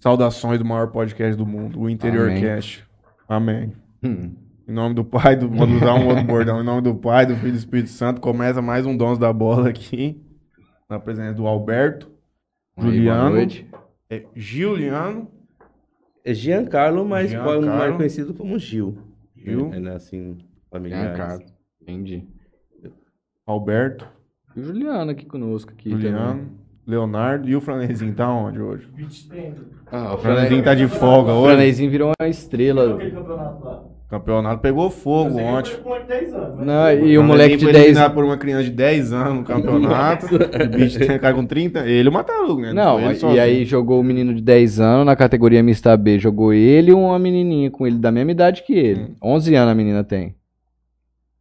Saudações do maior podcast do mundo, o Interior Amém. Cast. Amém. Hum. Em nome do Pai, do, vou usar um outro bordão. Em nome do Pai, do Filho e do Espírito Santo, começa mais um Dons da Bola aqui. Na presença do Alberto, Aí, Juliano, é, Giuliano, É Giancarlo, mas Giancarlo. mais conhecido como Gil. Gil. É, né, assim, familiar. é Carlos? Entendi. Alberto, E o Juliano aqui conosco. Aqui também. Leonardo e o Franezinho tá onde hoje? Ah, O Franezinho tá de folga O hoje. Franezinho virou uma estrela. O campeonato pegou fogo ontem. Não, e o Franezinho moleque de foi 10 eliminado por uma criança de 10 anos no campeonato. o bicho tem cara com 30. Ele o Matarugo, né? Não, e sozinho. aí jogou o menino de 10 anos na categoria mista B. Jogou ele e uma menininha com ele da mesma idade que ele. Hum. 11 anos a menina tem.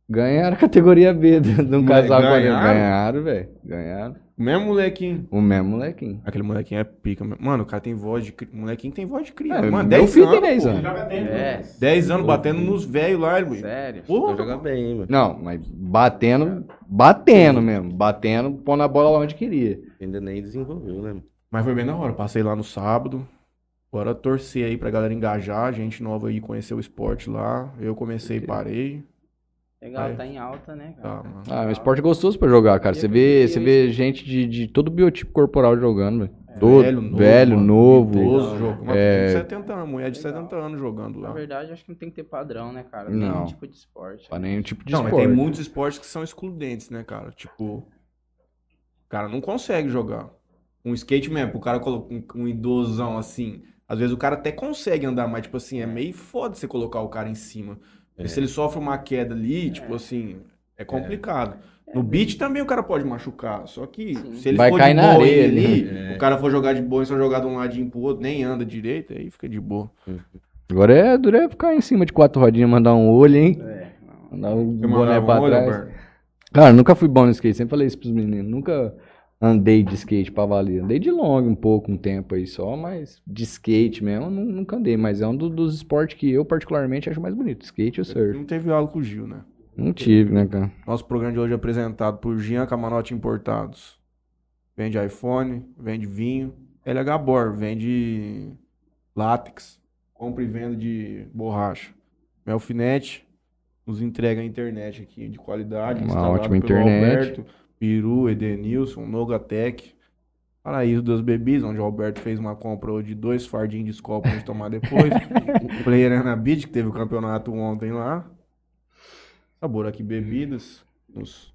Ganharam a categoria B de um casal ganharam? Ganharam, velho. Ganharam. O mesmo molequinho. O mesmo molequinho. Aquele molequinho é pica. mesmo. Mano, o cara tem voz de. O molequinho tem voz de criança. É, Mano, meu 10 filho anos. tem 10 pô. anos. É, 10 anos batendo nos velhos lá, ele. sério. Porra. Joga bem, hein, mano. Não, mas batendo, batendo mesmo. Batendo, pondo a bola lá onde queria. Ainda nem desenvolveu, né? mano? Mas foi bem na hora. Passei lá no sábado. Bora torcer aí pra galera engajar. Gente nova aí conhecer o esporte lá. Eu comecei e parei. Legal, Aí. tá em alta, né, cara? Tá, mano. Ah, é um esporte gostoso pra jogar, cara. Você vê, você vê gente de, de todo biotipo corporal jogando, velho. Todo velho, novo. Idoso, jogo. Mas é- tem de 70 anos, mulher de 70 anos jogando Na lá. verdade, acho que não tem que ter padrão, né, cara? Não. Nenhum tipo de esporte. Pra nenhum tipo de Não, mas esporte. tem muitos esportes que são excludentes, né, cara? Tipo, o cara não consegue jogar. Um skate mesmo, o cara coloca um, um idosão assim. Às vezes o cara até consegue andar, mas, tipo assim, é meio foda você colocar o cara em cima. Porque se ele sofre uma queda ali, tipo assim, é complicado. No beat também o cara pode machucar. Só que Sim. se ele Vai for cair de na boa areia ali, ali. o cara for jogar de boa e só jogar de um ladinho pro outro, nem anda direito, aí fica de boa. Agora é duro é ficar em cima de quatro rodinhas, mandar um olho, hein? É. Mandar o Você boné pra um olho, trás. Alberto? Cara, nunca fui bom no skate, sempre falei isso pros meninos. Nunca andei de skate pra valer. Andei de long um pouco, um tempo aí só, mas de skate mesmo, nunca andei. Mas é um do- dos esportes que eu particularmente acho mais bonito, skate ou surf. Não teve aula com o Gil, né? Não tive, né, cara? Nosso programa de hoje é apresentado por Jean Camarote Importados. Vende iPhone, vende vinho. LH Bor, vende látex. Compra e venda de borracha. Melfinete nos entrega a internet aqui de qualidade. Uma ótima internet. Alberto, Peru, Edenilson, Nogatec. Paraíso das Bebidas, onde o Alberto fez uma compra de dois fardinhos de Skol pra gente tomar depois. Player Ana Beach, que teve o campeonato ontem lá. Sabor aqui Bebidas, nos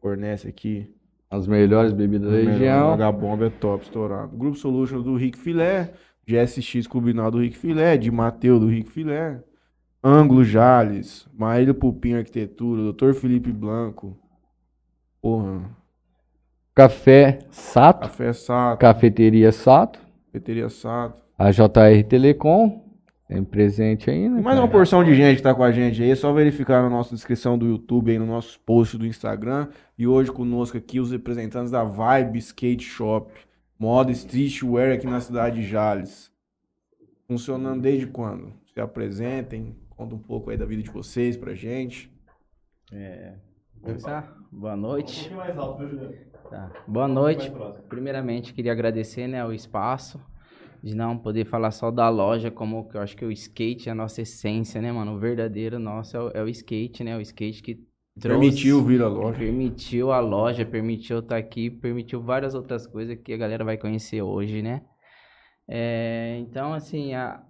fornece aqui As melhores bebidas da região. H-Bomba é top, estourado. Grupo Solutions do Rick Filé, GSX Clubinal do Rick Filé, de Mateu do Rick Filé, Ângulo Jales, Maíra Pupim Arquitetura, Dr. Felipe Blanco, porra, Café Sato, Café Sato, Cafeteria Sato, Cafeteria Sato. a JR Telecom, tem presente aí, né? E mais uma porção de gente que tá com a gente aí, é só verificar na nossa descrição do YouTube, aí no nosso post do Instagram. E hoje conosco aqui os representantes da Vibe Skate Shop, moda streetwear aqui na cidade de Jales. Funcionando desde quando? Se apresentem, conta um pouco aí da vida de vocês pra gente. Começar? Boa noite. Tá. Boa noite. Primeiramente, queria agradecer né, o espaço de não poder falar só da loja, como que eu acho que o skate é a nossa essência, né, mano? O verdadeiro nosso é o, é o skate, né? O skate que trouxe- Permitiu vir a loja. Permitiu a loja, permitiu estar aqui, permitiu várias outras coisas que a galera vai conhecer hoje, né? É, então, assim, a-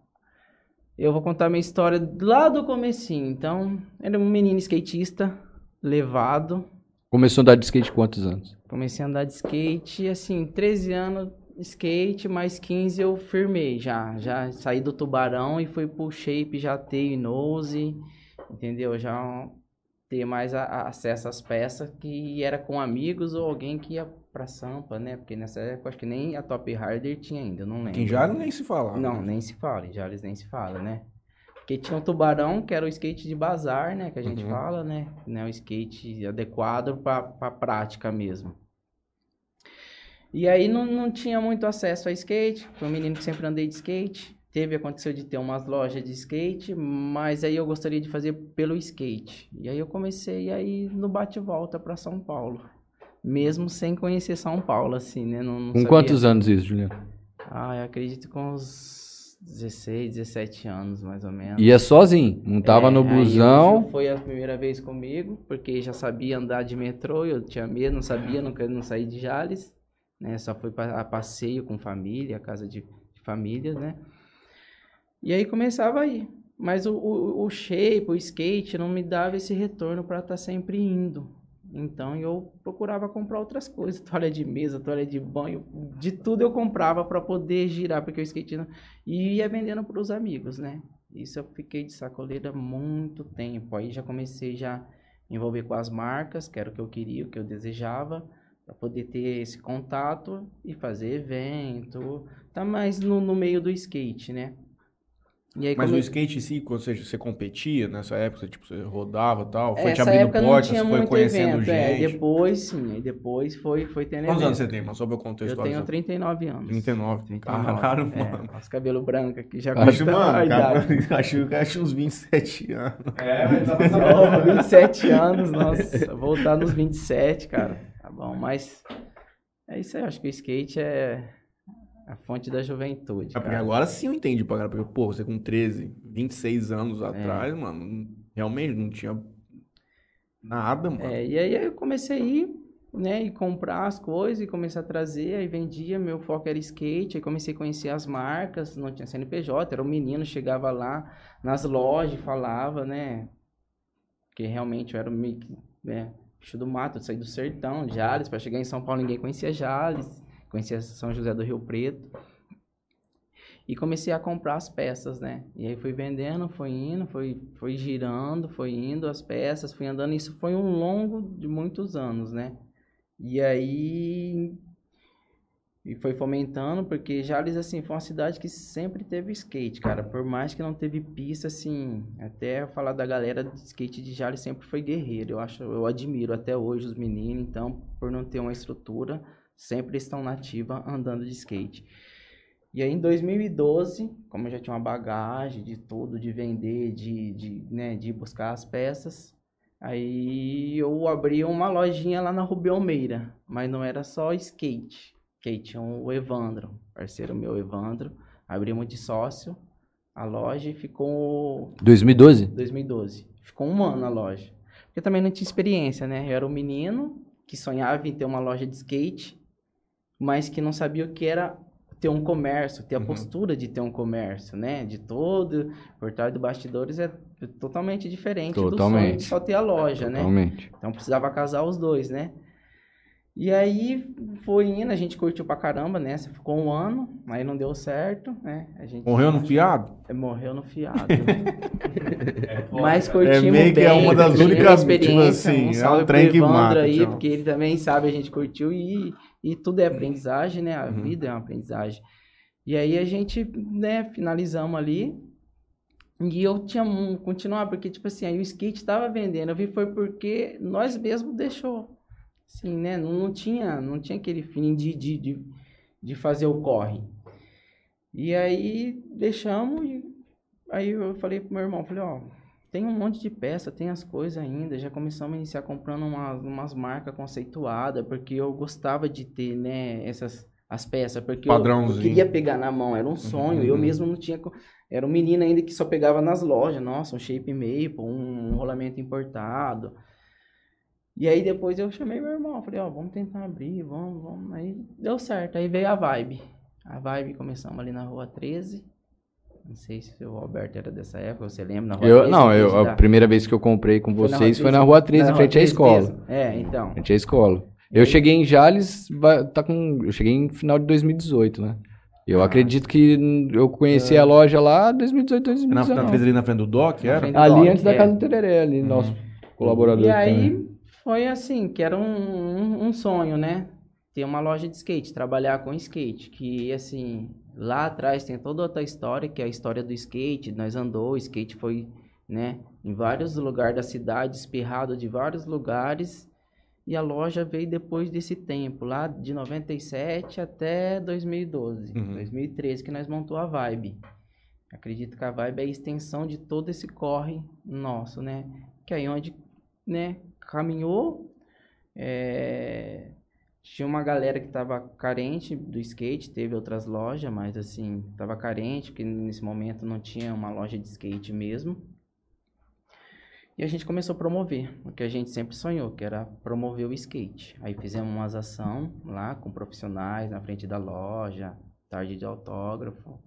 eu vou contar minha história lá do comecinho. Então, era um menino skatista, levado, Começou a andar de skate quantos anos? Comecei a andar de skate, assim, 13 anos skate, mais 15 eu firmei já. Já saí do tubarão e fui pro shape, já ter nose, entendeu? Já ter mais a- a- acesso às peças que era com amigos ou alguém que ia pra Sampa, né? Porque nessa época acho que nem a Top Harder tinha ainda, não lembro. Quem já nem se fala. Não, nem se fala, já eles nem se fala, né? Porque tinha o tubarão, que era o skate de bazar, né? Que a gente Uhum. fala, né? né? O skate adequado pra, pra prática mesmo. E aí não, não tinha muito acesso a skate. Foi um menino que sempre andei de skate. Teve, aconteceu de ter umas lojas de skate, mas aí eu gostaria de fazer pelo skate. E aí eu comecei aí no bate-volta pra São Paulo. Mesmo sem conhecer São Paulo, assim, né? Não, não Com sabia- quantos anos isso, Juliano? Ah, eu acredito com uns 16, 17 anos, mais ou menos. Ia sozinho, não tava É, no busão. Foi a primeira vez comigo, porque já sabia andar de metrô, eu tinha medo, não sabia, não queria não sair de Jales, né? Só fui a passeio com família, casa de, de família, né? E aí começava aí. Mas o, o, o shape, o skate, não me dava esse retorno para estar sempre indo. Então eu procurava comprar outras coisas, toalha de mesa, toalha de banho, de tudo eu comprava para poder girar, porque o skate não... e ia vendendo para os amigos, né? Isso eu fiquei de sacoleira muito tempo. Aí já comecei já envolver com as marcas, que era o que eu queria, o que eu desejava, para poder ter esse contato e fazer evento. Tá mais no, no meio do skate, né? E aí Mas come- o skate em si, quando você, você competia nessa época, você, tipo, você rodava e tal, foi te Essa abrindo época não portas, foi conhecendo evento, é, gente. depois sim, aí depois foi, foi tendo Quantos anos você tem, mano? Só pra eu Eu tenho 39 anos. 39. 39, Caralho, é, mano. Os cabelos brancos aqui já Acho, a mano, idade. cara, acho, acho uns 27 anos. É, mas tá Ó, 27 anos, nossa, voltar nos 27, cara. Tá bom, mas é isso aí, acho que o skate é a fonte da juventude. É porque agora sim eu entendi, pra cara. Porque, pô, você com 13, 26 anos É. atrás, mano, realmente não tinha nada, mano. É, e aí eu comecei a ir, né, e comprar as coisas e comecei a trazer, aí vendia, meu foco era skate, aí comecei a conhecer as marcas, não tinha CNPJ, era um menino, chegava lá nas lojas, falava, né, que realmente eu era meio que, né, bicho do mato, eu saí do sertão, Jales, para chegar em São Paulo ninguém conhecia Jales, conhecia São José do Rio Preto. E comecei a comprar as peças, né? E aí fui vendendo, foi indo, foi, foi girando, foi indo as peças, fui andando. Isso foi um longo de muitos anos, né? E aí e foi fomentando, porque Jales, assim, foi uma cidade que sempre teve skate, cara. Por mais que não teve pista, assim, até falar da galera de skate de Jales sempre foi guerreiro. Eu acho, eu admiro até hoje os meninos, então, por não ter uma estrutura, sempre estão nativa andando de skate. E aí em 2012, como eu já tinha uma bagagem de tudo, de vender, de, de, né, de buscar as peças, aí eu abri uma lojinha lá na Rubem Almeida, mas não era só skate. Skate tinha o Evandro, parceiro meu Evandro, abrimos de sócio a loja e ficou 2012? 2012. Ficou um ano a loja. Porque também não tinha experiência, né? Eu era um menino que sonhava em ter uma loja de skate, mas que não sabia o que era ter um comércio, ter a Uhum. postura de ter um comércio, né? De todo, por trás do bastidores é totalmente diferente do sonho de Totalmente. só ter a loja, né? Totalmente. Então precisava casar os dois, né? E aí foi indo, a gente curtiu pra caramba, né? Você ficou um ano, aí não deu certo, né? A gente Morreu no fiado? é, Morreu no fiado. Mas curtimos É meio que bem. é uma das únicas, a experiência. tipo assim, um é um trem que mata, aí, tchau. porque ele também sabe, a gente curtiu e, e tudo é aprendizagem, né? A Uhum. vida é uma aprendizagem. E aí a gente, né, finalizamos ali. E eu tinha um, continuar, porque, tipo assim, aí o skate tava vendendo. Eu vi foi porque nós mesmos deixou. Assim, né? Não, não tinha, não tinha aquele fim de, de, de, de fazer o corre. E aí deixamos e aí eu falei pro meu irmão, falei, ó, tem um monte de peça, tem as coisas ainda, já começamos a iniciar comprando umas, umas marcas conceituadas, porque eu gostava de ter, né, essas as peças, porque eu- eu, queria pegar na mão, era um sonho, eu Uhum. mesmo não tinha, era um menino ainda que só pegava nas lojas, nossa, um shape maple, um, um rolamento importado. E aí depois eu chamei meu irmão, falei, ó, vamos tentar abrir, vamos, vamos. Aí deu certo, aí veio a vibe. A vibe começamos ali na rua 13. Não sei se o Alberto era dessa época, você lembra? Na rua Eu, 13, não, eu, a da- primeira vez que eu comprei com Foi na vocês foi na 13? Rua 13, Na em frente à 13 escola. mesmo. É, então. Frente à escola. Eu cheguei em Jales, tá com, eu cheguei em final de 2018, né? Eu Ah. acredito que eu conheci a loja lá 2018, Na, 2019. na, fez ali na frente do Doc, Na era? frente do Ali Doc, antes da é. casa do Tereré, ali, nosso colaborador. E aí também. foi assim, que era um, um, um sonho, né? Ter uma loja de skate, trabalhar com skate. Que assim, lá atrás tem toda outra história, que é a história do skate. Nós andou, o skate foi, né, em vários lugares da cidade, espirrado de vários lugares. E a loja veio depois desse tempo, lá de 97 até 2012, Uhum. 2013, que nós montou a Vibe. Acredito que a Vibe é a extensão de todo esse corre nosso, né? Que é aí onde, né, caminhou, é, tinha uma galera que tava carente do skate, teve outras lojas, mas assim, tava carente, porque nesse momento não tinha uma loja de skate mesmo. E a gente começou a promover, o que a gente sempre sonhou, que era promover o skate. Aí fizemos umas ação lá com profissionais na frente da loja, tarde de autógrafo.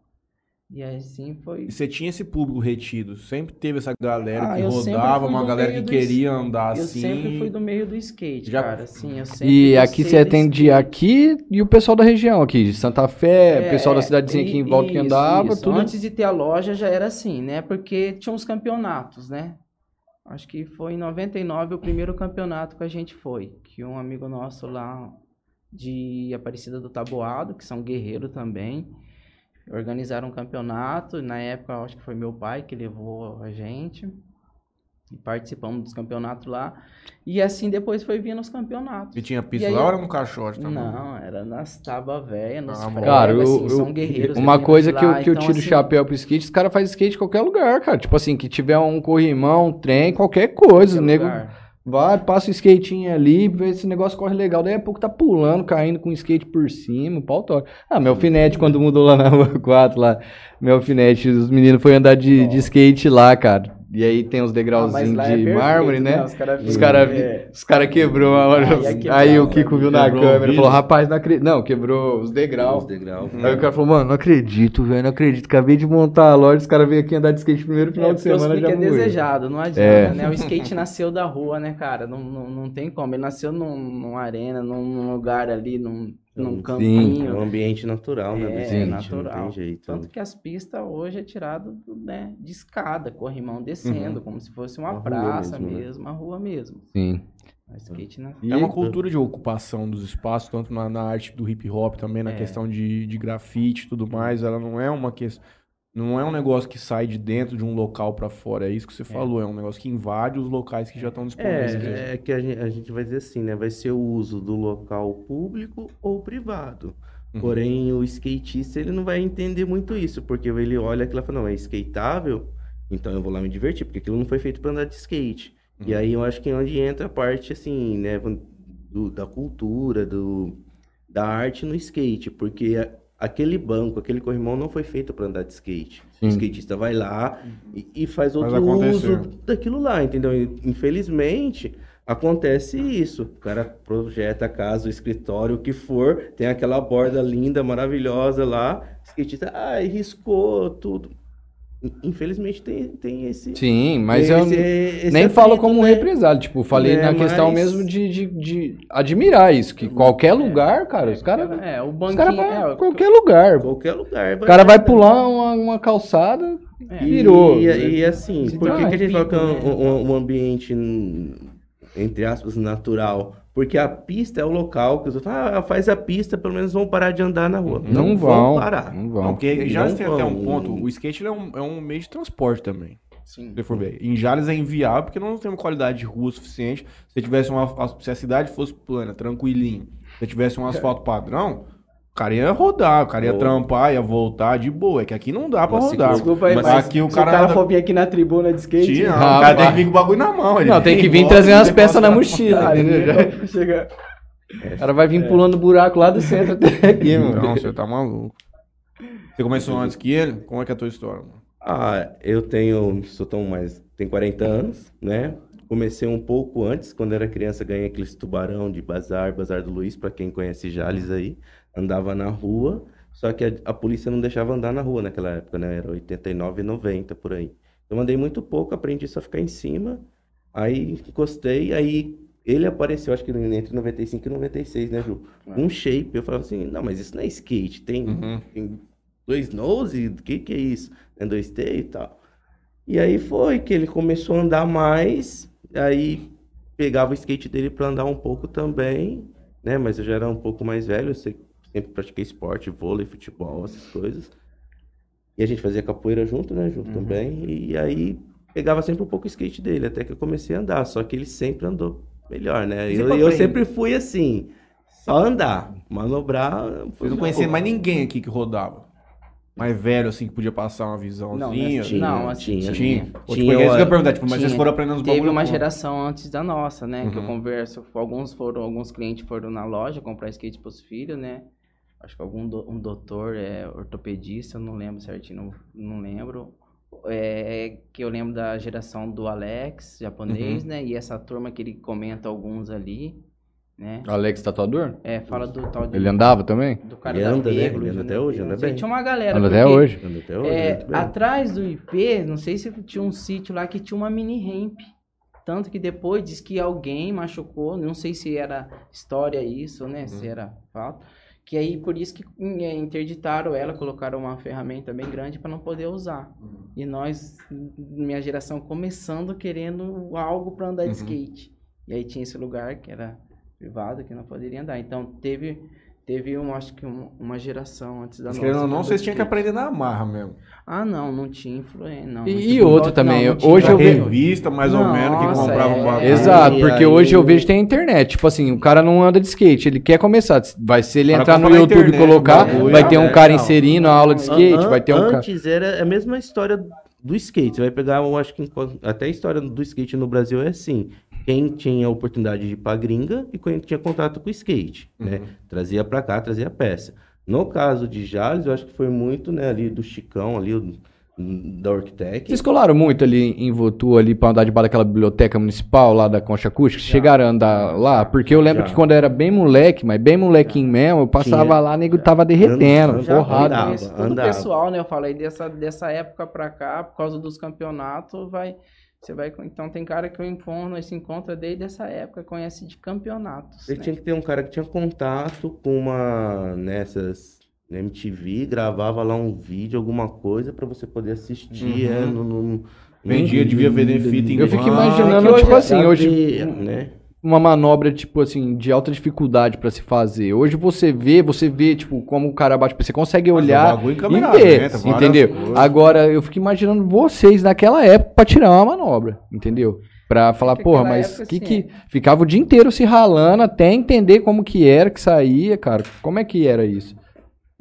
E assim foi. E você tinha esse público retido? Sempre teve essa galera Ah, que eu rodava, uma galera que queria es- andar Eu assim. sempre fui do meio do skate, Já- cara. Assim, eu sempre E aqui você do atendia skate. aqui e o pessoal da região aqui, de Santa Fé, É, pessoal da cidadezinha aqui em volta que isso, andava, isso. tudo. Antes de ter a loja já era assim, né? Porque tinha uns campeonatos, né? Acho que foi em 99 o primeiro campeonato que a gente foi. Que um amigo nosso lá de Aparecida do Taboado, que são guerreiros também, organizaram um campeonato. Na época, acho que foi meu pai que levou a gente. E participamos dos campeonatos lá. E assim depois foi vindo os campeonatos. E tinha pista E aí lá ou era no caixote também? Não, era nas tábuas velhas, nos Ah, Cara, eu- assim, eu- são guerreiros. uma coisa que eu, que eu então, tiro o assim, chapéu pro skate, os caras fazem skate em qualquer lugar, cara. Tipo assim, que tiver um corrimão, um trem, qualquer coisa. qualquer O nego lugar. Vai, passa o skatinho ali, vê esse negócio corre legal. Daí a pouco tá pulando, caindo com o skate por cima, o pau toca. Ah, meu alfinete, quando mudou lá na rua 4, lá, meu alfinete, os meninos foram andar de, de skate lá, cara. E aí tem os Ah, degrauzinhos é de perfeito, mármore, né? Os caras Os caras é, os cara quebrou a hora. Ah, ia quebrar, Aí o né? Kiko viu na o câmera e falou: rapaz, não acredito. Não, quebrou os degraus. Os degraus. Aí o cara falou, mano, não acredito, velho, não acredito. Acabei de montar a loja, os caras veio aqui andar de skate primeiro final é, de semana pique já é morreu. desejado, não adianta, É. né? O skate nasceu da rua, né, cara? Não, não, não tem como. Ele nasceu num, numa arena, num, num lugar ali, num, num Sim. campinho. É um ambiente natural, né? É, skate, natural. Não tem jeito. Tanto que as pistas hoje é tirado né, de escada, corrimão descendo, como se fosse uma, Uma praça mesmo, né? mesmo, uma rua mesmo. Sim. Na... É uma cultura de ocupação dos espaços, tanto na, na arte do hip hop também, na É. questão de, de grafite e tudo mais. Ela não é uma questão. Não é um negócio que sai de dentro de um local pra fora. É isso que você falou. É um negócio que invade os locais que já estão disponíveis. É, é que a gente, a gente vai dizer assim, né? Vai ser o uso do local público ou privado. Uhum. Porém, o skatista, ele não vai entender muito isso, porque ele olha aquilo e fala, não, é skateável, então eu vou lá me divertir, porque aquilo não foi feito para andar de skate. E aí eu acho que é onde entra a parte, assim, né, do- da cultura, do, da arte no skate, porque aquele banco, aquele corrimão não foi feito para andar de skate. Sim. O skatista vai lá e, e faz outro uso daquilo lá, entendeu? Infelizmente, acontece isso. O cara projeta a casa, o escritório, o que for, tem aquela borda linda, maravilhosa lá, o skatista, ai, riscou tudo. Infelizmente tem, tem esse... Sim, mas eu esse- esse nem falo como né? represário. Tipo, falei É, na questão mas- mesmo de, de, de admirar isso. Que qualquer lugar, cara, os caras É, o os banquinho... cara vai é, o- qualquer lugar. Qualquer lugar. O cara vai pular uma, uma calçada, é, virou. E, e assim, Se por que, um que a gente fala que é pico, um, um- um ambiente, entre aspas, natural? Porque a pista é o local que os outros ah, faz a pista, pelo menos vão parar de andar na rua. Não, vão. parar. Não Não, vão. porque em Jales Não tem até um vão. ponto. O skate ele é, um, é um meio de transporte também. Sim. Se você for ver. Em Jales é inviável porque não tem uma qualidade de rua suficiente. Se tivesse uma, se a cidade fosse plana, tranquilinho, se tivesse um asfalto padrão, o cara ia rodar, o cara ia trampar, ia voltar de boa. É que aqui não dá pra Mas rodar. Desculpa aí, Mas mas aqui o se cara o cara for vir aqui na tribuna de skate... Tinha, Ah, o cara tem que vir com o bagulho na mão. ele Não, tem que vir volta, trazer umas peças na mochila, entendeu? Já- Chega... O cara vai vir pulando buraco lá do centro até aqui, mano. Não, você tá maluco. Você começou antes que ele? Como é que é a tua história? mano? Ah, eu tenho, sou tão mais, tenho 40 anos, né? Comecei um pouco antes, quando era criança, ganhei aqueles tubarão de bazar, bazar do Luiz, pra quem conhece Jales aí, andava na rua, só que a, a polícia não deixava andar na rua naquela época, né? Era 89 e 90 por aí. Eu andei muito pouco, aprendi só a ficar em cima, aí encostei, aí ele apareceu, acho que entre 95 e 96, né, Ju? Um shape, eu falava assim, não, mas isso não é skate, tem, Uhum. tem dois nose, o que que é isso? É dois T e tal. E aí foi que ele começou a andar mais, aí pegava o skate dele para andar um pouco também, né? Mas eu já era um pouco mais velho, eu sei- sempre pratiquei esporte, vôlei, futebol, essas coisas. E a gente fazia capoeira junto, né, junto também. E aí pegava sempre um pouco o skate dele, até que eu comecei a andar, só que ele sempre andou melhor, né? Você Eu, eu sempre fui assim, só andar, manobrar. Vocês não conheciam mais ninguém aqui que rodava. mais velho, assim, que podia passar uma Não, visãozinha? nessa- não, assim, tinha. Tinha. Tinha, Ou, tipo, é isso que eu ia perguntar, tipo, mas tinha. vocês foram aprendendo os Teve bagulho uma como? geração antes da nossa, né? Que eu Uhum. converso. Alguns foram, alguns clientes foram na loja comprar skate pros filhos, né? Acho que algum do- um doutor é ortopedista, eu não lembro certinho, não, não lembro. É, que eu lembro da geração do Alex, japonês, Uhum. né? E essa turma que ele comenta alguns ali, né? Alex Tatuador? É, fala do tal de, Ele andava também? do cara Ele da anda, né? Ele anda né? até hoje, anda bem. Tinha uma galera. Anda até porque- hoje. Anda até hoje, é, muito bem. atrás do IP, não sei se tinha um sítio lá que tinha uma mini ramp. Tanto que depois diz que alguém machucou, não sei se era história isso, né? Se era fato. Que aí por isso que é, interditaram ela, colocaram uma ferramenta bem grande para não poder usar. E nós, minha geração, começando querendo algo para andar de Uhum. skate. E aí tinha esse lugar que era privado, que não poderia andar. Então teve, teve um, acho que um- uma geração antes da Mas nossa. querendo ou não, andou vocês de tinha que skate. aprender na marra mesmo. Ah, não, não tinha influência. Não, E- não e tinha- não, também, não hoje eu vejo- Revista, mais ou menos, que comprava um é. bagulho. Exato, porque aí hoje eu vejo tem internet. Tipo assim, o cara não anda de skate, ele quer começar. Vai se ele entrar no YouTube e colocar, bagulho, vai ter um é, cara não. inserindo a aula de skate, An- vai ter um cara. Antes era a mesma história do skate. Você vai pegar, eu acho que até a história do skate no Brasil é assim. Quem tinha a oportunidade de ir pra gringa e quem tinha contato com o skate, né? Uhum. Trazia pra cá, trazia peça. No caso de Jales, eu acho que foi muito, né, ali do Chicão, ali, da Orctec. Vocês colaram muito ali em Votu ali pra andar debaixo daquela biblioteca municipal lá da Concha Acústica? Chegaram a andar lá? Porque eu lembro Já. que quando eu era bem moleque, mas bem molequinho mesmo, eu passava Tinha. lá, nego tava derretendo, Já porrada. andava. conheço todo o andava. pessoal, né? Eu falei dessa, dessa época pra cá, por causa dos campeonatos, vai. Você vai. Então tem cara que eu encontro, se encontra desde essa época, conhece de campeonatos. Você né? tinha que ter um cara que tinha contato com uma nessas MTV, gravava lá um vídeo, alguma coisa pra você poder assistir. Uhum. é, no, no- Vendia, devia vender fita em Eu fico imaginando, É que tipo assim, hoje- sabe, né? Uma manobra, tipo assim, de alta dificuldade pra se fazer. Hoje você vê, você vê, tipo, como o cara bate, você consegue o olhar e ver, várias entendeu? coisas. Agora, eu fico imaginando vocês naquela época pra tirar uma manobra, entendeu? Pra falar, que porra, mas época, que assim, que... Ficava o dia inteiro se ralando até entender como que era que saía, cara. Como é que era isso?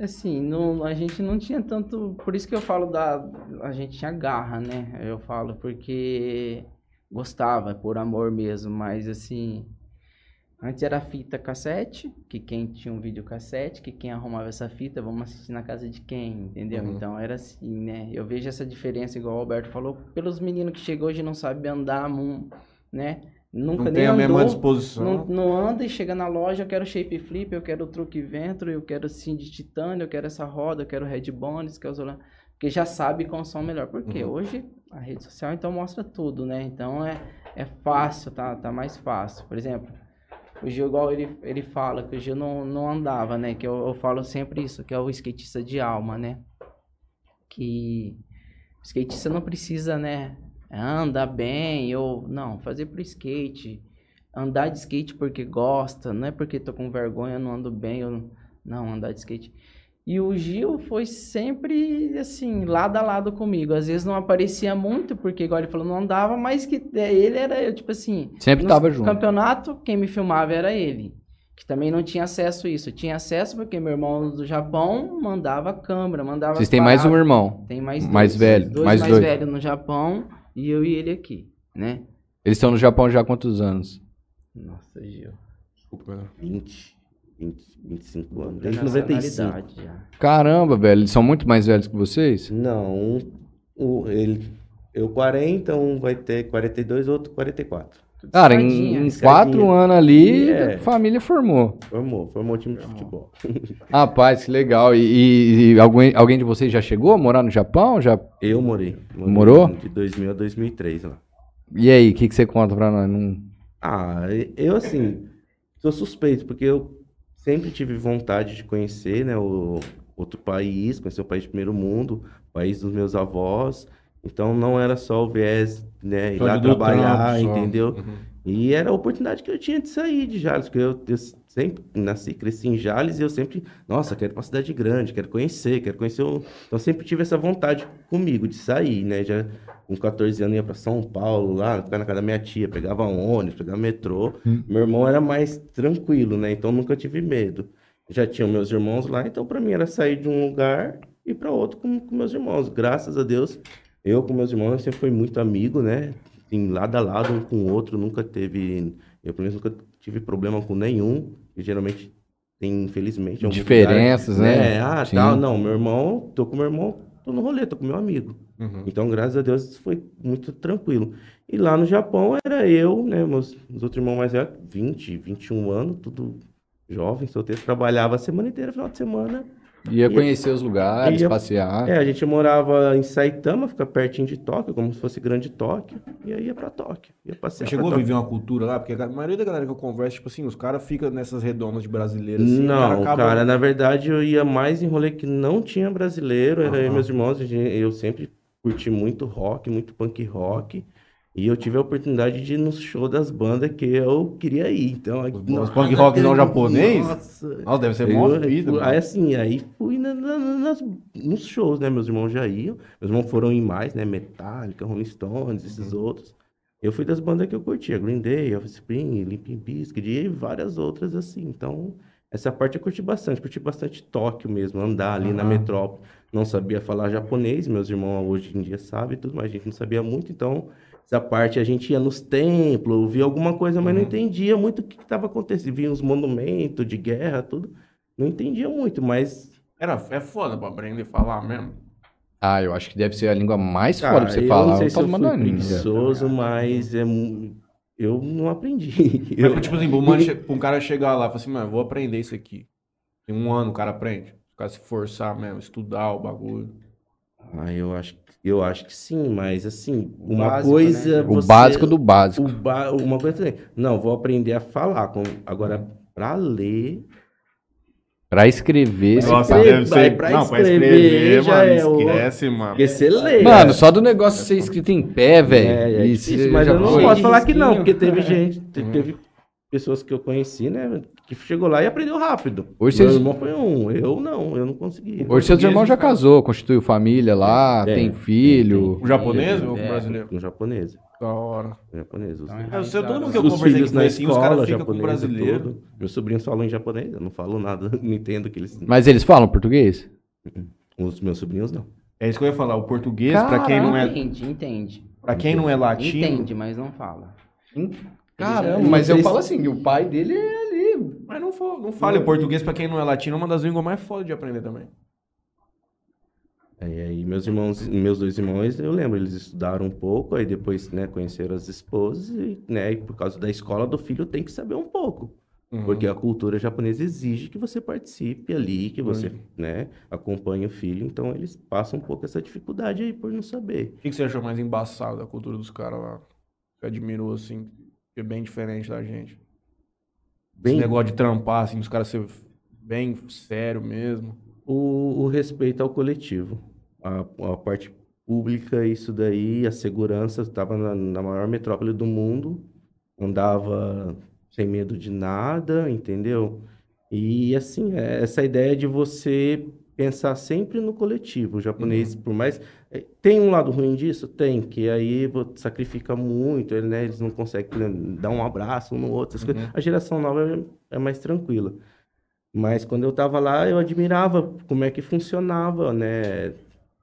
Assim, não, a gente não tinha tanto. Por isso que eu falo da. A gente tinha garra, né? Eu falo porque gostava, por amor mesmo, mas assim. Antes era fita cassete, que quem tinha um videocassete, que quem arrumava essa fita, vamos assistir na casa de quem, entendeu? Uhum. Então era assim, né? Eu vejo essa diferença, igual o Alberto falou, pelos meninos que chegam hoje e não sabem andar, né? Nunca Não nem tem a mesma disposição. não, não anda e chega na loja, eu quero shape flip, eu quero truque ventro, eu quero sim de titânio, eu quero essa roda, eu quero red bones, que é Zolan- porque já sabe qual som melhor. Porque Uhum. hoje a rede social então mostra tudo, né? Então é, é fácil, tá, tá mais fácil. Por exemplo, o Gil, igual ele, ele fala, que o Gil não, não andava, né? Que eu, eu falo sempre isso, que é o skatista de alma, né? Que o skatista não precisa, né? Andar bem, ou não, fazer pro skate. Andar de skate porque gosta, não é porque tô com vergonha, não ando bem, eu não, andar de skate. E o Gil foi sempre assim, lado a lado comigo. Às vezes não aparecia muito, porque igual ele falou, não andava, mas que é, ele era, eu, tipo assim, Sempre no tava junto. campeonato, quem me filmava era ele. Que também não tinha acesso a isso. Tinha acesso porque meu irmão do Japão mandava câmera, mandava. Vocês têm mais um irmão. Tem mais dois. mais velho, Dois mais mais, dois. velhos no Japão e eu e ele aqui, né? Eles estão no Japão já há quantos anos? Nossa, Gil. Desculpa. 20, 20, 25 anos. Desde 95. Nacionalidade já. Caramba, velho, eles são muito mais velhos que vocês? Não, um, o- ele, eu 40, um vai ter 42, outro 44. Tudo Cara, em, em quatro anos ali, É. a família formou. Formou, formou o time de futebol. Rapaz, que legal. E, e- e alguém, alguém de vocês já chegou a morar no Japão? Já... Eu morei. morei Morou? De 2000 a 2003 lá. E aí, o que, que você conta pra nós? Não- Ah, eu assim, sou suspeito, porque eu sempre tive vontade de conhecer, né, o outro país, conhecer o país de primeiro mundo, o país dos meus avós. Então não era só o viés, né, ir lá trabalhar, trampo, só. entendeu? Uhum. E era a oportunidade que eu tinha de sair de Jales, porque eu, eu sempre nasci, cresci em Jales e eu sempre, nossa, quero ir pra uma cidade grande, quero conhecer, quero conhecer o... Então eu sempre tive essa vontade comigo de sair, né? Já com 14 anos ia pra São Paulo, lá, ficar na casa da minha tia, pegava um ônibus, pegava metrô. Meu irmão era mais tranquilo, né? Então nunca tive medo. Já tinha meus irmãos lá, então pra mim era sair de um lugar e para outro com, com meus irmãos. Graças a Deus, eu com meus irmãos sempre fui muito amigo, né? Em lado a lado, um com o outro, nunca teve, eu pelo menos nunca tive problema com nenhum, e geralmente tem, infelizmente, Diferenças, lugares, né? Ah, Sim. tal, não, meu irmão, tô com meu irmão, tô no rolê, tô com meu amigo. Uhum. Então, graças a Deus, foi muito tranquilo. E lá no Japão era eu, né, meus, meus outros irmãos mais velhos, 20, 21 anos, tudo jovem, solteiro, trabalhava a semana inteira, final de semana. Ia conhecer os lugares, Ia- passear. É, a gente morava em Saitama, fica pertinho de Tóquio, como se fosse grande Tóquio, e aí ia pra Tóquio. Ia Você passear chegou a viver uma cultura lá? Porque a maioria da galera que eu converso, tipo assim, os caras ficam nessas redondas de brasileiro assim. Não, acaba- cara, na verdade eu ia mais em rolê que não tinha brasileiro, era eu e Aham. meus irmãos, eu sempre curti muito rock, muito punk rock, e eu tive a oportunidade de ir no show das bandas que eu queria ir, então... Os punk rockzão japonês? Nossa! Nossa, deve ser mó vida, aí assim, aí fui na- na- na- nas, nos shows, né? Meus irmãos já iam. Meus irmãos foram em mais, né? Metallica, Rolling Stones, esses Uhum. outros. Eu fui das bandas que eu curtia, Green Day, Offspring, Limp Bizkit e várias outras assim. Então, essa parte eu curti bastante. Curti bastante Tóquio mesmo, andar ali na Aham. metrópole. Não sabia falar japonês, meus irmãos hoje em dia sabem tudo, mas a gente não sabia muito. Então, essa parte a gente ia nos templos, via alguma coisa, mas não Uhum. entendia muito o que estava acontecendo. Via uns monumentos de guerra, tudo. Não entendia muito, mas Era, é foda pra aprender a falar mesmo. Ah, eu acho que deve ser a língua mais Cara, foda pra você eu falar. não sei Eu se eu falo fui preguiçoso, mas é, eu não aprendi. Eu, Mas, tipo assim, pra um cara chegar lá e falar assim, mano, eu vou aprender isso aqui. Em um ano o cara aprende. O cara se forçar mesmo, estudar o bagulho. ah, eu acho, eu acho que sim, mas assim, uma básico, coisa. né? O você- básico do básico. o ba- Uma coisa também. Não, vou aprender a falar. com- Agora, pra ler. Pra escrever. Pra você- escrever, vai pra não, pra escrever escrever, já mano, é o- esquece, mano. Porque você lê. Mano, é. só do negócio ser escrito em pé, velho. É, é isso difícil, mas eu não posso falar que não, porque teve gente, te- Uhum. teve pessoas que eu conheci, né, que chegou lá e aprendeu rápido. Hoje Meu vocês- irmão foi um, eu não, eu não consegui. Hoje seus irmãos já casou, constituiu família lá, É, tem filho. O japonês ou o É. brasileiro? Um japonês, Da hora. um japonês. Os, Então, Eu sei, todo mundo que eu os conversei na assim, os escola, caras ficam com o japonês brasileiro. tudo. Meus sobrinhos falam em japonês, eu não falo nada, não entendo o que eles... Mas eles falam português? Os meus sobrinhos não. É isso que eu ia falar. O português, pra quem não é, Entende, entende. pra quem não é latino, Entende, mas não fala. Caramba, mas eu falo assim, o pai dele é ali. mas não, fa- não fale. O português, pra quem não é latino, é uma das línguas mais fodas de aprender também. Aí, aí meus irmãos, meus dois irmãos, eu lembro, eles estudaram um pouco, aí depois, né, conheceram as esposas e, né, e por causa da escola do filho tem que saber um pouco. Uhum. Porque a cultura japonesa exige que você participe ali, que você, né, acompanhe o filho, então eles passam um pouco essa dificuldade aí por não saber. O que que você achou mais embaçado da cultura dos caras lá? Você admirou, assim, é bem diferente da gente. Bem, Esse negócio de trampar, assim, dos caras ser bem sério mesmo. o, o respeito ao coletivo. A, a parte pública, isso daí, a segurança, estava na, na maior metrópole do mundo, andava sem medo de nada, entendeu? E assim, é essa ideia de você pensar sempre no coletivo. O japonês, por mais. Tem um lado ruim disso? Tem, que aí sacrifica muito, né, eles não conseguem né, dar um abraço um no outro. coisas. A geração nova é, é mais tranquila. Mas quando eu tava lá, eu admirava como é que funcionava, né?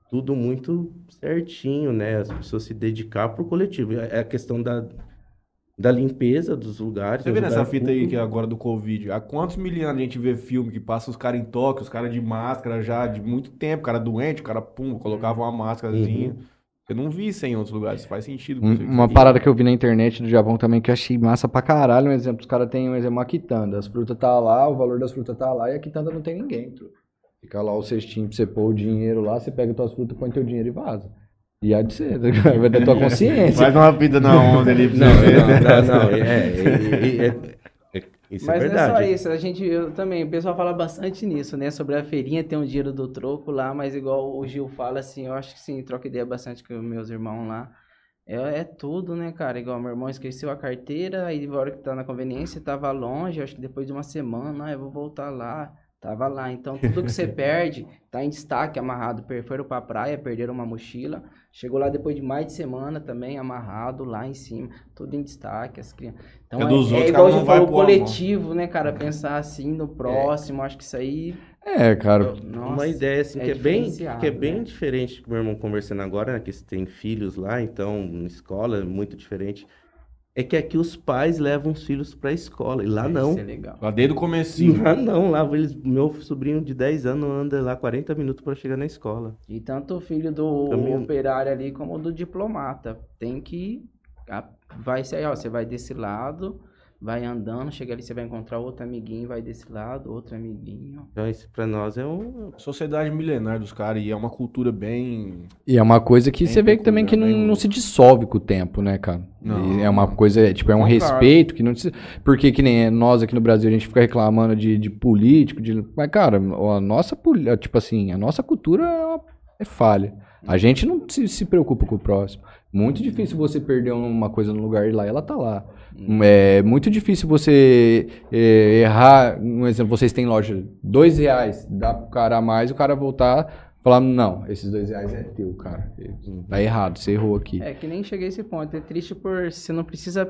Tudo muito certinho, né? As pessoas se dedicar pro coletivo. É a questão da, da limpeza dos lugares. Você vê nessa lugares fita aí que é agora do Covid? Há quantos milianos a gente vê filme que passa os caras em Tóquio, os caras de máscara já de muito tempo, o cara doente, o cara, pum, colocava uma máscarazinha. Uhum. Eu não vi isso em outros lugares, faz sentido. Um- Uma parada que eu vi na internet do Japão também que eu achei massa pra caralho. Um exemplo, os caras têm um exemplo, uma quitanda. As frutas tá lá, o valor das frutas tá lá e a quitanda não tem ninguém. Fica lá o cestinho pra você pôr o dinheiro lá, você pega tuas frutas, põe teu dinheiro e vaza. E há de ser, tá vai da tua consciência. Faz uma vida na onda ali pra Não, você ver. é, não, não, é, é, é, é- isso Mas é não é só verdade. isso, a gente, eu também, o pessoal fala bastante nisso, né? Sobre a feirinha ter um dinheiro do troco lá, mas igual o Gil fala, assim, eu acho que sim, troca ideia bastante com meus irmãos lá. É, é tudo, né, cara? Igual meu irmão esqueceu a carteira, aí na hora que tá na conveniência, tava longe, acho que depois de uma semana, ah, eu vou voltar lá. Tava lá. Então, tudo que você perde, tá em destaque, amarrado. Foram pra praia, perderam uma mochila. Chegou lá depois de mais de semana também, amarrado lá em cima. Tudo em destaque, as crianças. Então, É dos outros, igual cara, a gente falou, coletivo, né, cara? Pensar assim no próximo, acho que isso aí É, cara. Nossa, uma ideia assim é que é bem diferenciado, que é bem né? diferente que o meu irmão conversando agora, né, que têm filhos lá, então na escola é muito diferente. É que aqui os pais levam os filhos pra escola e lá não. Isso é legal. Lá desde o comecinho. Lá não, lá eles, meu sobrinho de 10 anos anda lá 40 minutos pra chegar na escola. E tanto o filho do Caminho. operário ali como do diplomata. Tem que. a- Vai ser, ó, você vai desse lado, vai andando, chega ali, você vai encontrar outro amiguinho, vai desse lado, outro amiguinho. Então isso pra nós é um Sociedade milenar dos caras e é uma cultura bem. E é uma coisa que Bem você vê que também que não, bem não se dissolve com o tempo, né, cara? Não. E é uma coisa, é, tipo, é um respeito que não se... Porque que nem nós aqui no Brasil, a gente fica reclamando de, de político, de... Mas, cara, a nossa, poli- tipo assim, a nossa cultura é uma- é falha. A gente não se, se preocupa com o próximo. Muito difícil você perder uma coisa no lugar e lá ela tá lá. É muito difícil você é, errar. Um exemplo, vocês têm loja, dois reais, dá pro cara a mais, o cara voltar falar, não, esses dois reais é teu, cara. Tá errado, você errou aqui. É que nem cheguei a esse ponto. É triste por você não precisa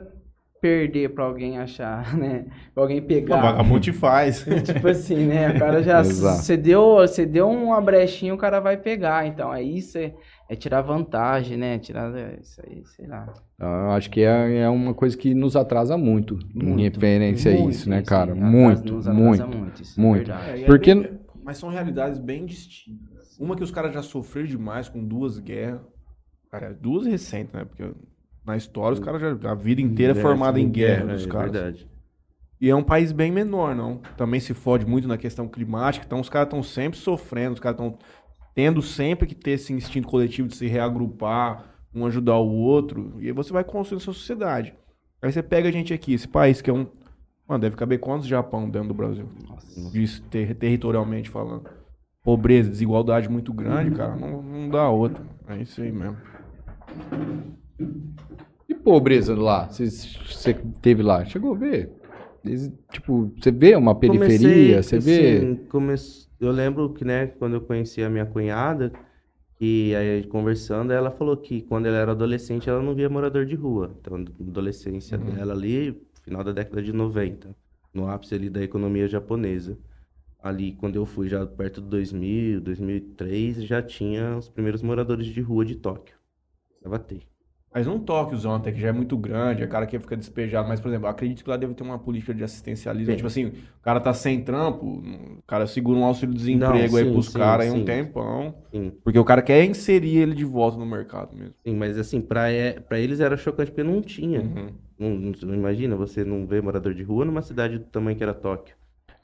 perder pra alguém achar, né? Pra alguém O pegar. vagabundo faz. Tipo assim, né? O cara já. Você deu, você deu uma brechinha, o cara vai pegar. Então, é isso, é, é tirar vantagem, né? Tirar é, isso aí, sei lá. Eu acho que é, é uma coisa que nos atrasa muito, em referência a isso, né, cara? Muito, nos atrasa muito. muito. Isso é muito. verdade. É, é Porque- bem- Mas são realidades bem distintas. Uma que os caras já sofreram demais com duas guerras. Cara, duas recentes, né? Porque na história os caras já. A vida inteira é formada em guerra dos é caras. verdade. E é um país bem menor, não. Também se fode muito na questão climática. Então os caras estão sempre sofrendo, os caras estão tendo sempre que ter esse instinto coletivo de se reagrupar, um ajudar o outro. E aí você vai construindo sua sociedade. Aí você pega a gente aqui, esse país que é um. Mano, deve caber quantos Japão dentro do Brasil? Disso, ter- territorialmente falando. Pobreza, desigualdade muito grande, cara. Não, não dá outra. É isso aí mesmo. E pobreza lá? Você teve lá? Chegou a ver? Tipo, você vê uma periferia, você vê. assim, come- Eu lembro que, né, quando eu conheci a minha cunhada, que aí conversando, ela falou que quando ela era adolescente, ela não via morador de rua. Então, adolescência Uhum. dela ali, final da década de 90, no ápice ali da economia japonesa. Ali, quando eu fui já perto de 2000, 2003, já tinha os primeiros moradores de rua de Tóquio. Precisava Mas um Tóquiozão até que já é muito grande, é cara que fica despejado. Mas, por exemplo, acredito que lá deve ter uma política de assistencialismo. Tem. Tipo assim, o cara tá sem trampo, o cara segura um auxílio-desemprego Não, aí sim, pros sim, caras aí um sim. tempão. Sim. Porque o cara quer inserir ele de volta no mercado mesmo. Sim, mas assim, pra, é, pra eles era chocante porque não tinha. Uhum. Não, não- não imagina você não ver morador de rua numa cidade do tamanho que era Tóquio.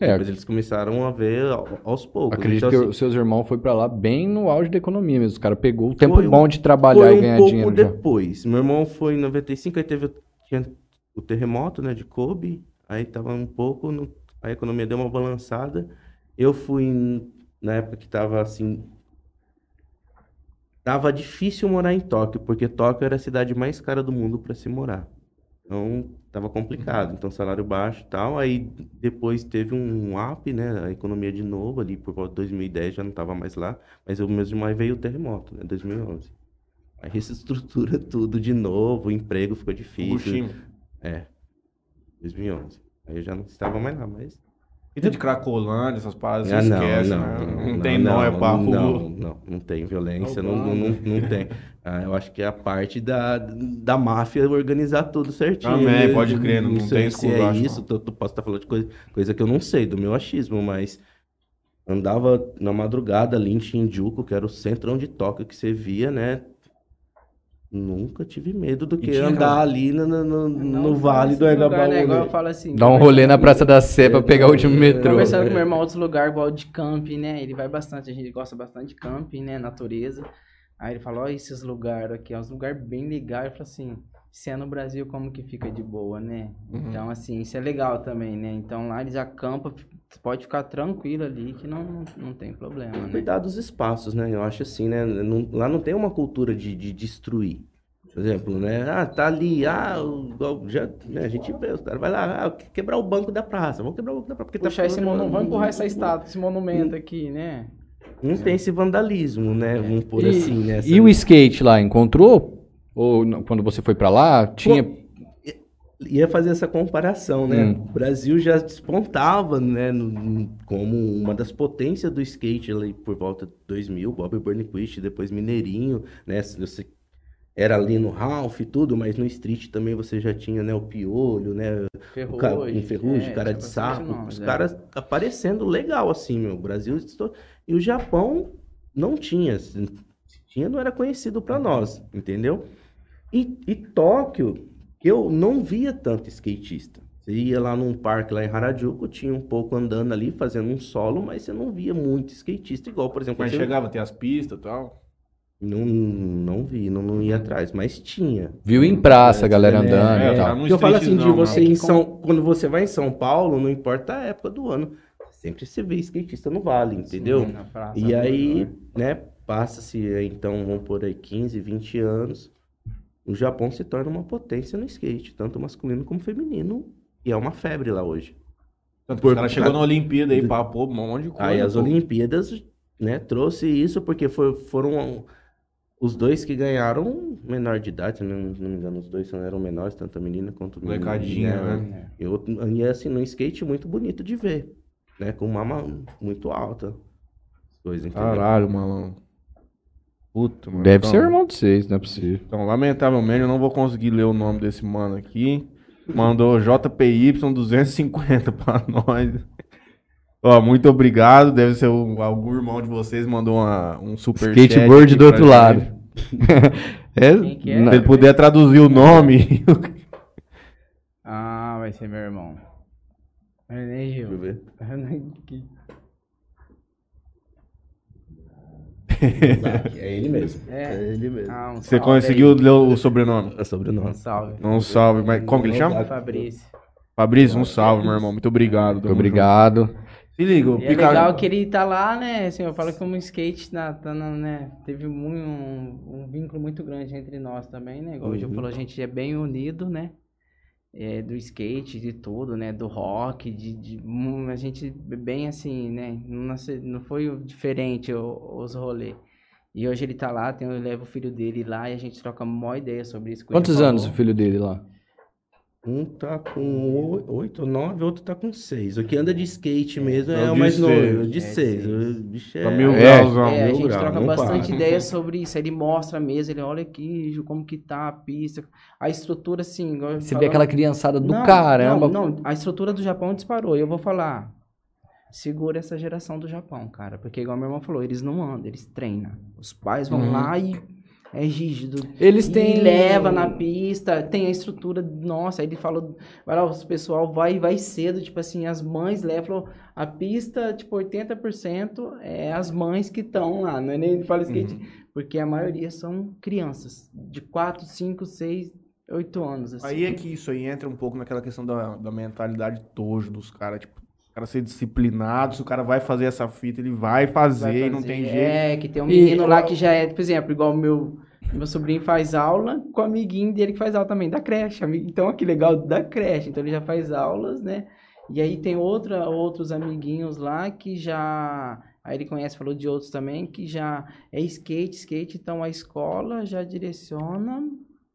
É, Mas eles começaram a ver ao- aos poucos. acredito Então, que assim, os seus irmãos foi pra lá bem no auge da economia mesmo. Os caras pegou o tempo um- bom de trabalhar foi e um ganhar pouco dinheiro já. depois. Meu irmão foi em 95, aí teve o- o terremoto, né, de Kobe. Aí tava um pouco, no- a economia deu uma balançada. Eu fui em- na época que tava assim. Tava difícil morar em Tóquio, porque Tóquio era a cidade mais cara do mundo para se morar. Então, tava complicado. Então, salário baixo e tal. Aí, depois teve um up, né? A economia de novo, ali por volta de 2010, já não tava mais lá. Mas o mês de maio veio o terremoto, né? 2011. Aí, reestrutura tudo de novo, o emprego ficou difícil. Fukushima. É, 2011. Aí eu já não estava mais lá, mas... Fita de Cracolândia, essas paradas, Ah, não, esquece, não, né? não, Não, não, tem não, nóia pra rua. Não, não, não tem violência, não, não, não, tem. Ah, eu acho que é a parte da, da máfia organizar tudo certinho. Também, né? pode crer, não- não tem se é esculacho, isso, tu, tu posso estar falando de coisa, coisa que eu não sei, do meu achismo, mas andava na madrugada ali em Shinjuku, que era o centrão de Tóquio que você via, né? Nunca tive medo do que andar aquela- ali no, no, no- Não, no vale do lugar, Engabaú. né, igual eu falo assim. Dá um rolê na Praça da Sé pra pegar o último metrô. Conversando com meu irmão em outros lugares, igual de camping, né? Ele vai bastante, a gente gosta bastante de camping, né? Natureza. Aí ele falou, olha esses lugares aqui, é uns lugares bem legais. Eu falei assim, se é no Brasil, como que fica de boa, né? Uhum. Então, assim, isso é legal também, né? Então lá eles acampam, pode ficar tranquilo ali, que não, não tem problema, né? Cuidar dos espaços, né? Eu acho assim, né? Não- lá não tem uma cultura de, de destruir. Por exemplo, né? Ah, tá ali, ah, já, né? a gente vê, os caras vai lá, ah, quebrar o banco da praça, vamos quebrar o banco da praça, porque Puxar esse falando- monumento, vamos empurrar essa estátua, esse monumento aqui, né? Não tem esse vandalismo, né? Vamos por assim, né? e o skate lá, encontrou? Ou não, quando você foi pra lá, tinha... ia fazer essa comparação, né? Hum. O Brasil já despontava, né, no- como uma das potências do skate ali por volta de 2000, Bob Burnquist, depois Mineirinho, né? Se Você era ali no Ralph e tudo, mas no street também você já tinha, né, o Piolho, né, o ca- um Ferrugem, é, cara de sapo, os é. caras aparecendo legal assim, meu. O Brasil estou- e o Japão não tinha, assim, tinha não era conhecido pra nós, entendeu? E, e Tóquio, eu não via tanto skatista. Você ia lá num parque lá em Harajuku, tinha um pouco andando ali, fazendo um solo, mas você não via muito skatista, igual, por exemplo, Mas você- chegava a ter as pistas e tal. não, não vi, não, não ia atrás, mas tinha. Viu em praça a galera É, andando é, e tal. eu falo assim, de streetzão, você né? em É São... Quando você vai em São Paulo, não importa a época do ano, sempre se vê skatista no vale, entendeu? Sim, na praça, E no aí, né, passa-se, então, vamos por aí, 15, 20 anos, o Japão se torna uma potência no skate, tanto masculino como feminino, e é uma febre lá hoje. Tanto que Por- os caras chegou na Olimpíada aí, pô, um monte de coisa. Aí as pô. Olimpíadas, né, trouxe isso porque foi- foram os dois que ganharam menor de idade, se não, não me engano, os dois eram menores, tanto a menina quanto o menino. Molecadinha, né? E, e assim, num skate muito bonito de ver, né, com mama muito alta. Coisa, entendeu? Caralho, mano. Puta, mano. Deve Então- ser irmão de vocês, não é possível. Então, lamentavelmente, eu não vou conseguir ler o nome desse mano aqui. Mandou JPY250 pra nós. Ó, muito obrigado. Deve ser o, algum irmão de vocês mandou uma, um super Skateboard do outro lado. É, Quem que é? Se ele puder traduzir o nome. Ah, vai ser meu irmão. René Deixa eu Gil. ver. É ele mesmo. É. É ele mesmo. Ah, um Você conseguiu aí. ler o sobrenome? É sobrenome. Um salve. Um salve. Mas como que ele chama? Fabrício. Fabrício, um salve, meu irmão. Muito obrigado. Muito obrigado. junto. Se liga, o é legal que ele tá lá, né? Assim, eu falo que como skate na, tá na, né? Teve um, um vínculo muito grande entre nós também, né? Igual o Gil Uhum. falou, a gente é bem unido, né? É, do skate, de tudo, né? Do rock, de, de a gente bem assim, né? Não, não foi diferente os rolês. E hoje ele tá lá, tem, eu levo o filho dele lá e a gente troca uma ideia sobre isso. Quantos anos o filho dele lá? Um tá com oito, nove, outro tá com seis. O que anda de skate mesmo É é o mais novo, seis. o de É, seis. O bicho Tá é... mil É. grauzão. É, a mil gente grau, troca não bastante para. ideia sobre isso. Aí ele mostra mesmo, ele olha aqui, como que tá a pista. A estrutura, assim, Você vê falava- aquela criançada do Não, caramba. Não, não, a estrutura do Japão disparou. E eu vou falar, segura essa geração do Japão, cara. Porque igual meu irmão falou, eles não andam, eles treinam. Os pais vão Uhum. lá e é rígido. Eles E têm. leva na pista, tem a estrutura, nossa, aí ele falou, vai lá, o pessoal vai vai cedo, tipo assim, as mães levam a pista, tipo, 80% é as mães que estão lá, não é nem ele fala skate, porque a maioria são crianças, de 4, 5, 6, 8 anos, assim. Aí é que isso aí entra um pouco naquela questão da, da mentalidade tojo dos caras. Tipo, o cara ser disciplinado, se o cara vai fazer essa fita, ele vai fazer, Vai e não fazer. tem jeito. É, que tem um E- menino lá que já é, por exemplo, igual o meu, meu sobrinho faz aula com o amiguinho dele que faz aula também, da creche. Então, que legal, da creche. Então, ele já faz aulas, né? E aí tem outra, outros amiguinhos lá que já... Aí ele conhece, falou de outros também, que já é skate, skate. Então, a escola já direciona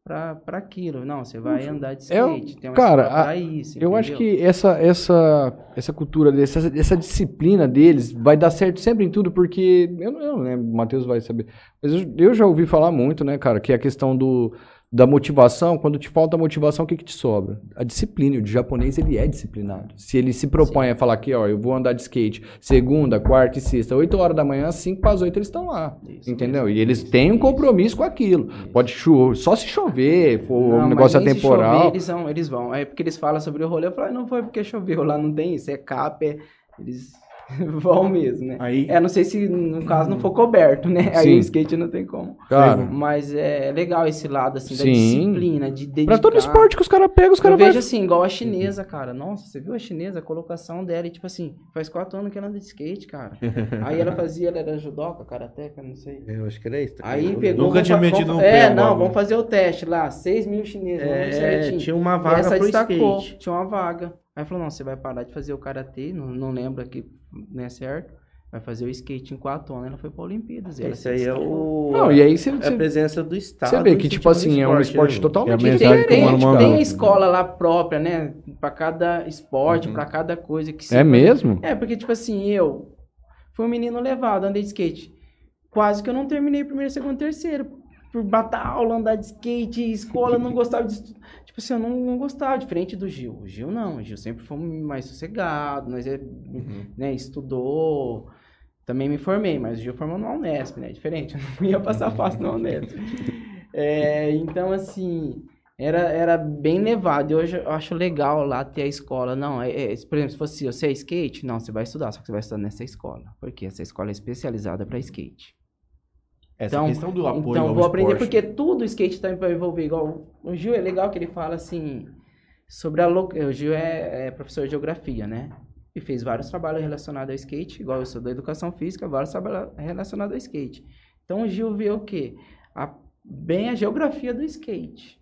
pra, pra aquilo. Não, você vai andar de É skate. tem uma cara, a- isso, Eu acho que essa, essa, essa cultura deles, essa, essa disciplina deles vai dar certo sempre em tudo, porque eu, não- eu não lembro, o Matheus vai saber. Mas eu, eu já ouvi falar muito, né, cara, que a questão do, da motivação, quando te falta motivação, o que, que te sobra? A disciplina. O de japonês, ele é disciplinado. Se ele se propõe a falar aqui, ó, eu vou andar de skate segunda, quarta e sexta, 8 horas da manhã, 5 para as 8 eles estão lá. Isso entendeu? mesmo, E eles isso, têm um isso. compromisso com aquilo. Pode chover, só se chover, for Não, um negócio atemporal. chover, eles, vão, eles vão. É porque eles falam sobre o rolê. Eu falo, "Ah, não foi porque choveu lá, não tem isso. É capa, é... eles vão mesmo, né? Aí, É, não sei se no caso não for coberto, né? Aí Sim. o skate não tem como. Cara, Mas é legal esse lado, assim, da Sim. disciplina, de dedicar. pra todo esporte que os caras pegam, os Eu caras vejo vão. assim, igual a chinesa, cara. Nossa, você viu a chinesa, a colocação dela, e tipo assim, faz quatro anos que ela anda de skate, cara. Aí ela fazia, ela era judoca, karateca, não sei. Eu acho que era isso. Aí Eu- pegou. Nunca tinha no pé É, não, vamos fazer o teste lá. 6 mil chineses, É, certinho. tinha uma E vaga essa pro destacou, skate. tinha uma vaga. Aí falou, não, você vai parar de fazer o karatê, não, não lembro aqui, não é certo. vai fazer o skate em quatro anos, ela foi pra Olimpíadas. Esse aí é se o. Não, e aí você, é a presença do Estado. você vê que, tipo assim, o é um esporte né, totalmente É a Tem, tem, a escola lá própria, né? Pra cada esporte, Uhum. pra cada coisa que É mesmo? É, porque, tipo assim, eu fui um menino levado, andei de skate. Quase que eu não terminei primeiro, segundo, terceiro. Por bater aula, andar de skate, escola, não gostava de estudar. Tipo assim, eu não, não gostava, diferente do Gil. O Gil não, o Gil sempre foi mais sossegado, nós é, Uhum. né, estudou. Também me formei, mas o Gil formou no Unesp, né? Diferente, eu não ia passar fácil no Unesp. É, então, assim, era, era bem levado. E hoje eu acho legal lá ter a escola. Não, é, é, por exemplo, se fosse você é skate, não, você vai estudar, só que você vai estudar nessa escola. Porque essa escola é especializada para skate. Essa Então- questão do apoio então, vou aprender esporte. porque tudo o skate tá vai envolver. Igual o Gil é legal que ele fala assim sobre a lo... o Gil é, é professor de geografia, né? E fez vários trabalhos relacionados ao skate, igual eu sou da educação física, vários trabalhos relacionados ao skate. Então o Gil vê o quê? A... bem a geografia do skate.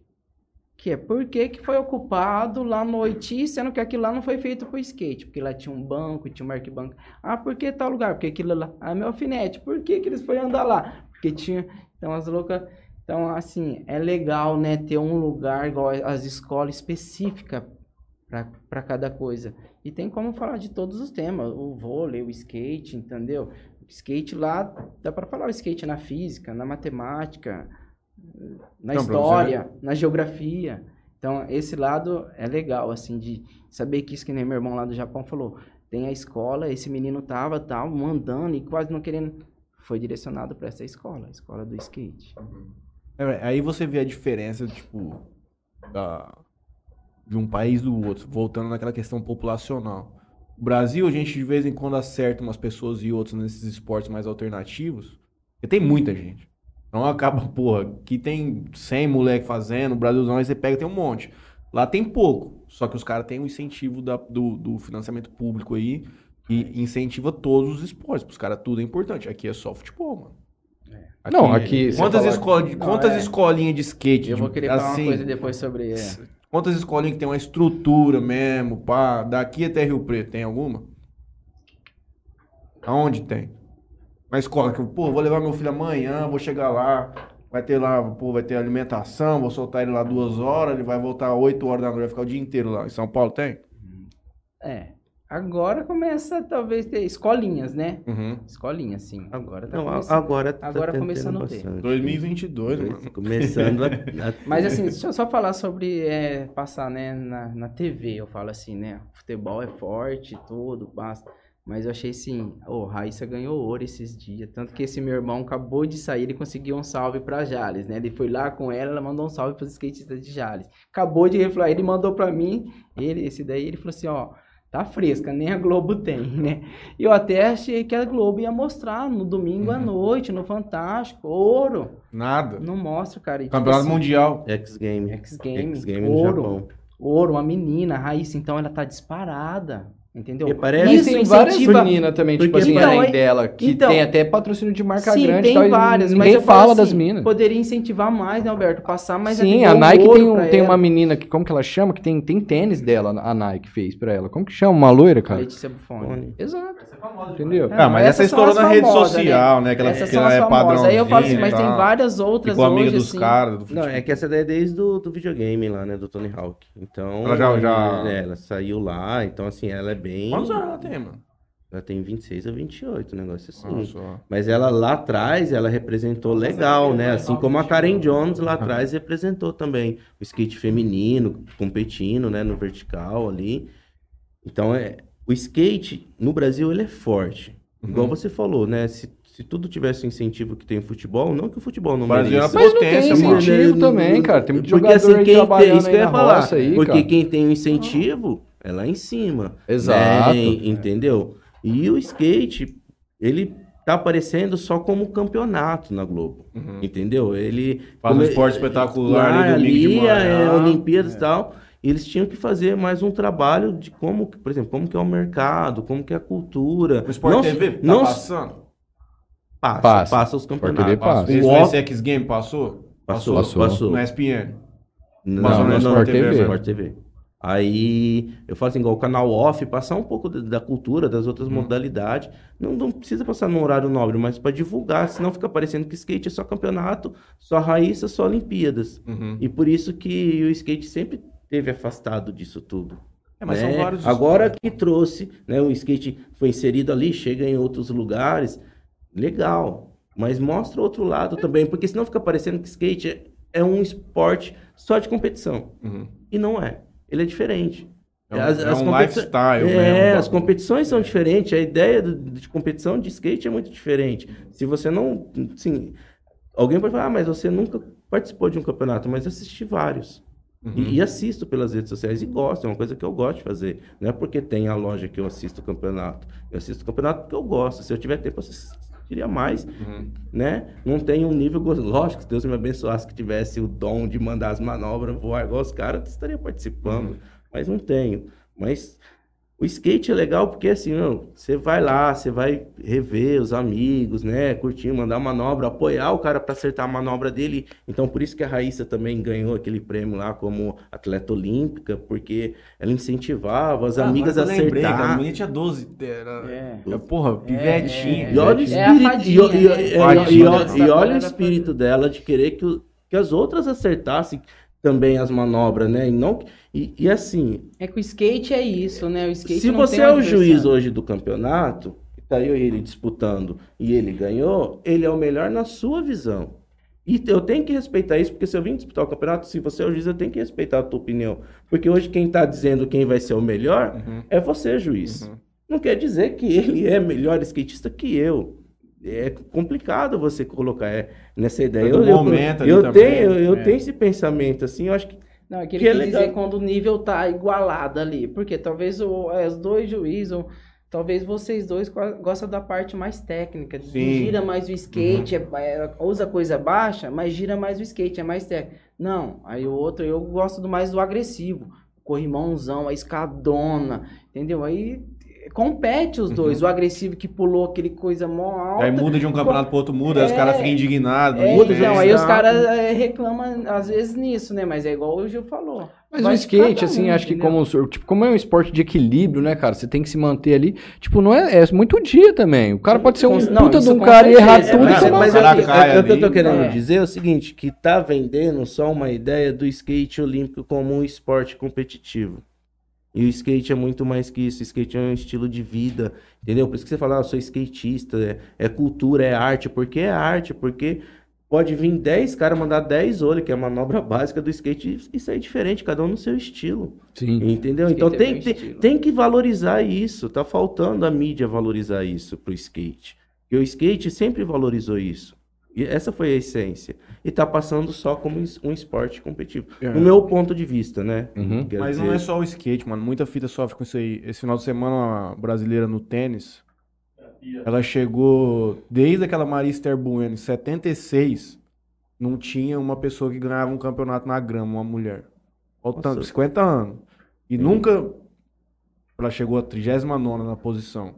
Que é por que, que foi ocupado lá no sendo que aquilo lá não foi feito pro skate. Porque lá tinha um banco, tinha uma arquibanca. Ah, por que tal lugar? Porque aquilo lá. Ah, meu alfinete. Por que, que eles foram andar lá? Porque tinha. Então, as loucas. Então, assim, é legal, né? Ter um lugar igual as escolas específicas para cada coisa. E tem como falar de todos os temas. O vôlei, o skate, entendeu? O skate lá, dá para falar o skate na física, na matemática, na Não, história, na geografia. Então, esse lado é legal, assim, de saber que isso que nem meu irmão lá do Japão falou. Tem a escola, esse menino tava, tal, mandando e quase não querendo. Foi direcionado para essa escola, a escola do skate. É, Aí você vê a diferença, tipo, da- de um país do outro, voltando naquela questão populacional. O Brasil, a gente de vez em quando acerta umas pessoas e outras nesses esportes mais alternativos, porque tem muita gente. Então acaba, porra, aqui tem 100 moleque fazendo, o Brasilzão aí você pega tem um monte. Lá tem pouco, só que os caras têm o incentivo da- do, do financiamento público aí e incentiva todos os esportes, os caras tudo é importante. Aqui é só futebol, mano. Não, aqui, você Quantas, falar- escola, Não, quantas é. escolinhas de skate? Eu vou querer falar assim, uma coisa depois sobre. É, Quantas escolinhas que tem uma estrutura mesmo, pá, daqui até Rio Preto, tem alguma? Aonde tem? Uma escola que, pô, vou levar meu filho amanhã, vou chegar lá, vai ter lá, pô, vai ter alimentação, vou soltar ele lá duas horas, ele vai voltar oito horas da noite, vai ficar o dia inteiro lá. Em São Paulo tem? é. Agora começa talvez ter escolinhas, né? Uhum. Escolinhas, sim. Agora tá Não, a- começando. agora tá Agora tendo começando a ter. bastante. 2022, mano. Começando a, a- Mas assim, deixa eu só falar sobre é, passar, né, na, na TV, eu falo assim, né? Futebol é forte, tudo, basta. Mas eu achei assim, ô, Raíssa ganhou ouro esses dias. Tanto que esse meu irmão acabou de sair, ele conseguiu um salve pra Jales, né? Ele foi lá com ela, ela mandou um salve pros skatistas de Jales. Acabou de reflar, ele mandou pra mim, ele, esse daí, ele falou assim, ó, tá fresca, nem a Globo tem, né? E eu até achei que a Globo ia mostrar no domingo à noite, no Fantástico, ouro. Nada. Não mostra, cara. E, tipo Campeonato assim, Mundial. X Game. X Game, X Game no ouro. Japão. Ouro, uma menina, Raíssa, então ela tá disparada. Entendeu? E parece- Isso tem várias meninas também, tipo assim, Então, além aí- dela, que então- tem até patrocínio de marca Sim, grande e tem tal, várias, mas ninguém eu falo fala assim, das minas. Poderia incentivar mais, né, Alberto? Passar mais Sim, a Nike tem, um- tem uma menina que, como que ela chama? Que tem, tem tênis dela, a Nike fez pra ela. Como que chama? Uma loira, cara? Letícia Buffoni. Fone. Exato. Entendeu? Ah, mas essa estourou na rede social, né? Aquela Essas que são é famosas. Aí eu falo assim, mas tem várias outras Ficou amiga hoje, dos assim. caras do Não, é que essa daí é desde do, do videogame lá, né? Do Tony Hawk. Então. Ela já- já- é, ela saiu lá, então assim, ela é bem. Quantos anos ela tem, mano? Ela tem 26 ou 28, um negócio assim. Nossa. Mas ela lá atrás, ela representou legal, né? Assim como a Karen Jones lá atrás representou também o skate feminino, competindo, né? No vertical ali. Então, é, o skate, no Brasil, ele é forte. Igual você falou, né? Se, se tudo tivesse o incentivo que tem o futebol, não que o futebol não Brasil é mereça. uma Mas não tem incentivo também, cara. Tem muito Porque jogador assim, aí quem tem, isso que eu ia falar. aí, porque cara. quem tem o incentivo é lá em cima. Exato. né? Entendeu? E o skate, ele tá aparecendo só como campeonato na Globo. Uhum. Entendeu? Ele. Faz um esporte espetacular ali, domingo de ali, manhã. é, Olimpíadas e tal. E eles tinham que fazer mais um trabalho de como, por exemplo, como que é o mercado, como que é a cultura. O Sport não, TV tá não passando? passa, Passa. passa, os campeonatos. Passa. O Op- esse X Game passou? Passou, Passou. passou. No ESPN? Não, Passou não, no não, Sport TV, Sport. TV. Aí eu falo assim, igual o canal off, passar um pouco da, cultura, das outras modalidades. Não, não precisa passar no horário nobre, mas para divulgar, senão fica parecendo que skate é só campeonato, só raíça, só Olimpíadas. Uhum. E por isso que o skate sempre teve afastado disso tudo. É, mas né? são vários Agora que trouxe, né, o skate foi inserido ali, chega em outros lugares, legal. Mas mostra outro lado também, porque senão fica parecendo que skate é, é um esporte só de competição. Uhum. E não é. Ele é diferente. É um, As- é as um lifestyle É, mesmo. as competições são diferentes, a ideia de competição de skate é muito diferente. Se você não, assim, alguém pode falar, ah, mas você nunca participou de um campeonato, mas assisti vários. Uhum. E, e assisto pelas redes sociais e gosto, é uma coisa que eu gosto de fazer. Não é porque tem a loja que eu assisto o campeonato. Eu assisto o campeonato porque eu gosto. Se eu tiver tempo, eu assistiria mais, Uhum. né? Não tem um nível... Lógico, se Deus me abençoasse que tivesse o dom de mandar as manobras voar igual os caras, estaria participando. Uhum. Mas não tenho. Mas o skate é legal porque assim, meu, você vai lá, você vai rever os amigos, né? Curtir, mandar manobra, apoiar o cara para acertar a manobra dele. Então, por isso que a Raíssa também ganhou aquele prêmio lá como atleta olímpica, porque ela incentivava as Ah, amigas a eu lembrei, cara, a acertar. menina tinha 12. Era... É. É, porra, pivetinha. é, E olha o É a espírito, fadinha, e, e- né? e- e- e- e- e olha o espírito dela de querer que, que as outras acertassem também as manobras, né? E, não, e, e assim, É que o skate é isso, né? O skate Se não você tem é o juiz hoje do campeonato, que tá eu e ele disputando e ele ganhou, ele é o melhor na sua visão. E eu tenho que respeitar isso, porque se eu vim disputar o campeonato, se você é o juiz, eu tenho que respeitar a tua opinião. Porque hoje quem tá dizendo quem vai ser o melhor Uhum. é você, juiz. Uhum. Não quer dizer que ele é melhor skatista que eu. É complicado você colocar é, nessa ideia. É do eu, eu- eu também, tenho, eu é. tenho esse pensamento assim, eu acho que Não, é que ele Que é quis legal. dizer quando o nível tá igualado ali. Porque talvez o, é, os dois juízes, ou talvez vocês dois go- gostam da parte mais técnica. Gira mais o skate, é- é- usa coisa baixa, mas gira mais o skate, é mais técnico. Não, aí o outro, eu gosto do mais do agressivo. Corrimãozão, a escadona, entendeu? Aí compete os dois. O agressivo que pulou aquele coisa mó alta. Aí muda de um campeonato pro outro, muda, aí os É. caras ficam indignados. É, muda, já aí os caras é, reclamam às vezes nisso, né? Mas é igual o Gil falou. Mas Vai o skate, assim, um, acho que como, tipo, como é um esporte de equilíbrio, né, cara? Você tem que se manter ali. Tipo, não é, é muito dia também. O cara pode ser um Não, puta de um cara e errar É, tudo e mas- tomar mas é, é, o que eu tô querendo É. dizer é o seguinte, que tá vendendo só uma ideia do skate olímpico como um esporte competitivo. E o skate é muito mais que isso. O skate é um estilo de vida, entendeu? Por isso que você fala, ah, eu sou skatista, é, é cultura, é arte. Por que é arte? Porque pode vir 10 caras mandar 10 olhos, que é a manobra básica do skate, e sair diferente, cada um no seu estilo. Sim. Entendeu? Então é tem, meu tem, tem que valorizar isso. Tá faltando a mídia valorizar isso pro skate. E o skate sempre valorizou isso. E essa foi a essência. E tá passando só como um esporte competitivo. É. No meu ponto de vista, né? Uhum. Mas não dizer- é só o skate, mano. Muita fita sofre com isso aí. Esse final de semana, uma brasileira no tênis, ela chegou desde aquela Marista Bueno, em 76, não tinha uma pessoa que ganhava um campeonato na grama, uma mulher. Faltando Nossa. 50 anos. E nunca ela chegou a 39 na posição.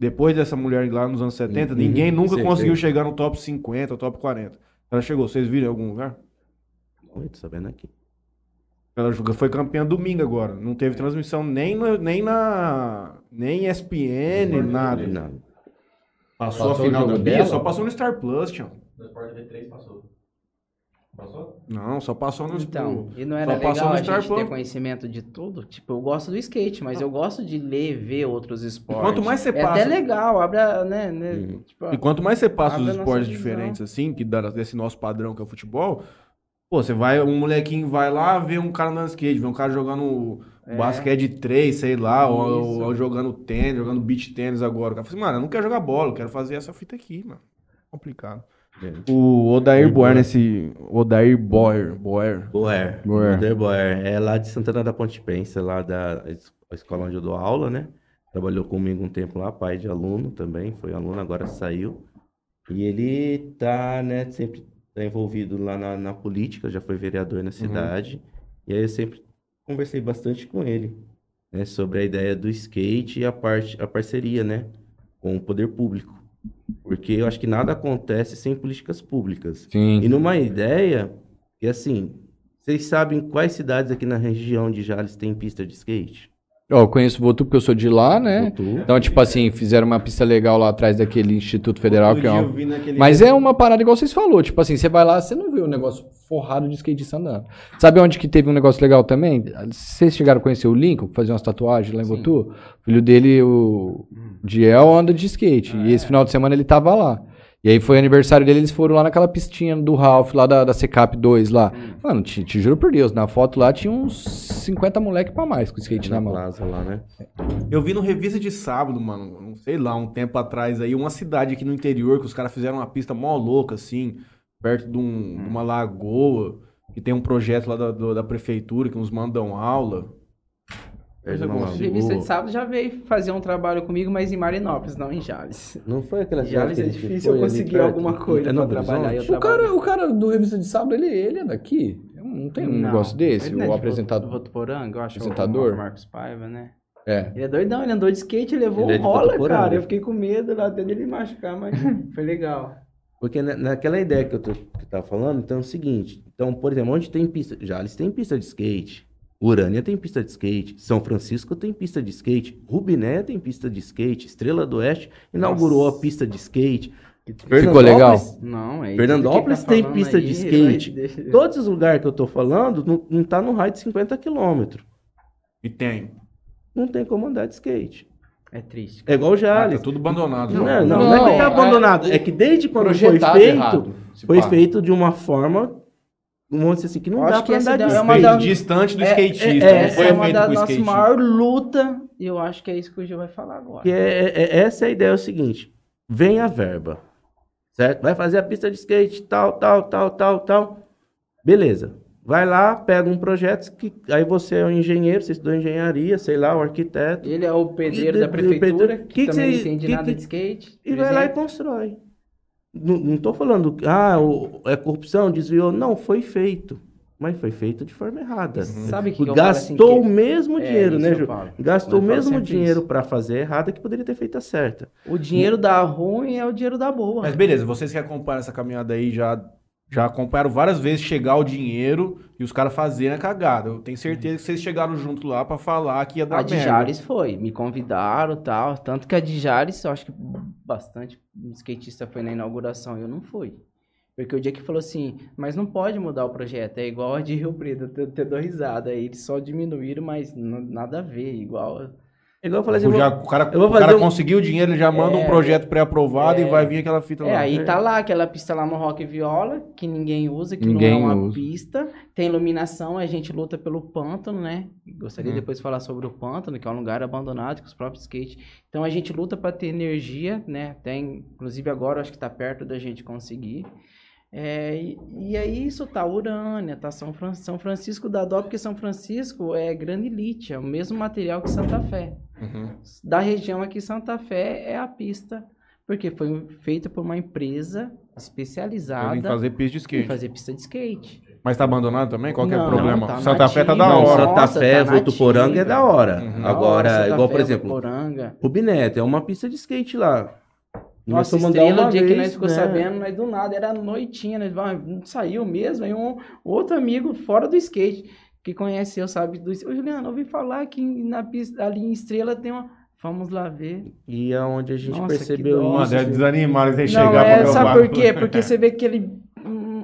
Depois dessa mulher lá nos anos 70, Uhum. ninguém nunca conseguiu chegar no top 50, top 40. Ela chegou, vocês viram em algum lugar? Oi, tô sabendo aqui. Ela jogou- foi campeã domingo agora. Não teve transmissão nem, no- nem na. Nem ESPN, nada. Não. Passou, Passou a final o da jogo Bia, dela? só passou no Star Plus, tio. No Sport TV3 passou. Passou? Não, só passou no Então, e não era passou legal a gente ter conhecimento de tudo? Tipo, eu gosto do skate, mas eu gosto de ler, ver outros esportes. Quanto mais você É passa. até legal, abre a, né, né, Uhum. tipo, E quanto mais você passa os esportes diferentes, assim, que dá desse nosso padrão que é o futebol, pô, você vai, um molequinho vai lá ver um cara andando skate, ver um cara jogando É. basquete de três, sei lá, ou, Isso. ou jogando tênis, jogando beach tênis agora. O cara fala assim, mano, eu não quero jogar bola, eu quero fazer essa fita aqui, mano. Complicado. O Odair Boer nesse. Odair Boer. Boer. Boer. Boer. Boer. Boer. É lá de Santana da Ponte Pensa, lá da escola onde eu dou aula, né? Trabalhou comigo um tempo lá, pai de aluno também, foi aluno, agora saiu. E ele tá, né, sempre tá envolvido lá na, na política, já foi vereador na cidade. E aí eu sempre conversei bastante com ele, né, sobre a ideia do skate e a parte, a parceria, né, com o poder público. Porque eu acho que nada acontece sem políticas públicas. Sim. E numa ideia que, assim, Vocês sabem quais cidades aqui na região de Jales tem pista de skate? Ó, eu conheço Votu porque eu sou de lá, né? Votu. Então, tipo assim, fizeram uma pista legal lá atrás daquele Instituto Federal, Outro que é uma... Mas é uma parada igual vocês falou, tipo assim, você vai lá, você não vê o negócio forrado de skatista andando. Sabe onde que teve um negócio legal também? Vocês chegaram a conhecer o Lincoln, que fazia umas tatuagens lá em Sim. Votu? O filho dele, o Diel, anda de skate. Ah, e esse final de semana ele tava lá. E aí foi aniversário dele, eles foram lá naquela pistinha do Ralph, lá da, da Secap 2 lá. Hum. Mano, te, te juro por Deus, na foto lá tinha uns 50 moleque pra mais com skate na Na mão. plaza lá, né? Eu vi no Revista de Sábado, mano, não sei lá, um tempo atrás aí, uma cidade aqui no interior que os caras fizeram uma pista mó louca, assim, perto de, um- de uma lagoa, que tem um projeto lá da, do- da prefeitura que uns mandam aula. Perto Eu de sábado já veio fazer um trabalho comigo, mas em Marinópolis, não em Jales. Não foi aquela Jales cidade é difícil eu conseguir perto? alguma coisa É pra trabalhar. Eu? O cara, o cara do Revista de Sábado, ele, ele é daqui? Não tem um Não, negócio desse? não é O apresentador. Votuporanga, eu acho. Apresentador? O Marcos Paiva, né? É. Ele é doidão, ele andou de skate e levou Ele é um de rola, cara. Eu fiquei com medo lá até dele machucar, mas foi legal. Porque na- naquela ideia que eu, tô, que eu tava falando, então é o seguinte. Então, por exemplo, onde tem pista... Jales tem pista de skate. Urânia tem pista de skate. São Francisco tem pista de skate. Rubiné tem pista de skate. Estrela do Oeste inaugurou a pista de skate. Ficou legal? Não, é isso Fernandópolis tá tem pista aí, de skate. deixar- Todos os lugares que eu tô falando não, não tá no raio de 50 quilômetros. E tem. Não tem como andar de skate. É triste. É igual o Ah, Jales. tá tudo abandonado. Não, já. não, não, é que tá Não, abandonado. é- É, que desde quando foi feito, errado, foi pá. feito de uma forma, vamos dizer assim, que não dá pra essa andar de é uma skate. da- Distante do É, skatista. é, é, Essa é uma nossas skatista. maior luta e eu acho que é isso que o Gil vai falar agora. Que é, é- é- essa é a ideia, é o seguinte, vem a verba, certo? Vai fazer a pista de skate, tal, tal, tal, tal, tal. Beleza. Vai lá, pega um projeto que aí você é um engenheiro, você estudou engenharia, sei lá, o arquiteto, Ele é o pedreiro da prefeitura, que que, que também você- não entende que- nada que- de skate. e vai lá e exemplo. constrói. Não, tô falando, ah, o- é corrupção, desviou. Não, foi feito. Mas foi feito de forma errada. Sabe o que assim, Gastou que- o mesmo É, dinheiro, né, Ju? Gastou o mesmo dinheiro pra fazer errada que poderia ter feito a certa. O dinheiro da ruim é o dinheiro da boa. Mas beleza, vocês que acompanham essa caminhada aí já, já acompanharam várias vezes chegar o dinheiro e os caras fazerem a cagada. Eu tenho certeza que vocês chegaram junto lá pra falar que ia dar A merda. de Jales foi, me convidaram e tal. Tanto que a de Jales, eu acho que bastante skatista foi na inauguração e eu não fui. Porque o dia que falou assim, mas não pode mudar o projeto, é igual a de Rio Preto, eu te- te dou risada. Aí eles só diminuíram, mas nada a ver, igual. É igual eu falei assim, Já- vou- o cara, eu vou o cara um- conseguiu o dinheiro, ele já manda um É, projeto pré-aprovado é. e vai vir aquela fita É, lá. aí tá lá aquela pista lá no Rock Viola, que ninguém usa, que Ninguém não é uma usa. pista. Tem iluminação, a gente luta pelo pântano, né? Gostaria Uhum. depois de falar sobre o pântano, que é um lugar abandonado com os próprios skate. Então a gente luta para ter energia, né? Tem, inclusive agora acho que tá perto da gente conseguir. É, e, e aí isso tá Urânia, tá São, Fran- São Francisco da Dó, porque São Francisco é granilite, é o mesmo material que Santa Fé Uhum. da região aqui, Santa Fé é a pista, porque foi feita por uma empresa especializada fazer pista de em skate. fazer pista de skate. Mas tá abandonado também? Qual que é o Não, problema? tá Santa Fé tá da. Não, hora. Santa Fé, tá Votuporanga é da hora. Uhum. Agora, Nossa, igual, Fé, por exemplo, Votuporanga. Rubineto é uma pista de skate lá. Nossa, estrela, uma o dia que vez, nós ficou né? sabendo, nós do nada, era noitinha, nós vamos, não saiu mesmo, aí um outro amigo fora do skate, que conheceu, sabe, do Ô Juliano, eu ouvi falar que na pista, ali em Estrela tem uma, vamos lá ver. E é onde a gente Nossa, que percebeu dó. isso. Mano, é desanimado você Não, chegar é, pro meu sabe por quê? Porque você vê aquele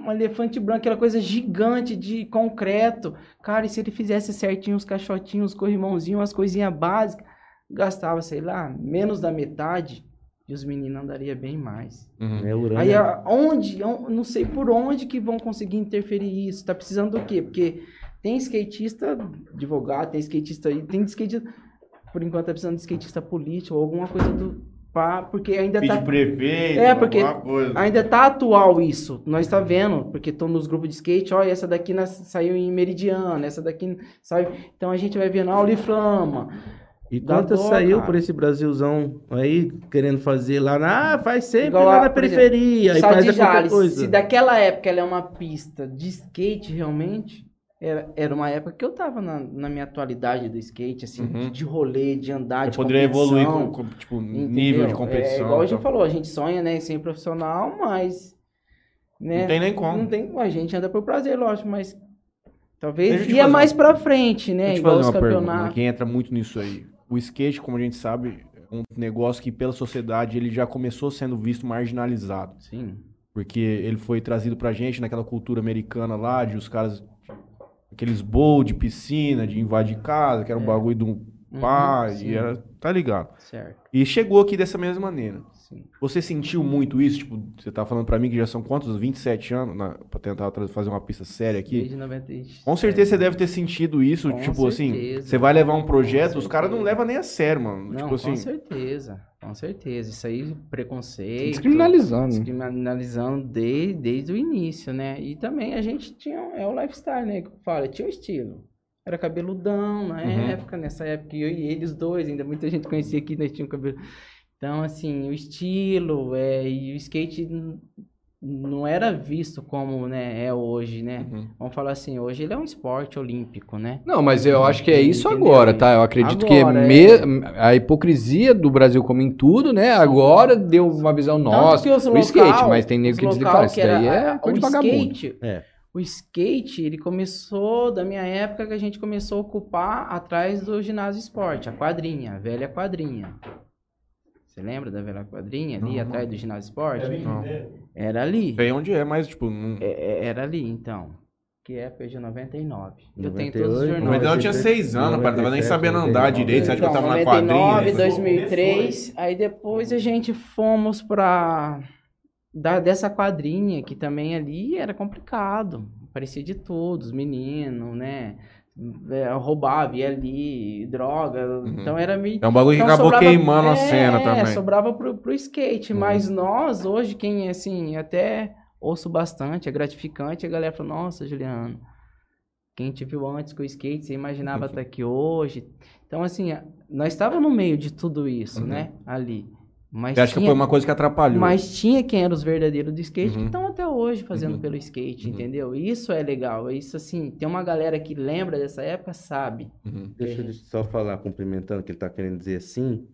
um elefante branco, aquela coisa gigante de concreto. Cara, e se ele fizesse certinho os caixotinhos, os corrimãozinhos, as coisinhas básicas, gastava, sei lá, menos da metade e os meninos andariam bem mais. Uhum. É. Aí, a- onde, on- não sei por onde que vão conseguir interferir isso. Tá precisando do quê? Porque tem skatista advogado, tem skatista aí, tem skatista, por enquanto tá precisando de skatista político ou alguma coisa do... Porque ainda tá... Pedir prefeito, É, porque alguma coisa. Ainda tá atual isso. Nós tá vendo, porque estão nos grupos de skate, olha, essa daqui saiu em Meridiano, essa daqui saiu. Então a gente vai vendo aula e flama. E dó, saiu cara. por esse Brasilzão aí, querendo fazer lá na... Ah, faz sempre Igual lá a- na exemplo, periferia. Aí Sal faz Jales, coisa. se daquela época ela é uma pista de skate realmente, era, era uma época que eu tava na, na minha atualidade do skate, assim, Uhum. de, de rolê, de andar, Eu de poderia competição. evoluir com, com, tipo, nível de competição. É, igual a gente então. falou, a gente sonha, né, em ser profissional, mas... Né, Não tem nem como. Não tem, a gente anda por prazer, lógico, mas Talvez ia mais uma- pra frente, né? Igual fazer os uma pergunta, campeonatos. né, que entra muito nisso aí. O skate, como a gente sabe, é um negócio que pela sociedade ele já começou sendo visto marginalizado. Sim. Porque ele foi trazido pra gente naquela cultura americana lá, de os caras. Aqueles bowl de piscina, de invadir casa, que era um bagulho do pai, sim. e era. Tá ligado? Certo. E chegou aqui dessa mesma maneira. Sim. Você sentiu muito isso? Tipo, você tá falando pra mim que já são quantos? 27 anos na, pra tentar fazer uma pista séria aqui? Desde 97. Com certeza você deve ter sentido isso, Com tipo assim, certeza. você vai levar um projeto, os caras não levam nem a sério, mano. Não, tipo assim, com certeza. Com certeza. Isso aí, preconceito. Descriminalizando. Descriminalizando desde, desde o início, né? E também a gente tinha. É o lifestyle, né? Que eu falo, tinha o estilo. Era cabeludão na Uhum. época, nessa época, eu e eles dois, ainda muita gente conhecia aqui, nós tínhamos cabelo. Então, assim, o estilo é, e o skate não era visto como né, é hoje, né? Uhum. Vamos falar assim, hoje ele é um esporte olímpico, né? Não, mas eu acho que é isso Entendeu? agora, tá? Eu acredito Agora, que me- a hipocrisia do Brasil como em tudo, né? Agora deu uma visão Tanto nossa. o local- skate, mas tem nego que fala, isso daí é coisa de o vagabundo. skate, É. O skate, ele começou da minha época que a gente começou a ocupar atrás do ginásio esporte, a quadrinha, a velha quadrinha. Você lembra da velha quadrinha ali atrás do ginásio esporte? Não. Era ali. Sei onde é, mas tipo, não... É- é- era ali, então. Que época de 99. Eu tenho 98, todos os Mas jornais. eu tinha seis anos, pai, tava nem 97, sabendo andar direito, você acha que eu tava na 99, quadrinha? 2003, aí depois a gente fomos pra da, dessa quadrinha que também ali era complicado, parecia de tudo, os meninos, né? É, roubava, ia ali, droga, então era meio... É um bagulho que Então, acabou sobrava- queimando a é, cena também. sobrava pro, pro skate, Uhum. mas nós hoje, quem assim, até ouço bastante, é gratificante, a galera fala, nossa, Juliano, quem te viu antes com o skate, você imaginava estar aqui hoje. Então, assim, a- nós estávamos no meio de tudo isso, Uhum. né? Ali. Mas Você acha que foi uma coisa que atrapalhou? mas tinha quem eram os verdadeiros do skate Uhum. que estão até hoje fazendo Uhum. pelo skate, Uhum. entendeu? Isso é legal. Isso, assim, tem uma galera que lembra dessa época, sabe. Uhum. Deixa eu só falar, complementando, que ele tá querendo dizer assim,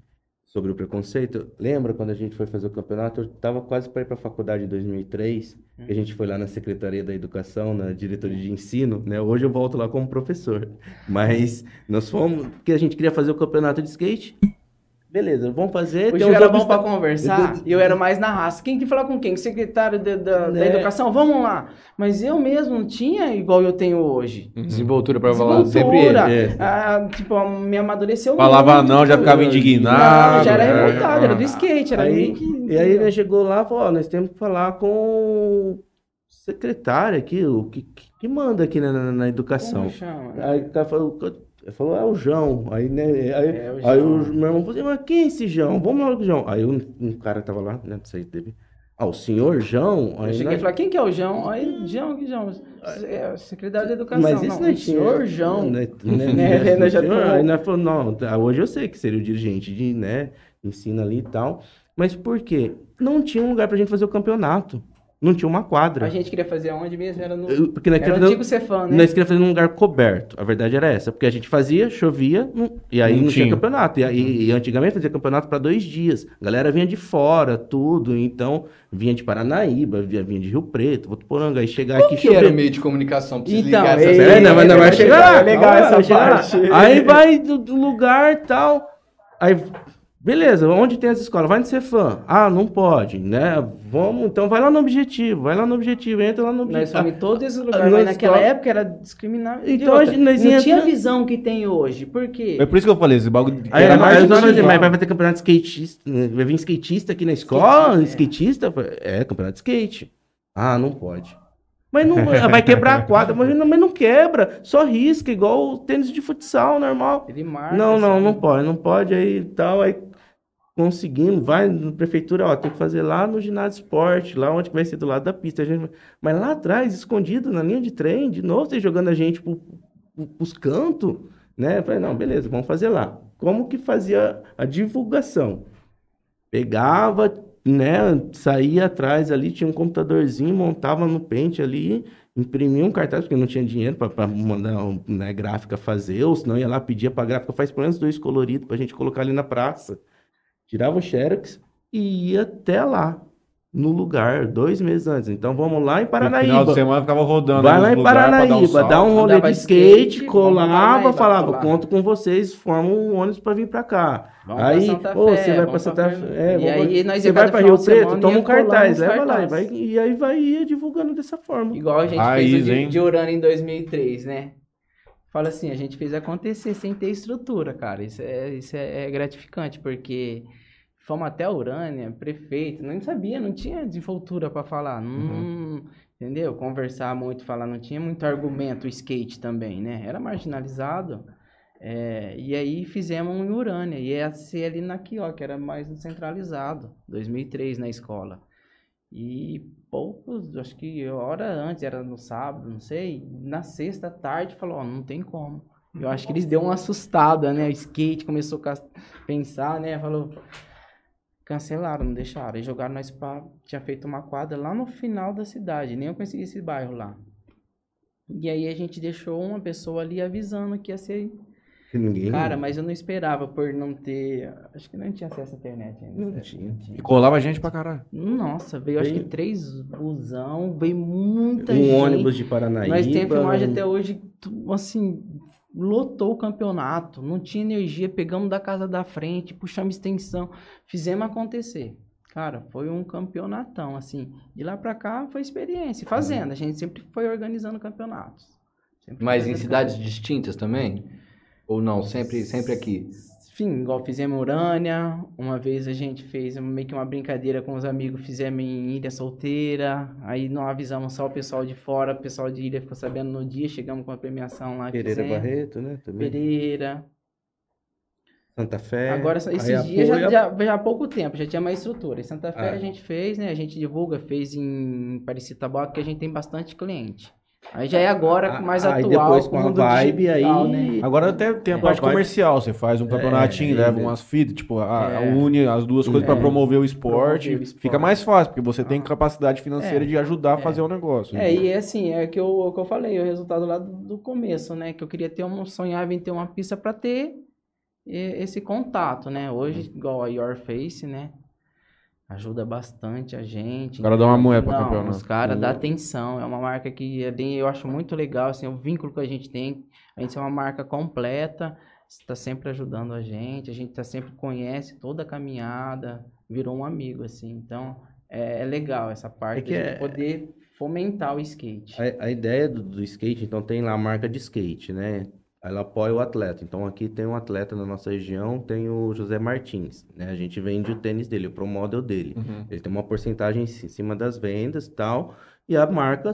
sobre o preconceito. Lembra quando a gente foi fazer o campeonato? Eu tava quase para ir para a faculdade em 2003, que a gente foi lá na Secretaria da Educação, na diretoria de ensino, né? Hoje eu volto lá como professor. Mas nós fomos, porque a gente queria fazer o campeonato de skate. Beleza, vamos fazer. O Gil uns era bom pra conversar e eu era mais na raça. Quem que falar com quem? Secretário de- da, da Né? educação? Vamos lá. Mas eu mesmo não tinha igual eu tenho hoje. Desenvoltura pra falar sempre é. Ah, tipo, me amadureceu Falava muito. não, já ficava indignado. Não, já era né? revoltado, era do skate, era Aí, que... e aí ele chegou lá e falou, ó, nós temos que falar com o secretário aqui, o que, que que manda aqui na, na- na educação. Como chama? Aí o cara falou, ele falou, é o João. Aí, né, aí, É, o aí o meu irmão falou assim, mas quem é esse João? Vamos lá com o João. Aí um, um cara tava lá, né, não sei, teve... Ah, o senhor João? Eu Aí cheguei nós- e falei, quem que é o João? Aí, João, que João? É, secretário de Educação. Mas isso não, é o senhor João. Né, né, Né, né, nós já senhor. Aí nós falamos, não, tá, hoje eu sei que seria o dirigente de, né, ensino ali e tal. Mas por quê? Não tinha um lugar pra gente fazer o campeonato. Não tinha uma quadra. A gente queria fazer onde mesmo? Era no... Porque nós Era antigo Cefam, né? nós queríamos fazer num lugar coberto. A verdade era essa. Porque a gente fazia, chovia, não- e aí Não não, tinha tinha. campeonato. E, aí- e antigamente fazia campeonato para dois dias. A galera vinha de fora, tudo. Então, vinha de Paranaíba, vinha, vinha de Rio Preto, Votuporanga. Aí chegar aqui que era o meio de comunicação pra Então, ligar essas É, não, mas não vai chegar é legal essa vai chegar parte. Aí vai do, do lugar e tal. Aí, beleza, onde tem essa escola? Vai no Cefam. Ah, não pode, né? Vamos, então vai lá no objetivo, vai lá no objetivo, entra lá no Nós objetivo. fomos em todos esses lugares, Ah, mas nós naquela só- época era discriminado. Então, a gente- nós não ia tinha a visão que tem hoje. Por quê? É por isso que eu falei, esse bagulho. Aí, era mais nós- mas vai ter campeonato de skatista, vai vir skatista aqui na escola, skatista, é, campeonato de skate. Ah, não pode. Mas não vai quebrar a quadra, mas não, mas não quebra, só risca, igual o tênis de futsal normal. Ele marca. Não, não, sabe? não pode, não pode, aí tal, aí conseguimos, vai na prefeitura, ó, tem que fazer lá no ginásio esporte, lá onde vai ser do lado da pista. Gente- mas lá atrás, escondido na linha de trem, de novo, vocês jogando a gente pro, pros cantos, né? Eu falei, não, beleza, vamos fazer lá. Como que fazia a divulgação? Pegava, né, saía atrás ali, tinha um computadorzinho, montava no pente ali, imprimia um cartaz, porque não tinha dinheiro para mandar né, gráfica fazer, ou senão ia lá, pedia para gráfica, faz pelo menos dois coloridos para a gente colocar ali na praça. Tirava o xerox e ia até lá. no lugar, dois meses antes. Então vamos lá em No final Paranaíba. de semana ficava rodando. Vai lá em Paranaíba, dá um rolê de skate, skate, colava, Paranaíba, falava, conto com vocês, forma um ônibus pra vir pra cá. Vamos aí, pra Santa ô, Fé, você vai pra vamos Santa Fé, é, E vamos- aí nós você ia vai final Rio Preto, toma ia um cartaz, leva lá, e, vai, e aí vai ir divulgando dessa forma. Igual a gente Raiz, fez o de, de Urano em 2003, né? Fala assim, a gente fez acontecer sem ter estrutura, cara. Isso é, isso é, é gratificante, porque fomos até a Urânia, prefeito, não sabia, não tinha desenvoltura pra falar. Não, Uhum. Entendeu? Conversar muito, falar, não tinha muito argumento, o skate também, né? Era marginalizado. É, e aí fizemos um em Urânia, e ia ser ali na Quio, que era mais centralizado, 2003 na escola. E poucos, acho que hora antes, era no sábado, não sei, na sexta tarde falou, ó, não tem como. Eu acho que eles deu uma assustada, né? O skate começou a pensar, né? Falou, cancelaram, não deixaram. Aí jogaram nós pra, tinha feito uma quadra lá no final da cidade, nem eu conhecia esse bairro lá. E aí a gente deixou uma pessoa ali avisando que ia ser Ninguém. Cara, mas eu não esperava por não ter. Acho que não tinha acesso à internet ainda. Não tinha. E colava gente pra caralho. Nossa, veio acho que três busão, veio muita um gente. ônibus de Paranaíba. Nós temos filmagem até hoje, assim, lotou o campeonato, não tinha energia, pegamos da casa da frente, puxamos extensão, fizemos acontecer. Cara, foi um campeonatão, assim. De lá pra cá foi experiência, fazendo. A gente sempre foi organizando campeonatos. Sempre Mas em cidades distintas também? Ou não? Sempre, sempre aqui? Enfim, igual fizemos em Urânia, uma vez a gente fez meio que uma brincadeira com os amigos, fizemos em Ilha Solteira, aí não avisamos só o pessoal de fora, o pessoal de Ilha ficou sabendo no dia, chegamos com a premiação lá. Pereira fizemos. Barreto, né? Também. Pereira. Santa Fé. Agora, esses dias já, já, já há pouco tempo, já tinha mais estrutura. Em Santa Fé É. a gente fez, né? A gente divulga, fez em Paricitaboa, que a gente tem bastante cliente. Aí já é agora mais Aí atual, depois com a mundo vibe, digital, aí- né? Agora até tem a É. parte comercial. Você faz um campeonatinho, É, leva é. umas fitas, tipo, a, É. une as duas coisas pra É. promover o esporte. Promover o esporte. Fica mais fácil, porque você tem capacidade financeira É. de ajudar a É. fazer o negócio. É, e é assim, é que eu, o que eu falei, o resultado lá do, do começo, né? Que eu queria ter um, sonhava em ter uma pista para ter e- esse contato, né? Hoje, igual a Your Face, né? Ajuda bastante a gente. O cara dá uma moeda pra Não, campeonato. Os caras dão atenção, é uma marca que é bem, eu acho muito legal, assim, o vínculo que a gente tem. A gente é uma marca completa, está sempre ajudando a gente, a gente tá sempre conhece toda a caminhada, virou um amigo, assim. Então, é, é legal essa parte É que é- poder fomentar o skate. A, a ideia do, do skate, então tem lá a marca de skate, né? Ela apoia o atleta. Então aqui tem um atleta na nossa região, tem o José Martins, né? A gente vende o tênis dele, o pro model dele. Uhum. Ele tem uma porcentagem em ci- em cima das vendas e tal, e a marca,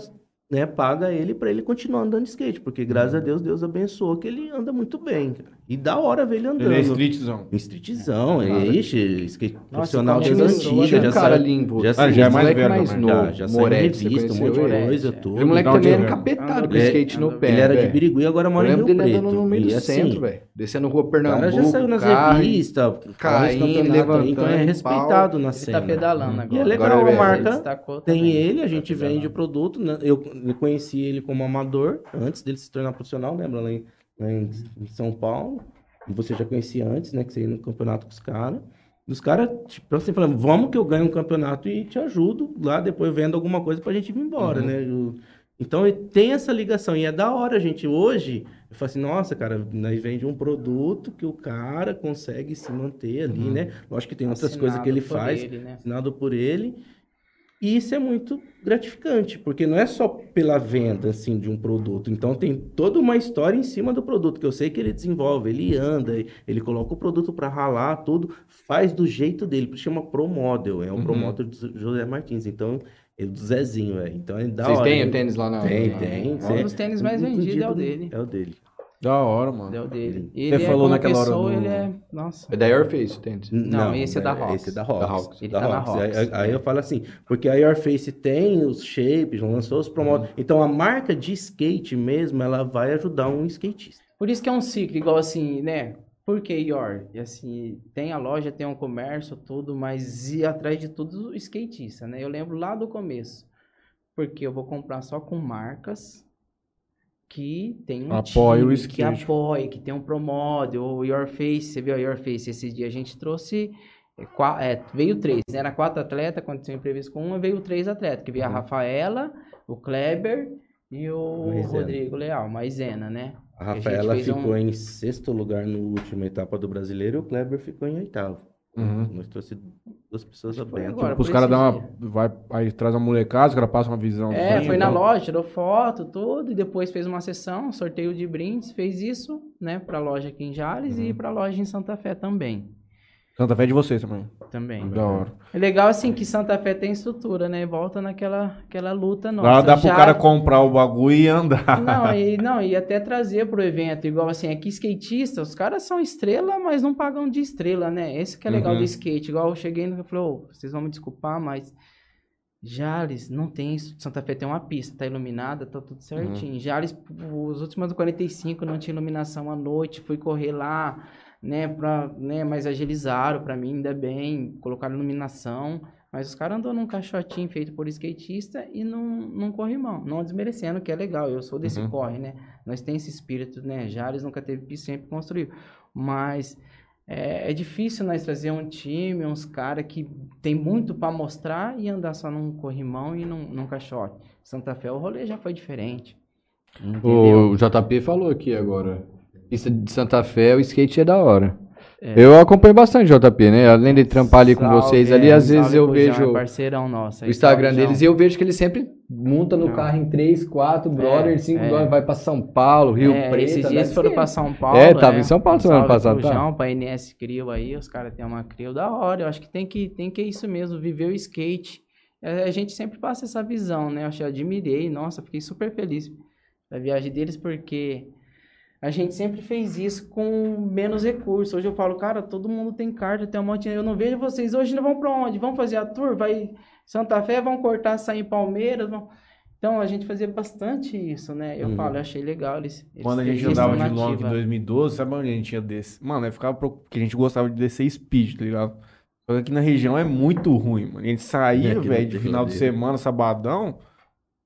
né, paga ele para ele continuar andando de skate, porque graças Uhum. a Deus, Deus abençoou que ele anda muito bem, cara. E da hora ver ele andando. Ele é streetzão. Streetzão, Cara. ixi, skate Nossa, profissional antigas, né? Tinha já um cara envolvido. já Ah, já é mais velho mais também. novo. já, já Moretti, revista, um monte de ele? coisa, é. tudo. Aquele moleque também era de- encapetado com Ele- skate no pé, Ele era de. Birigui e agora Eu mora em lembro Rio dele Preto. andando no meio do assim, centro, velho. Descendo rua O cara Pernambuco, já saiu nas revistas, caindo, levantando, então é respeitado na Ele cena. tá pedalando agora. E é legal, ele a é- marca Ele tem ele, a gente Tá pedalando. vende o produto. né? Eu, eu conheci ele como amador, antes dele se tornar profissional, lembra? Lá em, lá em- São Paulo. Você já conhecia antes, né? Que você ia no campeonato com os caras. Os caras, tipo, assim, falando, vamos que eu ganho um campeonato e te ajudo. Lá depois vendo alguma coisa pra gente vir embora, Uhum. né? Eu- então tem essa ligação. E é da hora, a gente. Hoje, eu falo assim, nossa, cara, nós vende um produto que o cara consegue se manter ali, Uhum. né? Lógico que tem outras coisas que ele Assinado faz ele, né? assinado por ele. E isso é muito gratificante, porque não é só pela venda assim de um produto. Então tem toda uma história em cima do produto que eu sei que ele desenvolve, ele anda, ele coloca o produto para ralar, tudo, faz do jeito dele, por chama Pro Model, é o Pro Uhum. Model do José Martins. Então, é do Zezinho, velho. Então é da Vocês hora. têm né? o tênis lá na... Tem, tem. na- Um dos tênis mais vendidos é o dele. É o dele. Da hora, mano. É o dele. Você Ele é, falou como naquela hora pessoa, do- ele é... Nossa. É da Airface tênis. Não, esse é da Hawks. Esse é da Hawks. Da Hawks. Ele da tá na Hawks. Hawks. Aí, aí eu falo assim, porque a Airface tem os shapes, lançou os promotores. Então a marca de skate mesmo, ela vai ajudar um skatista. Por isso que é um ciclo, igual assim, né? Por que Yor? E assim, tem a loja, tem um comércio, tudo, mas e atrás de tudo o skatista, né? Eu lembro lá do começo. Porque eu vou comprar só com marcas que tem um Apoia o time, skate. que apoia, que tem um promode, o Your Face, você viu a Your Face esse dia a gente trouxe é, é, veio três, né? Era quatro atletas, quando tinha previsto com uma, veio três atletas, que veio a Rafaela, o Kleber e o Maisena. Rodrigo Leal, Maisena, né? A a Rafaela um- ficou em sexto lugar no última etapa do brasileiro e o Kleber ficou em oitavo. Uhum. Nós trouxemos duas pessoas a foi bem. agora. Tipo, os caras dão uma. Vai, aí traz uma molecada, os caras passam uma visão. É, foi na então. loja, tirou foto, tudo, e depois fez uma sessão, sorteio de brindes, fez isso, né, pra loja aqui em Jales Uhum. e pra loja em Santa Fé também. Santa Fé é de vocês também. Também. Da hora. É legal assim que Santa Fé tem estrutura, né? Volta naquela aquela luta nossa. Dá, dá pro Já- cara comprar o bagulho e andar. Não, e, não, e até trazer pro evento, igual assim, aqui skatista, os caras são estrela, mas não pagam de estrela, né? Esse que é legal Uhum. do skate. Igual eu cheguei e falei, ô, vocês vão me desculpar, mas Jales não tem isso. Santa Fé tem uma pista, tá iluminada, tá tudo certinho. Uhum. Jales, os últimos 45 não tinha iluminação à noite, fui correr lá, né, pra, né, mas agilizaram pra mim, ainda bem, colocaram iluminação. Mas os caras andam num caixotinho feito por skatista e não, não corrimão. Não desmerecendo, que é legal. Eu sou desse Uhum. corre, né? Nós tem esse espírito, né? Jales nunca teve piso, sempre construiu. Mas é, é difícil nós trazer um time, uns caras que tem muito pra mostrar e andar só num corrimão e num, num caixote. Santa Fé, o rolê já foi diferente. Entendeu? O JP falou aqui agora. Pista de Santa Fé, o skate é da hora. É. Eu acompanho bastante o JP, né? Além de trampar ali com Salve, vocês ali, é, às vezes eu vejo É parceirão nosso. o Instagram salve, deles e eu vejo que ele sempre monta no Não. carro em 3, 4 brothers, 5 é. brothers, vai pra São Paulo, Rio É, Preto. esses dias foram pra São Paulo. É, tava né? em São Paulo semana passada, tá? João, pra NS Crio aí, os caras têm uma Crio da hora. Eu acho que tem que, tem que isso mesmo, viver o skate. É, A gente sempre passa essa visão, né? Eu achei, admirei, nossa, fiquei super feliz da viagem deles, porque a gente sempre fez isso com menos recursos. Hoje eu falo, cara, todo mundo tem carta, tem um monte de... Eu não vejo vocês hoje, não vão pra onde? Vão fazer a tour? Vai Santa Fé, vão cortar, sair em Palmeiras, vão... Então a gente fazia bastante isso, né? Eu Uhum. falo, eu achei legal eles. eles Quando a gente andava de na long em ativa. 2012, sabe onde a gente ia descer? Mano, aí ficava pro... porque a gente gostava de descer speed, tá ligado? Só que aqui na região é muito ruim, mano. A gente saía, É, velho, de final de semana, sabadão,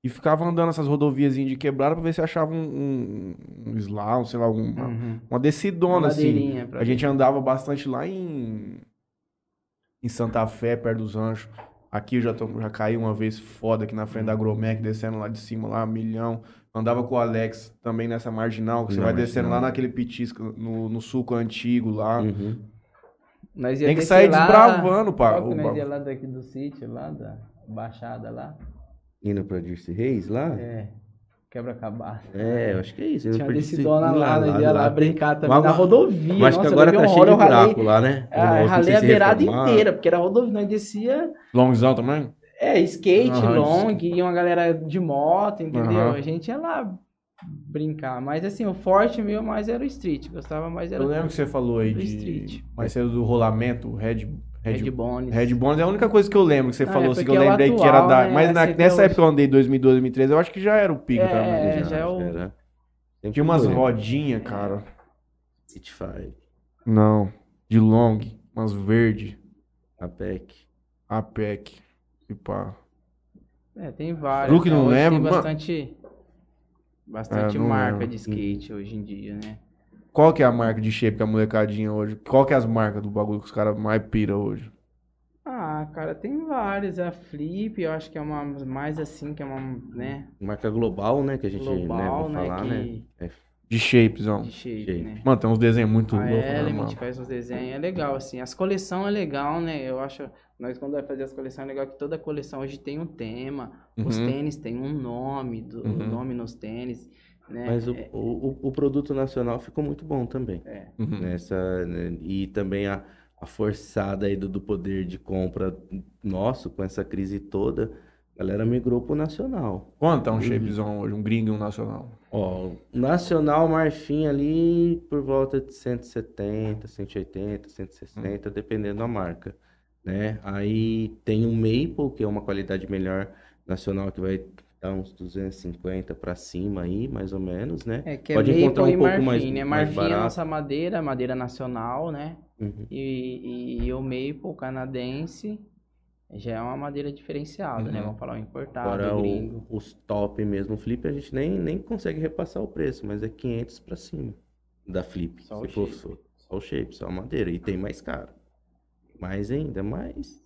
e ficava andando essas rodovias de quebrada pra ver se achava um, um, um slalom, sei lá, alguma, Uhum. uma decidona, assim. Madeirinha pra A gente andava bastante lá em, em Santa Fé, perto dos Anjos. Aqui eu já, tô, já caí uma vez foda aqui na frente da Agromec, descendo lá de cima, lá, milhão. Andava com o Alex também nessa marginal, que você Na vai descendo lá naquele pitisco, no, no suco antigo lá. Uhum. Nós ia Tem que sair lá- desbravando, pá. Qual que o nós ia lá daqui do sítio, lá da Baixada lá? Indo pra Dirce Reis lá? É, quebra-cabaça. É, eu acho que é isso. Tinha Dirce- decidona lá, nós ia lá tem- brincar também Mas- na rodovia. Mas acho que agora tá cheio de buraco lá, né? Ah, eu ralei sei a beirada inteira, porque era rodovia, nós descia, Longzão também? é, skate, Aham, long, e uma galera de moto, entendeu? Aham. A gente ia lá brincar, mas assim, o forte meu mais era o street, gostava mais era Eu lembro que você falou aí do de. street. Mais cedo do rolamento, Red. Red, Red Bones. Red Bones é a única coisa que eu lembro que você Ah, falou, é assim, que eu é lembrei que atual, era da. né? Mas na- Você vê nessa hoje. época eu andei 2012, 2013, eu acho que já era o pico É, também. é, Já, já é acho o- que era. Tinha umas rodinhas, cara. Cityfire, Não. De long, umas verde, a PEC. APEC. E pá. É, tem várias. Que né? não Hoje lembra, Tem bastante, bastante É, marca lembro. de skate hoje em dia, né? Qual que é a marca de shape que a molecadinha hoje? Qual que é as marcas do bagulho que os caras mais pira hoje? Ah, cara, tem várias. A Flip, eu acho que é uma mais assim, que é uma, né, Marca global, né? Que a gente global, né, né, vai falar, que... né? De shapezão. De shape, Shape. né? Mano, tem uns desenhos muito A loucos, né, Element mano? faz uns desenhos, é legal, assim. As coleções é legal, né? Eu acho, nós quando vai fazer as coleções, é legal que toda coleção hoje tem um tema. Os Uhum. tênis tem um nome, do, o Uhum. nome nos tênis, né? Mas o, É, o, o- o produto nacional ficou muito bom também. é. Uhum. Nessa, né, e também a, a forçada aí do, do poder de compra nosso, com essa crise toda, a galera migrou pro nacional. Quanto tá um Uhum. shapezão hoje? Um gringo e um nacional? Ó, Nacional Marfim ali por volta de 170, 180, 160, dependendo da marca, né? Aí tem o Maple, que é uma qualidade melhor nacional, que vai dar uns 250 para cima aí, mais ou menos, né? É, que Pode é encontrar Maple um e pouco Marfim, mais- né? mais Marfim é a barato. nossa madeira, madeira nacional, né? Uhum. E, e, e o Maple canadense já é uma madeira diferenciada, né? Uhum. Vamos falar o importado, Agora, o o- gringo. os top mesmo, flip, a gente nem, nem consegue repassar o preço, mas é 500 para cima da flip. Só se o for shape. só, só o shape, só a madeira. E tem mais caro. mais ainda, mas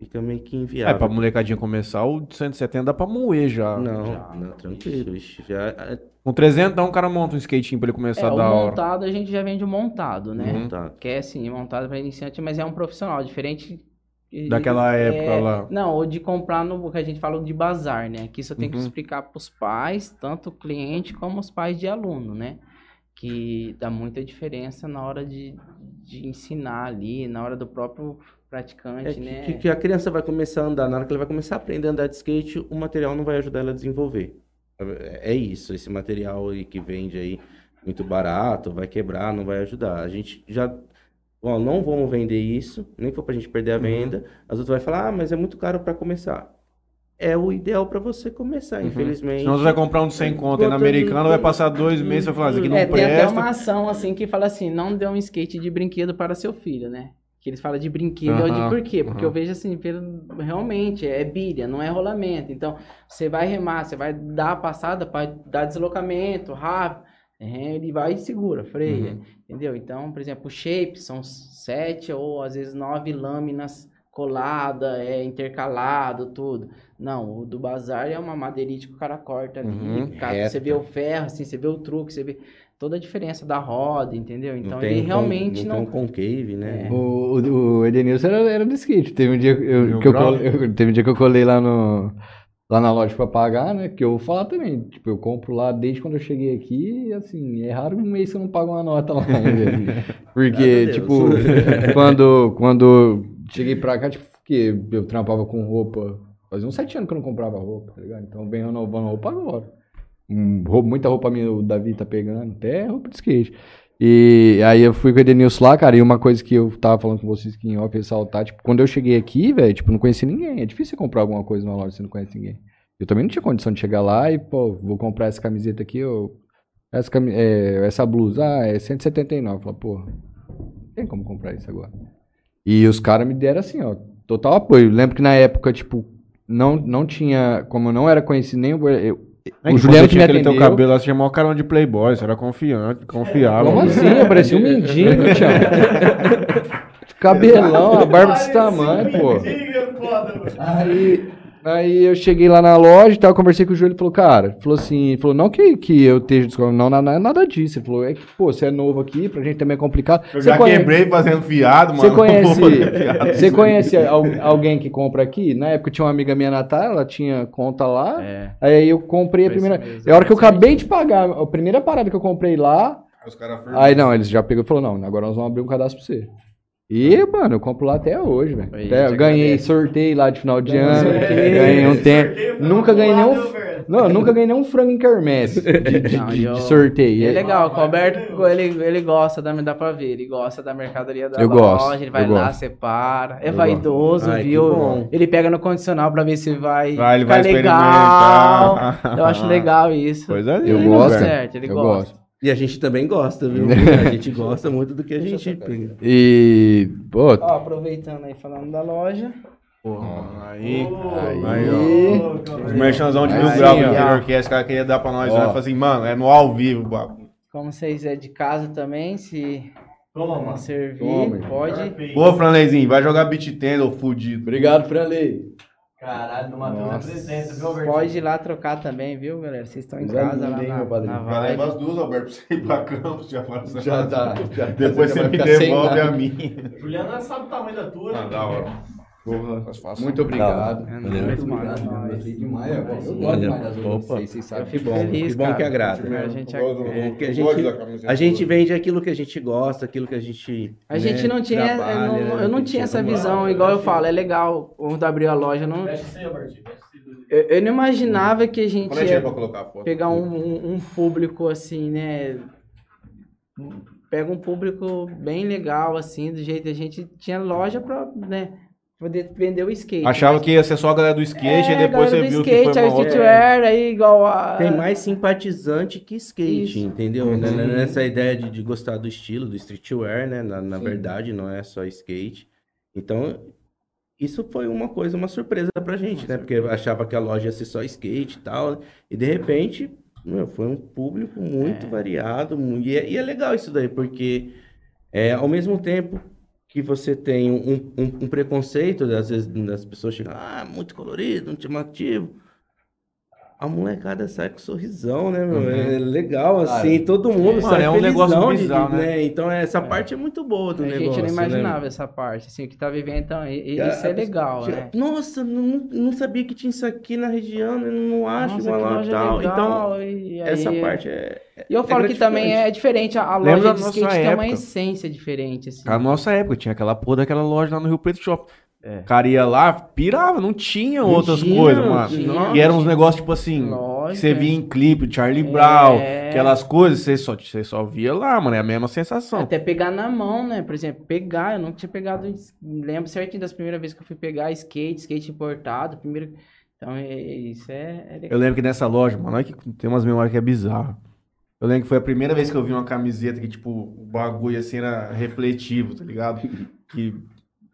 fica meio que É, inviável. pra molecadinha começar, o 170 dá pra moer já. Não, não, tranquilo. ixi, Já, é, Com 300, então o cara monta um skatinho pra ele começar É, o da hora. montado a gente já vende o montado, né? Tá. Que é sim, montado para iniciante, mas é um profissional, diferente. de- Daquela é, época lá. Não, ou de comprar no que a gente fala de bazar, né? Que isso eu tenho que Uhum. explicar para os pais, tanto o cliente como os pais de aluno, né? Que dá muita diferença na hora de, de ensinar ali, na hora do próprio praticante, É que, né? que- que a criança vai começar a andar, na hora que ela vai começar a aprender a andar de skate, o material não vai ajudar ela a desenvolver. É é isso, esse material aí que vende aí muito barato, vai quebrar, não vai ajudar. A gente já, ó, não vamos vender isso, nem for pra gente perder a Uhum. venda. As outras vai falar, ah, mas é muito caro para começar. É o ideal para você começar, infelizmente. Senão você vai comprar um de 100 conto aí na Conta americana, vai passar dois meses e vai falar, isso aqui não É, tem até presta. uma ação assim que fala assim, não dê um skate de brinquedo para seu filho, né? Que eles falam de brinquedo, é de Aham, por quê? Porque aham. eu vejo assim, pelo- realmente é bilha, não é rolamento. Então, você vai remar, você vai dar a passada para dar deslocamento rápido, é, ele vai e segura, freia, Uhum. entendeu? Então, por exemplo, o shape são sete ou às vezes nove lâminas colada, é intercalado, tudo. Não, o do bazar é uma madeirite que o cara corta ali, Uhum, cara, você vê o ferro, assim, você vê o truque, você vê toda a diferença da roda, entendeu? Não Então tem ele realmente não. não. tem um concave, né? É. O, o, Edenilson era, era do skate. Teve um dia que eu, que eu eu- teve um dia que eu colei lá no lá na loja pra pagar, né? Que eu vou falar também. Tipo, eu compro lá desde quando eu cheguei aqui, e assim, é raro um mês que eu não pago uma nota lá ainda. Porque, tipo, quando, quando cheguei pra cá, tipo, porque eu trampava com roupa. Fazia uns sete anos que eu não comprava roupa, tá ligado? Então vem renovando roupa agora. Hum, roupa- muita roupa minha, o Davi tá pegando, até roupa de skate. E aí eu fui com o Edenilson lá, cara, e uma coisa que eu tava falando com vocês que em off ressaltar, tipo, quando eu cheguei aqui, velho, tipo, não conheci ninguém. É difícil comprar alguma coisa numa loja se não conhece ninguém. Eu também não tinha condição de chegar lá e, pô, vou comprar essa camiseta aqui, ou essa, cami- é, essa blusa, ah, é 179. Eu falei, pô, tem como comprar isso agora. E os caras me deram assim, ó, total apoio. Lembro que na época, tipo, não, não tinha, como eu não era conhecido nem o, eu, o que Juliano que me tinha aquele teu atendeu. cabelo lá, você chamou o carão de playboy, você era confiante, confiável. Como assim? Eu parecia um mendigo, tchau. Cabelão, a barba desse tamanho, pô. Aí, aí eu cheguei lá na loja e tal, conversei com o Júlio, ele falou, cara, falou assim, falou, não que, que eu esteja descobrindo, não, não, não é nada disso. Ele falou, é que, pô, você é novo aqui, pra gente também é complicado. Eu Você já conhe- quebrei fazendo fiado, mano. Você conhece, fiado. você conhece al- alguém que compra aqui? Na época tinha uma amiga minha, Natália, ela tinha conta lá, É. aí eu comprei a Foi isso primeira, mesmo, e a hora que eu acabei de pagar, a primeira parada que eu comprei lá, Os caras Aí não, eles já pegou e falou, não, agora nós vamos abrir um cadastro pra você. E, mano, eu compro lá até hoje, velho. Até eu ganhei agradece. sorteio lá de final de Ganhou ano, sorteio. ganhei um tempo. Sorteio Nunca ganhei nenhum. Não, eu nunca ganhei nenhum frango em quermesse de, de- Não, de- e eu- de sorteio. É legal, o Roberto, ele, ele gosta, dá, dá pra ver, ele gosta da mercadoria da Eu loja, gosto, ele vai eu lá, gosto. separa, é Eu vaidoso, Ai, viu? Ele pega no condicional pra ver se vai, Vai, ele ficar vai legal. experimentar. Eu acho legal isso. Coisa Eu linda, gosto. certo, ele eu gosta. gosto. E a gente também gosta, viu? A gente gosta muito do que a gente. E, pô, Ó, aproveitando aí, falando da loja. Porra, aí, Aí. aí, ó. Os merchanzão de mil graus que ó. o cara queria dar pra nós. Ó. Né? Falei assim, mano, é no ao vivo, bagulho. Como vocês é de casa também, se Toma, servir, Toma, pode. Ô, Franleizinho, vai jogar beat tender, ô fudido. obrigado, Franley. Caralho, no Matheus é presença, viu, Albertinho? Pode ir lá trocar também, viu, galera? Vocês estão em Já casa lá mandei, na, meu padrinho. na Já leva vibe. as duas, Alberto, pra você ir pra campo, já fala. Já tá. já tá. Depois você vai me devolve a minha. Juliana sabe o tamanho da tua. Ah, né? da hora. Porra. Muito obrigado. É Muito obrigado. é demais. Eu gosto demais das vocês, vocês sabem. Fico bom, feliz, que bom que agrada. A gente, é, que a gente- A gente vende aquilo que a gente gosta, aquilo que a gente. A gente né, não tinha, eu não, eu não que tinha essa visão, igual eu falo, é legal quando abriu a loja, eu não, eu, eu não imaginava que a gente é que é ia foto? pegar um, um, um público assim, né, pega um público bem legal, assim, do jeito que a gente tinha loja pra, né, poder vender o skate. Achava mas- que ia ser só a galera do skate, é, e depois você do viu skate, que foi uma streetwear, aí igual a... Tem mais simpatizante que skate, Isso. entendeu? Uhum. Né, Nessa ideia de, de gostar do estilo, do streetwear, né? Na, na verdade, não é só skate. Então, isso foi uma coisa, uma surpresa pra gente, né? Porque achava que a loja ia ser só skate e tal. E de repente, meu, foi um público muito É. variado. E é, e é legal isso daí, porque é, ao mesmo tempo que você tem um, um, um preconceito, às vezes das pessoas chegam, ah, muito colorido, muito chamativo. A molecada sai com sorrisão, né, meu? É legal, assim, todo mundo sai é um negócio bizarro, de- né? Então, essa parte é muito boa do a negócio, gente não né? imaginava essa parte, assim, o que tá vivendo, então, e- e isso é legal, Chega, né? Nossa, não, não sabia que tinha isso aqui na região, eu não acho Nossa, uma que lá tal. legal, Então, e essa aí- parte é. E eu falo que também é diferente, a, a Lembra loja de skate tem uma época? essência diferente, assim. A nossa época tinha aquela porra daquela loja lá no Rio Preto Shopping. É. O cara ia lá, pirava, não tinha Não outras tinha, coisas, não mano. E eram uns negócios, tipo assim, Lógico, que você via em clipe, Charlie Brown, É. aquelas coisas, você só, você só via lá, mano, é a mesma sensação. Até pegar na mão, né? Por exemplo, pegar, eu nunca tinha pegado. Lembro certinho das primeiras vezes que eu fui pegar skate, skate importado. Primeiro. Então, é- isso é, é. Eu lembro que nessa loja, mano, olha que tem umas memórias que é bizarro. Eu lembro que foi a primeira vez que eu vi uma camiseta que, tipo, o bagulho assim era refletivo, tá ligado? Que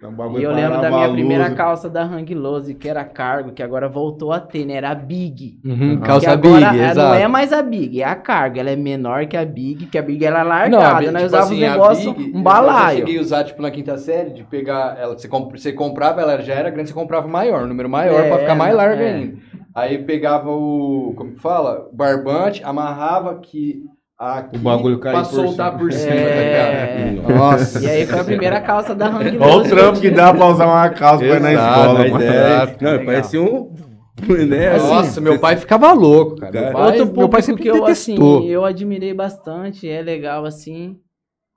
é bagulho E eu lembro da minha primeira calça da Hang Lose, que era cargo, que agora voltou a ter, né? Era a Big. Uhum, Que calça agora big, é- exato. não é mais a Big, é a cargo. Ela é menor que a Big, que a Big ela é Não, largada. a Big, Nós tipo usávamos assim, um negócio, Big, um Eu balaio. cheguei a usar, tipo, na quinta série, de pegar ela, você, comp- você comprava, ela já era grande, você comprava maior, um número maior, É, pra ficar mais larga é. ainda. Aí pegava o, como que fala? Barbante, amarrava aqui, aqui O bagulho caía pra por soltar cima. por cima, É. tá ligado? Nossa. E aí foi a primeira calça da Hang. Olha o trampo que dá pra usar uma calça pra ir na escola, mas mano. é. Não, Legal. parece um. Né, assim, Nossa, meu pai ficava louco, cara. Cara, Meu pai, Outro meu público pai sempre que eu, assim, eu admirei bastante, é legal, assim,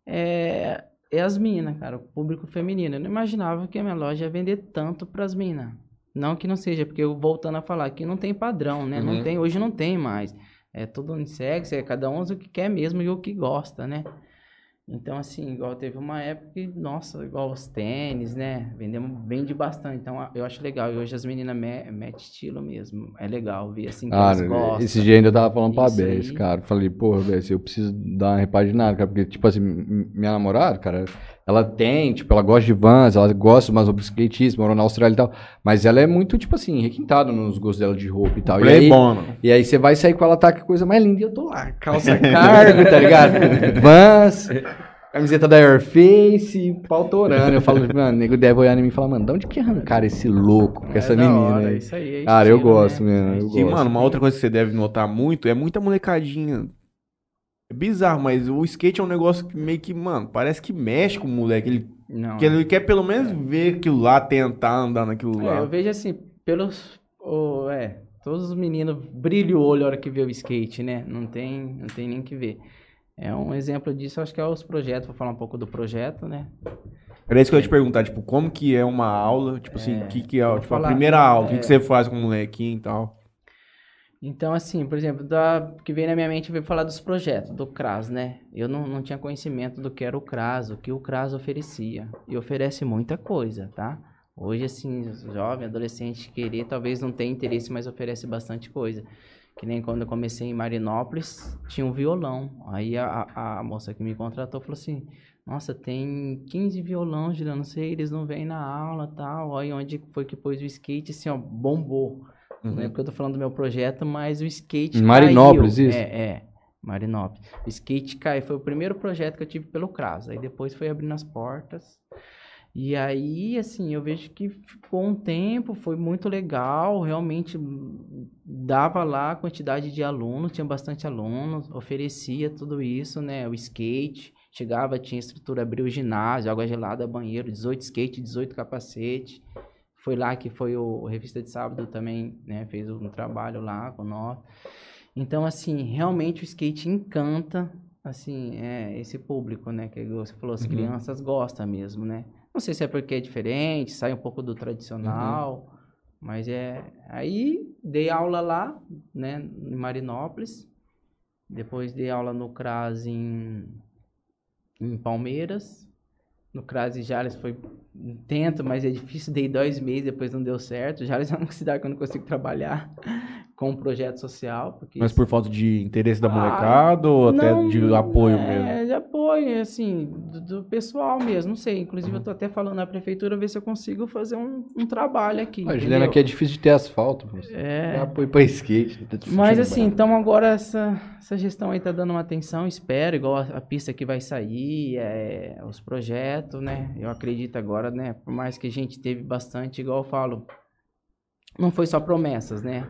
é, é as minas, cara, o público feminino. Eu não imaginava que a minha loja ia vender tanto pras minas. Não que não seja, porque eu voltando a falar que não tem padrão, né? Não Uhum. tem, hoje não tem mais. É tudo unissex, é cada um usa o que quer mesmo e o que gosta, né? Então, assim, igual teve uma época que, nossa, igual os tênis, né? Vendemos, vende bastante. Então, eu acho legal. E hoje as meninas me- metem estilo mesmo. É legal ver, assim, que Ah, elas gostam. esse dia ainda eu tava falando pra Bess, cara. Falei, porra, Bess, eu preciso dar uma repaginada, cara. Porque, tipo assim, minha namorada, cara, ela tem, tipo, ela gosta de vans, ela gosta mais do skatismo, morou na Austrália e tal. Mas ela é muito, tipo assim, requintada nos gostos dela de roupa e tal. E aí, Playboy, e aí você vai sair com ela, tá com a coisa mais linda e eu tô lá, calça cargo, tá ligado? Vans, camiseta da Airface, pau torando. Eu falo, mano, nego deve olhar em mim e falar, mano, de onde que arrancaram esse louco com essa É da menina hora, aí? Isso aí é Cara, eu gosto né? mesmo, É eu. E, mano, uma outra coisa que você deve notar muito é muita molecadinha. É bizarro, mas o skate é um negócio que meio que, mano, parece que mexe com o moleque. Ele, Não, que ele quer pelo menos ver aquilo lá, tentar andar naquilo é, lá. eu vejo assim, pelos. o- é, todos os meninos brilham o olho na hora que vê o skate, né? Não tem, não tem nem que ver. É um exemplo disso, acho que é os projetos. Vou falar um pouco do projeto, né? Era isso que eu ia te perguntar, tipo, como que é uma aula? Tipo assim, o que que é, tipo, a falar. primeira aula, o que É. que você faz com o molequinho e tal? Então, assim, por exemplo, da, que veio na minha mente veio falar dos projetos, do CRAS, né? Eu não, não tinha conhecimento do que era o CRAS, o que o CRAS oferecia. E oferece muita coisa, tá? Hoje, assim, jovem, adolescente, querer, talvez não tenha interesse, mas oferece bastante coisa. Que nem quando eu comecei em Marinópolis, tinha um violão. Aí a, a, moça que me contratou falou assim, nossa, tem 15 violões, Juliano, não sei, eles não vêm na aula tal. Aí onde foi que pôs o skate, assim, ó, bombou. Uhum. Não é porque eu tô falando do meu projeto, mas o skate Marinópolis, caiu. isso? É, é. Marinópolis. O skate caiu. Foi o primeiro projeto que eu tive pelo CRAS. Aí depois foi abrindo as portas. E aí, assim, eu vejo que ficou um tempo, foi muito legal. Realmente dava lá a quantidade de alunos, tinha bastante alunos, oferecia tudo isso, né? O skate. Chegava, tinha estrutura, abriu o ginásio, água gelada, banheiro, 18 skate, 18 capacete. Foi lá que foi o, o Revista de Sábado também, né? Fez um trabalho lá com nós. Então, assim, realmente o skate encanta, assim, é, esse público, né? Que você falou, as crianças gostam mesmo, né? Não sei se é porque é diferente, sai um pouco do tradicional, mas é... Aí, dei aula lá, né? Em Marinópolis. Depois dei aula no CRAS em, em Palmeiras. No CRAS e Jales foi tento, mas é difícil. Dei dois meses, depois não deu certo. Jales é uma cidade que eu não consigo trabalhar. Com o projeto social. Porque Mas por falta de interesse da Ah, molecada ou até não, de apoio é, mesmo? de apoio, assim, do, do pessoal mesmo, não sei. Inclusive, eu tô até falando na prefeitura, ver se eu consigo fazer um, um trabalho aqui. A Juliana aqui é difícil de ter asfalto. pô. É. Dá apoio pra skate. tá Mas assim, brabo. então agora essa, essa gestão aí tá dando uma atenção, espero, igual a, a pista que vai sair, é, os projetos, né? Eu acredito agora, né? Por mais que a gente teve bastante, igual eu falo, não foi só promessas, né?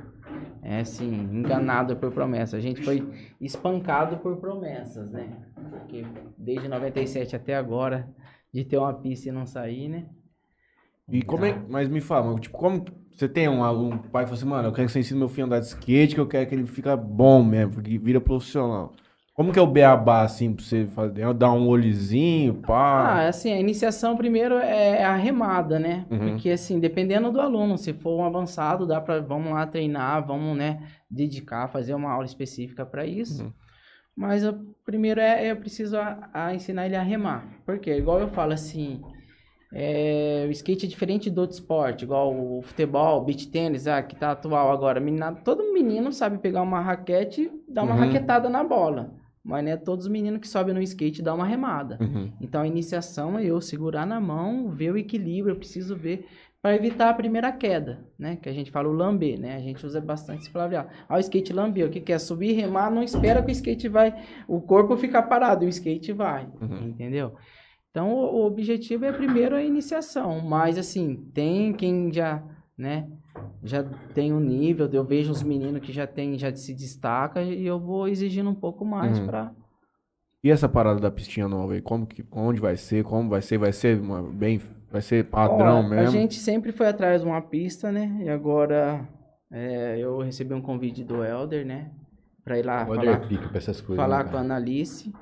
É assim, enganado por promessas. A gente foi espancado por promessas, né? Porque desde 97 até agora, de ter uma pista e não sair, né? E como é, mas me fala, tipo, como você tem um um pai que fala assim, mano, eu quero que você ensine meu filho a andar de skate, que eu quero que ele fica bom mesmo, porque vira profissional. Como que é o beabá, assim, pra você fazer, dar um olhozinho, pá? Ah, assim, a iniciação primeiro é a remada, né? Uhum. Porque assim, dependendo do aluno, se for um avançado, dá para vamos lá treinar, vamos, né, dedicar, fazer uma aula específica para isso. Uhum. Mas o primeiro é eu preciso a, a ensinar ele a remar. Porque igual eu falo assim, é, o skate é diferente do outro esporte, igual o futebol, beach tênis, ah, que tá atual agora. Menina, todo menino sabe pegar uma raquete e dar uma Uhum. raquetada na bola. Mas não é todos os meninos que sobem no skate e dão uma remada. Uhum. Então a iniciação é eu segurar na mão, ver o equilíbrio, eu preciso ver para evitar a primeira queda, né? Que a gente fala o lamber, né? A gente usa bastante esse palavreado. Ah, o skate lamber, o que que é subir, remar, não espera que o skate vai, o corpo ficar parado, o skate vai, Uhum. entendeu? Então o, o objetivo é primeiro a iniciação, mas assim, tem quem já, né, já tem um nível, eu vejo os meninos que já tem, já se destaca e eu vou exigindo um pouco mais Uhum. para E essa parada da pistinha nova aí, como que, onde vai ser, como vai ser, vai ser uma, bem, vai ser padrão Ó, mesmo? A gente sempre foi atrás de uma pista, né? E agora é, eu recebi um convite do Elder, né? Pra ir lá O falar, essas coisas. falar né, com a? Analice.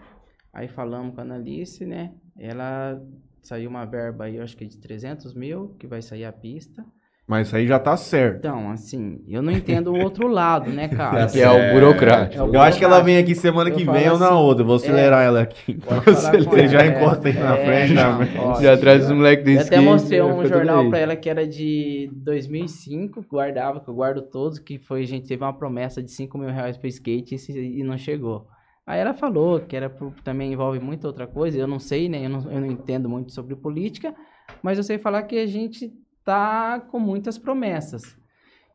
Aí falamos com a Analice, né? Ela saiu uma verba aí, eu acho que de 300 mil, que vai sair a pista. Mas isso aí já tá certo. Então, assim, eu não entendo o outro lado, né, cara? Que é o burocrático. É o Eu acho que ela burocrático. vem aqui semana Eu que vem ou na assim, outra. Vou acelerar ela aqui. Você já é, encosta aí na é, frente. não, pode. Já traz os moleques do Eu até mostrei um jornal pra ela que era de 2005, guardava, que eu guardo todos, que foi, a gente teve uma promessa de 5 mil reais pro skate e, e não chegou. Aí ela falou que era pro- também envolve muita outra coisa, eu não sei, né, eu não, eu não entendo muito sobre política, mas eu sei falar que a gente tá com muitas promessas.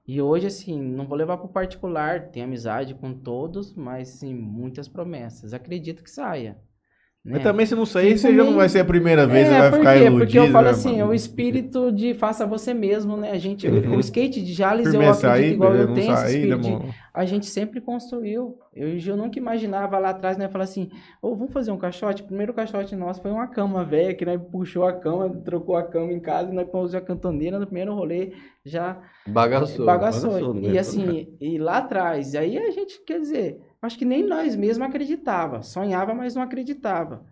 E hoje, assim, não vou levar pro particular, tenho amizade com todos, mas, sim, muitas promessas. Acredito que saia. Né? Mas também se não sair, você já não vai ser a primeira vez, você É, vai por ficar quê? iludido. Porque eu falo né, assim, mano? o espírito de faça você mesmo, né? A gente, Uhum. o skate de Jales, eu Primeiro acredito sair, igual eu não tenho esse sair, espírito de- a gente sempre construiu. Eu, eu nunca imaginava lá atrás, né? Falar assim, ô, vamos fazer um caixote? O primeiro caixote nosso foi uma cama velha, que nós puxou a cama, trocou a cama em casa, e nós pôs a cantoneira no primeiro rolê, já Bagaçou. bagaçou. bagaçou no E assim, e lá atrás, aí a gente, quer dizer, acho que nem nós mesmos acreditava. Sonhava, mas não acreditava.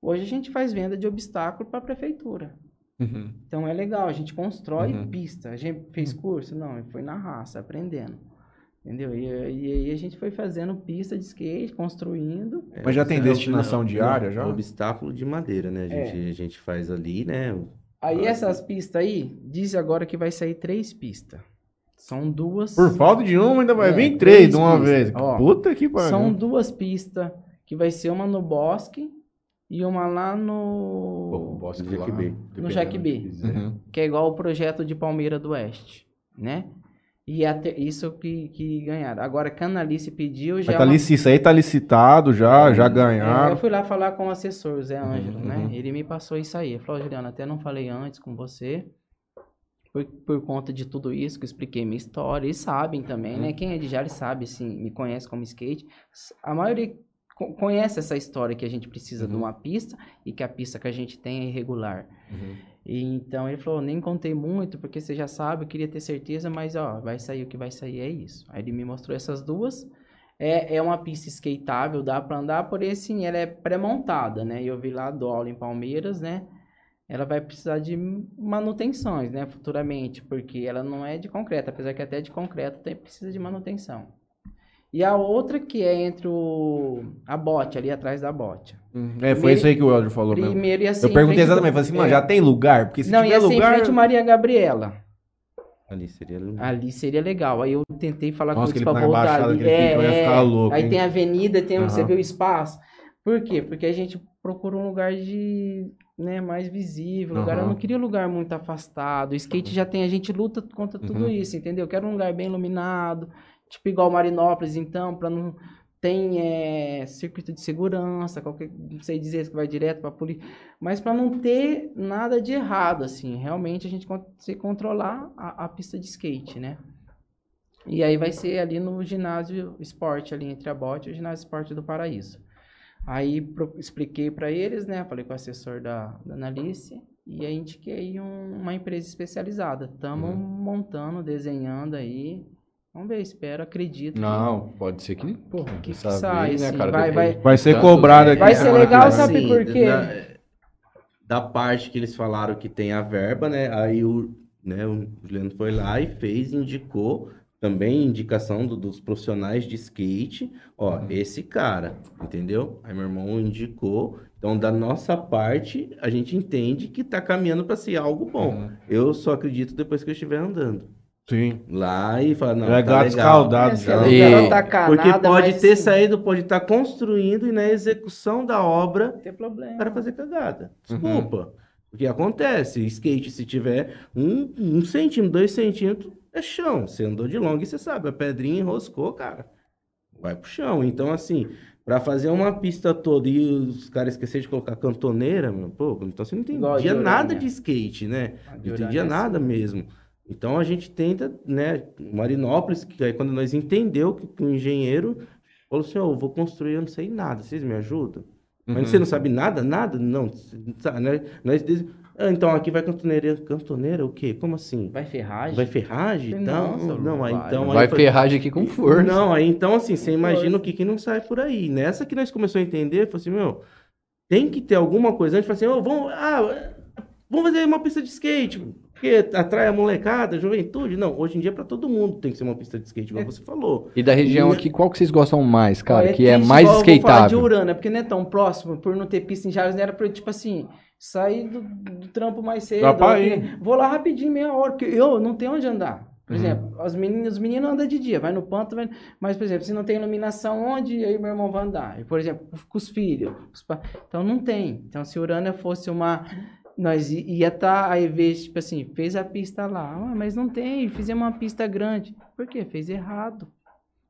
Hoje a gente faz venda de obstáculo para a prefeitura. Uhum. Então é legal, a gente constrói Uhum. pista. A gente fez curso? Não, foi na raça, aprendendo. Entendeu? E, e aí a gente foi fazendo pista de skate, construindo. Mas já tem Não, destinação não, diária, já? Obstáculo de madeira, né? A É. gente, a gente faz ali, né? Aí Ah, essas pistas aí, diz agora que vai sair três pistas. São duas. Por falta de uma, ainda vai É, vir três três de uma pistas. vez. Ó, Puta que pariu. São duas pistas, que vai ser uma no bosque e uma lá Pô, o no. Bosque No Jack B. dependendo Jack B. que quiser. Uhum. Que é igual o projeto de Palmeira do Oeste, né? E até isso que, que ganharam. Agora, Canalice pediu já. Tá uma- lici- Isso aí tá licitado já, já É, ganharam. eu fui lá falar com o assessor, Zé Ângelo, Uhum, né? uhum. Ele me passou isso aí. Ele falou, Juliana, até não falei antes com você. Por, por conta de tudo isso, que eu expliquei minha história. Eles sabem também, Uhum. né? Quem é de Jales sabe, assim, me conhece como skate. A maioria co- conhece essa história que a gente precisa de Uhum. uma pista e que a pista que a gente tem é irregular. Uhum. E, então ele falou, nem contei muito, porque você já sabe, eu queria ter certeza, mas ó, vai sair o que vai sair, é isso. Aí ele me mostrou essas duas. É, é uma pista skateável, dá pra andar, porém assim, ela é pré-montada, né? Eu vi lá do aula em Palmeiras, né? Ela vai precisar de manutenções, né? Futuramente, porque ela não é de concreto, apesar que até de concreto tem, precisa de manutenção. E a outra que é entre o, a bote, ali atrás da bote. Uhum. É, foi isso aí que o Elder falou mesmo. Primeiro e assim... Eu perguntei exatamente, falei assim, mano, é. já tem lugar? Porque se não, tiver e assim, lugar... frente Maria Gabriela. Ali seria. Ali seria legal. Aí eu tentei falar Nossa, com eles pra voltar ali. ia ficar louco, aí tem a avenida, tem, você Aham. vê o espaço. Por quê? Porque a gente procura um lugar de, né, mais visível. Lugar, eu não queria um lugar muito afastado. O skate já tem, a gente luta contra tudo Uhum. isso, entendeu? Eu quero um lugar bem iluminado, tipo igual Marinópolis, então, pra não tem é, circuito de segurança, qualquer, não sei dizer que vai direto pra polícia, mas para não ter nada de errado, assim, realmente a gente conseguir controlar a, a pista de skate, né? E aí vai ser ali no ginásio esporte, ali entre a bote e o ginásio esporte do Paraíso. Aí pro- expliquei para eles, né? Falei com o assessor da, da Analice e aí indiquei um- uma empresa especializada. Estamos montando, desenhando aí. Vamos ver, espero, acredito. Não, pode ser que. Pô, que dessa sai, né, assim, cara? vai- vai- Vai ser tanto cobrado aqui. Vai ser que legal, sabe por quê? Da, da parte que eles falaram que tem a verba, né? Aí o, né, o Juliano foi lá e fez, indicou também indicação do- dos profissionais de skate. Ó, esse cara, entendeu? Aí meu irmão indicou. Então, da nossa parte, a gente entende que tá caminhando para ser algo bom. Uhum. Eu só acredito depois que eu estiver andando. Sim. Lá e falar, não, é tá gato legal. escaldado já. E- tá Porque pode ter assim, saído, pode estar construindo e na execução da obra tem problema. o cara fazer cagada. Uhum. Desculpa. Porque acontece, skate, se tiver um, um centímetro, dois centímetros, é chão. Você andou de longa e você sabe, a pedrinha enroscou, cara. Vai pro chão. Então, assim, pra fazer uma pista toda e os caras esquecerem de colocar cantoneira, meu, pô, então você não entendia de nada de skate, né? A Não entendia é nada assim. mesmo. Então a gente tenta, né, Marinópolis, que aí quando nós entendeu que, que o engenheiro falou assim, ó, eu vou construir, eu não sei nada, vocês me ajudam? Uhum. Mas você não sabe nada? Nada? Não. Sabe, né? Nós Ah, então aqui vai cantoneira. Cantoneira o quê? Como assim? Vai ferragem? Vai ferragem? Então, Nossa, não, aí vai. então Vai aí foi- ferragem aqui com força. Não, aí então assim, você imagina o que que não sai por aí. Nessa que nós começamos a entender, falou assim, meu, tem que ter alguma coisa antes, falou assim, ó, vamos, ah, vamos fazer uma pista de skate, porque atrai a molecada, a juventude. Não, hoje em dia para todo mundo tem que ser uma pista de skate, igual você falou. E da região E- aqui, qual que vocês gostam mais, cara? Ó, que é mais igual eu vou falar de skateável? Urana, porque não é tão próximo, por não ter pista em Jales, não era pra, tipo assim, sair do, do trampo mais cedo. Dá pra ir. Vou lá rapidinho, meia hora, porque eu não tenho onde andar. Por Uhum. exemplo, os meninos, os meninos andam de dia, vai no panto, vai... mas, por exemplo, se não tem iluminação, onde aí meu irmão vai andar? E, por exemplo, com os filhos. os pa- Então não tem. Então, se Urânia fosse uma. Nós ia estar, aí vez, tipo assim, fez a pista lá, ah, mas não tem, fizemos uma pista grande. Por quê? Fez errado.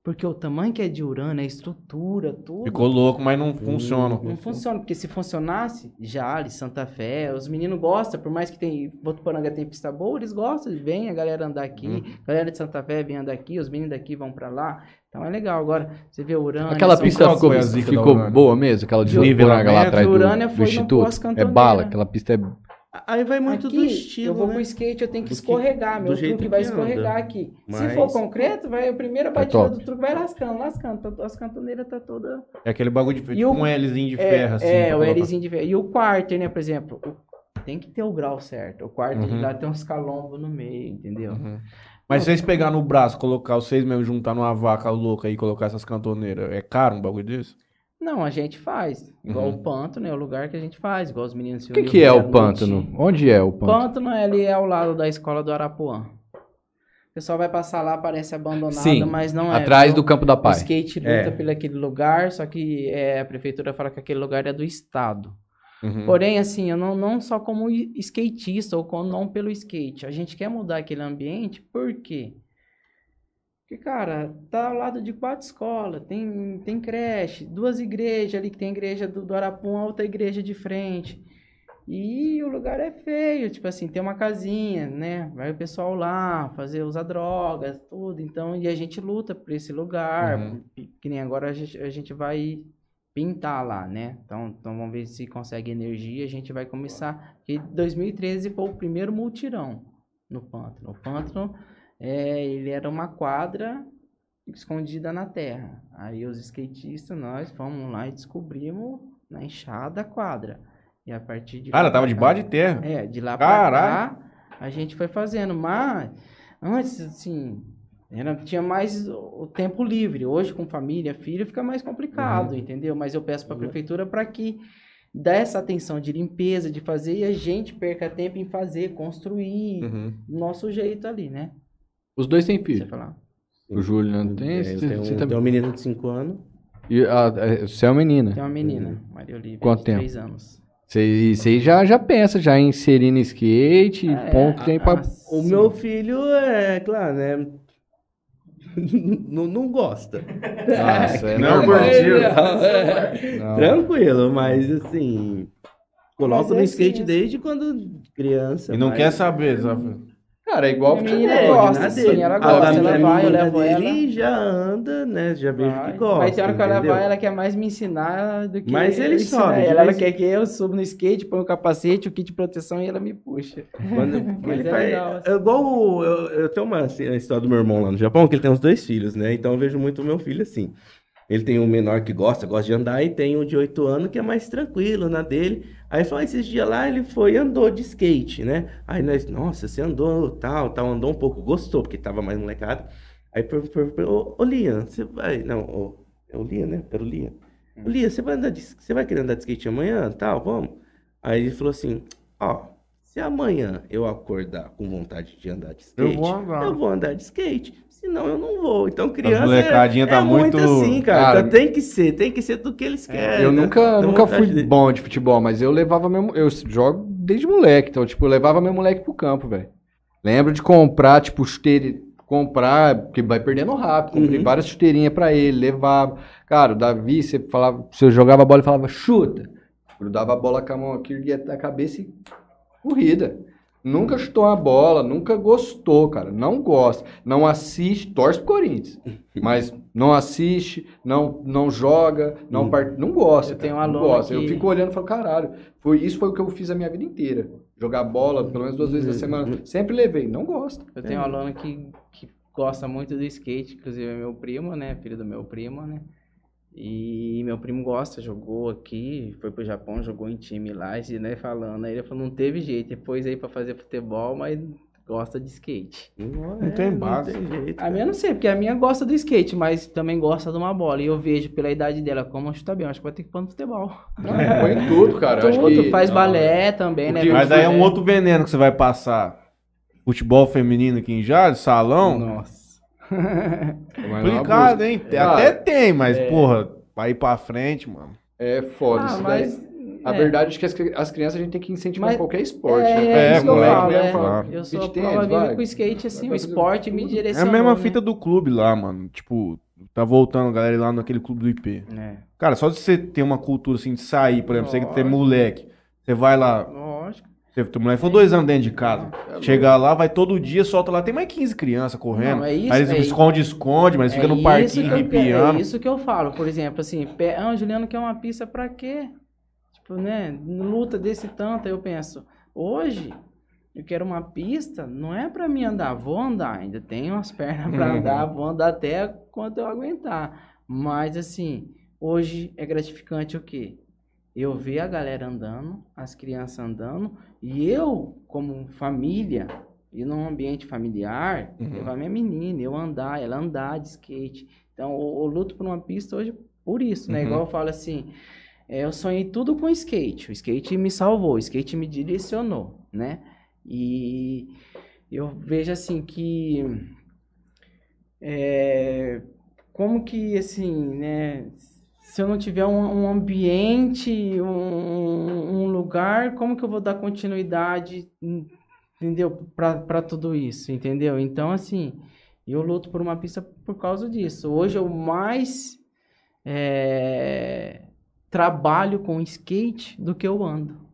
Porque o tamanho que é de Urânia, a estrutura, tudo. Ficou louco, mas não funciona. Não funciona, porque se funcionasse, Jales, Santa Fé, os meninos gostam, por mais que tem, Votuporanga tem pista boa, eles gostam, vem a galera andar aqui, Uhum. galera de Santa Fé vem andar aqui, os meninos daqui vão pra lá, então é legal. Agora, você vê Urânia... Aquela pista ficou, a ficou Urânia? boa mesmo? Aquela de Votuporanga lá atrás do, Urânia do Instituto? É bala, aquela pista é... Aí vai muito aqui, do estilo, eu vou né? com skate, eu tenho que Do que- escorregar, meu do jeito truque vai que escorregar anda. aqui. Se Mas- for concreto, vai a primeira É batida top. do truque vai lascando, lascando, tá- as cantoneiras tá toda... É aquele bagulho de E o- com um Lzinho de É, ferro, assim. É, o colocar. Lzinho de ferro. E o quarter, né, por exemplo, o- tem que ter o grau certo. O quarter Uhum. lá tem uns calombos no meio, entendeu? Uhum. Mas se vocês pegar no braço, colocar vocês mesmo juntar numa vaca louca aí e colocar essas cantoneiras, é caro um bagulho desse? Não, a gente faz. Igual Uhum. o pântano é o lugar que a gente faz, igual os meninos se O que, que é o no pântano? time. Onde é o pântano? Pântano ele é ao lado da escola do Arapuã. O pessoal vai passar lá, parece abandonado, Sim, mas não é. Atrás do Campo da O Paz. skate luta É. pelo aquele lugar, só que é, a prefeitura fala que aquele lugar é do estado. Uhum. Porém, assim, eu não, não só como skatista ou como, não pelo skate. A gente quer mudar aquele ambiente, por quê? Porque, cara, tá ao lado de quatro escolas, tem, tem creche, duas igrejas ali, que tem a igreja do, do Arapuã, outra igreja de frente. E o lugar é feio, tipo assim, tem uma casinha, né? Vai o pessoal lá fazer, usar drogas, tudo. Então, e a gente luta por esse lugar, Uhum. que nem agora a gente, a gente vai pintar lá, né? Então, então vamos ver se consegue energia, a gente vai começar. Porque 2013 foi o primeiro multirão no pântano. O pântano, é, ele era uma quadra escondida na terra. Aí os skatistas, nós fomos lá e descobrimos na enxada a quadra. E a partir de Cara, lá tava pra debaixo de terra. é, de lá pra Caralho. cá, a gente foi fazendo. Mas, antes, assim, era, tinha mais o tempo livre. Hoje, com família, filho, fica mais complicado, Uhum. entendeu? Mas eu peço pra prefeitura para que dê essa atenção de limpeza, de fazer, e a gente perca tempo em fazer, construir Uhum. nosso jeito ali, né? Os dois têm Você filho. falar. O Júlio não tem? É, Você- tenho, você um- tá- tenho um menino de 5 anos. E a- a- você é uma menina. Tem uma menina, Maria Olivia, Quanto tempo? 3 anos. Você, você já, já pensa já em inserir no skate, É, ponto tem pra... ah, O meu filho é, claro, né? não, não gosta. Nossa, é Não. Tranquilo. Não. Tranquilo, mas assim. É no skate assim. desde quando criança. E não mas- quer saber, sabe? Cara, é igual A menina futebol. gosta, dele. ela A- gosta, a, ela vai, eu menina levo dele já anda, né? Já vejo Vai. que gosta. Mas tem hora que ela vai, ela quer mais me ensinar do que Mas ele sobe, Ela, ela quer que eu suba no skate, põe o capacete, o kit de proteção e ela me puxa. Quando, Mas ele é faz- legal, assim. é igual o- eu, eu tenho uma assim, a história do meu irmão lá no Japão, que ele tem uns dois filhos, né? Então eu vejo muito o meu filho assim. Ele tem um menor que gosta, gosta de andar, e tem um de 8 anos que é mais tranquilo na dele. Aí foi esses dias lá, ele foi e andou de skate, né? Aí nós, nossa, você andou tal, tal, andou um pouco, gostou, porque tava mais molecado. Aí perguntou, ô, Lian, você vai. Não, ô, é o Lian, né? Era o Lian. Ô, Lian, você vai andar de, você vai querer andar de skate amanhã? Tal, vamos? Aí ele falou assim, ó, se amanhã eu acordar com vontade de andar de skate, Eu vou andar. eu vou andar de skate. Senão eu não vou. Então criança molecadinha é, tá é muito... muito- assim, cara. Cara, Então, tem que ser, tem que ser do que eles querem. Eu nunca, Da nunca fui bom de futebol, mas eu levava meu. Eu jogo desde moleque, então, tipo, eu levava meu moleque pro campo, velho. Lembro de comprar, tipo, chuteira. Comprar, porque vai perdendo rápido. Comprei Uhum. várias chuteirinhas pra ele, levava. Cara, o Davi, você falava, você jogava a bola e falava, chuta. Grudava a bola com a mão aqui, ia na cabeça e corrida. Nunca chutou uma bola, nunca gostou, cara. Não gosta. Não assiste, torce pro Corinthians. Mas não assiste, não, não joga, não, Hum. part... não gosta. Eu tenho um não aluno gosta. Eu que- fico olhando e falo, caralho, foi, isso foi o que eu fiz a minha vida inteira. Jogar bola pelo menos duas vezes na semana. Sempre levei, não gosta. Eu tenho um aluno que, que gosta muito do skate, inclusive é meu primo, né? Filho do meu primo, né? E meu primo gosta, jogou aqui, foi pro Japão, jogou em time lá, e né, falando. Aí ele falou, não teve jeito, depois aí pra fazer futebol, mas gosta de skate. Não, Não tem base. Não tem jeito. A minha eu não sei, porque a minha gosta do skate, mas também gosta de uma bola. E eu vejo pela idade dela como chuta bem. Acho que vai ter que pôr no futebol. Não, põe tudo, cara. Tudo, que- faz não, balé também, né? Mas aí é um outro veneno que você vai passar. Futebol feminino aqui em Jales, salão. Nossa. Complicado, busca. hein? Cara, Até tem, mas, porra, vai ir pra frente, mano. É foda. Ah, isso daí. mas... A é. verdade é que as, as crianças a gente tem que incentivar Mas- em qualquer esporte. É, né? é, É, isso que eu moleque falo, é. claro. Eu sou prova viva vai. com o skate, assim, Vai o esporte me tudo. É a direcionou, mesma né? fita do clube lá, mano. Tipo, tá voltando a galera lá naquele clube do IP. É, Cara, só de você ter uma cultura assim de sair, por exemplo, você que tem moleque, você vai lá, lógico. Teu moleque foi dois anos dentro de casa. Chegar lá, vai todo dia, solta lá, tem mais 15 crianças correndo. Não, é isso, aí eles é- esconde-esconde, mas fica no parquinho arrepiando. É isso que eu falo, por exemplo, assim, pe- ah, Juliano quer uma pista pra quê? Tipo, né, luta desse tanto, aí eu penso, hoje eu quero uma pista, não é pra mim andar, vou andar, ainda tenho umas pernas pra Uhum. andar, vou andar até quanto eu aguentar. Mas assim, hoje é gratificante o quê? Eu ver a galera andando, as crianças andando, e eu, como família, e num ambiente familiar, Uhum. levar minha menina, eu andar, ela andar de skate. Então, eu, eu luto por uma pista hoje por isso, né? Uhum. Igual eu falo assim, é, eu sonhei tudo com skate. O skate me salvou, o skate me direcionou, né? E eu vejo assim que é, como que assim, né? Se eu não tiver um, um ambiente, um, um lugar, como que eu vou dar continuidade, entendeu? Para tudo isso, entendeu? Então, assim, eu luto por uma pista por causa disso. Hoje eu mais é, trabalho com skate do que eu ando.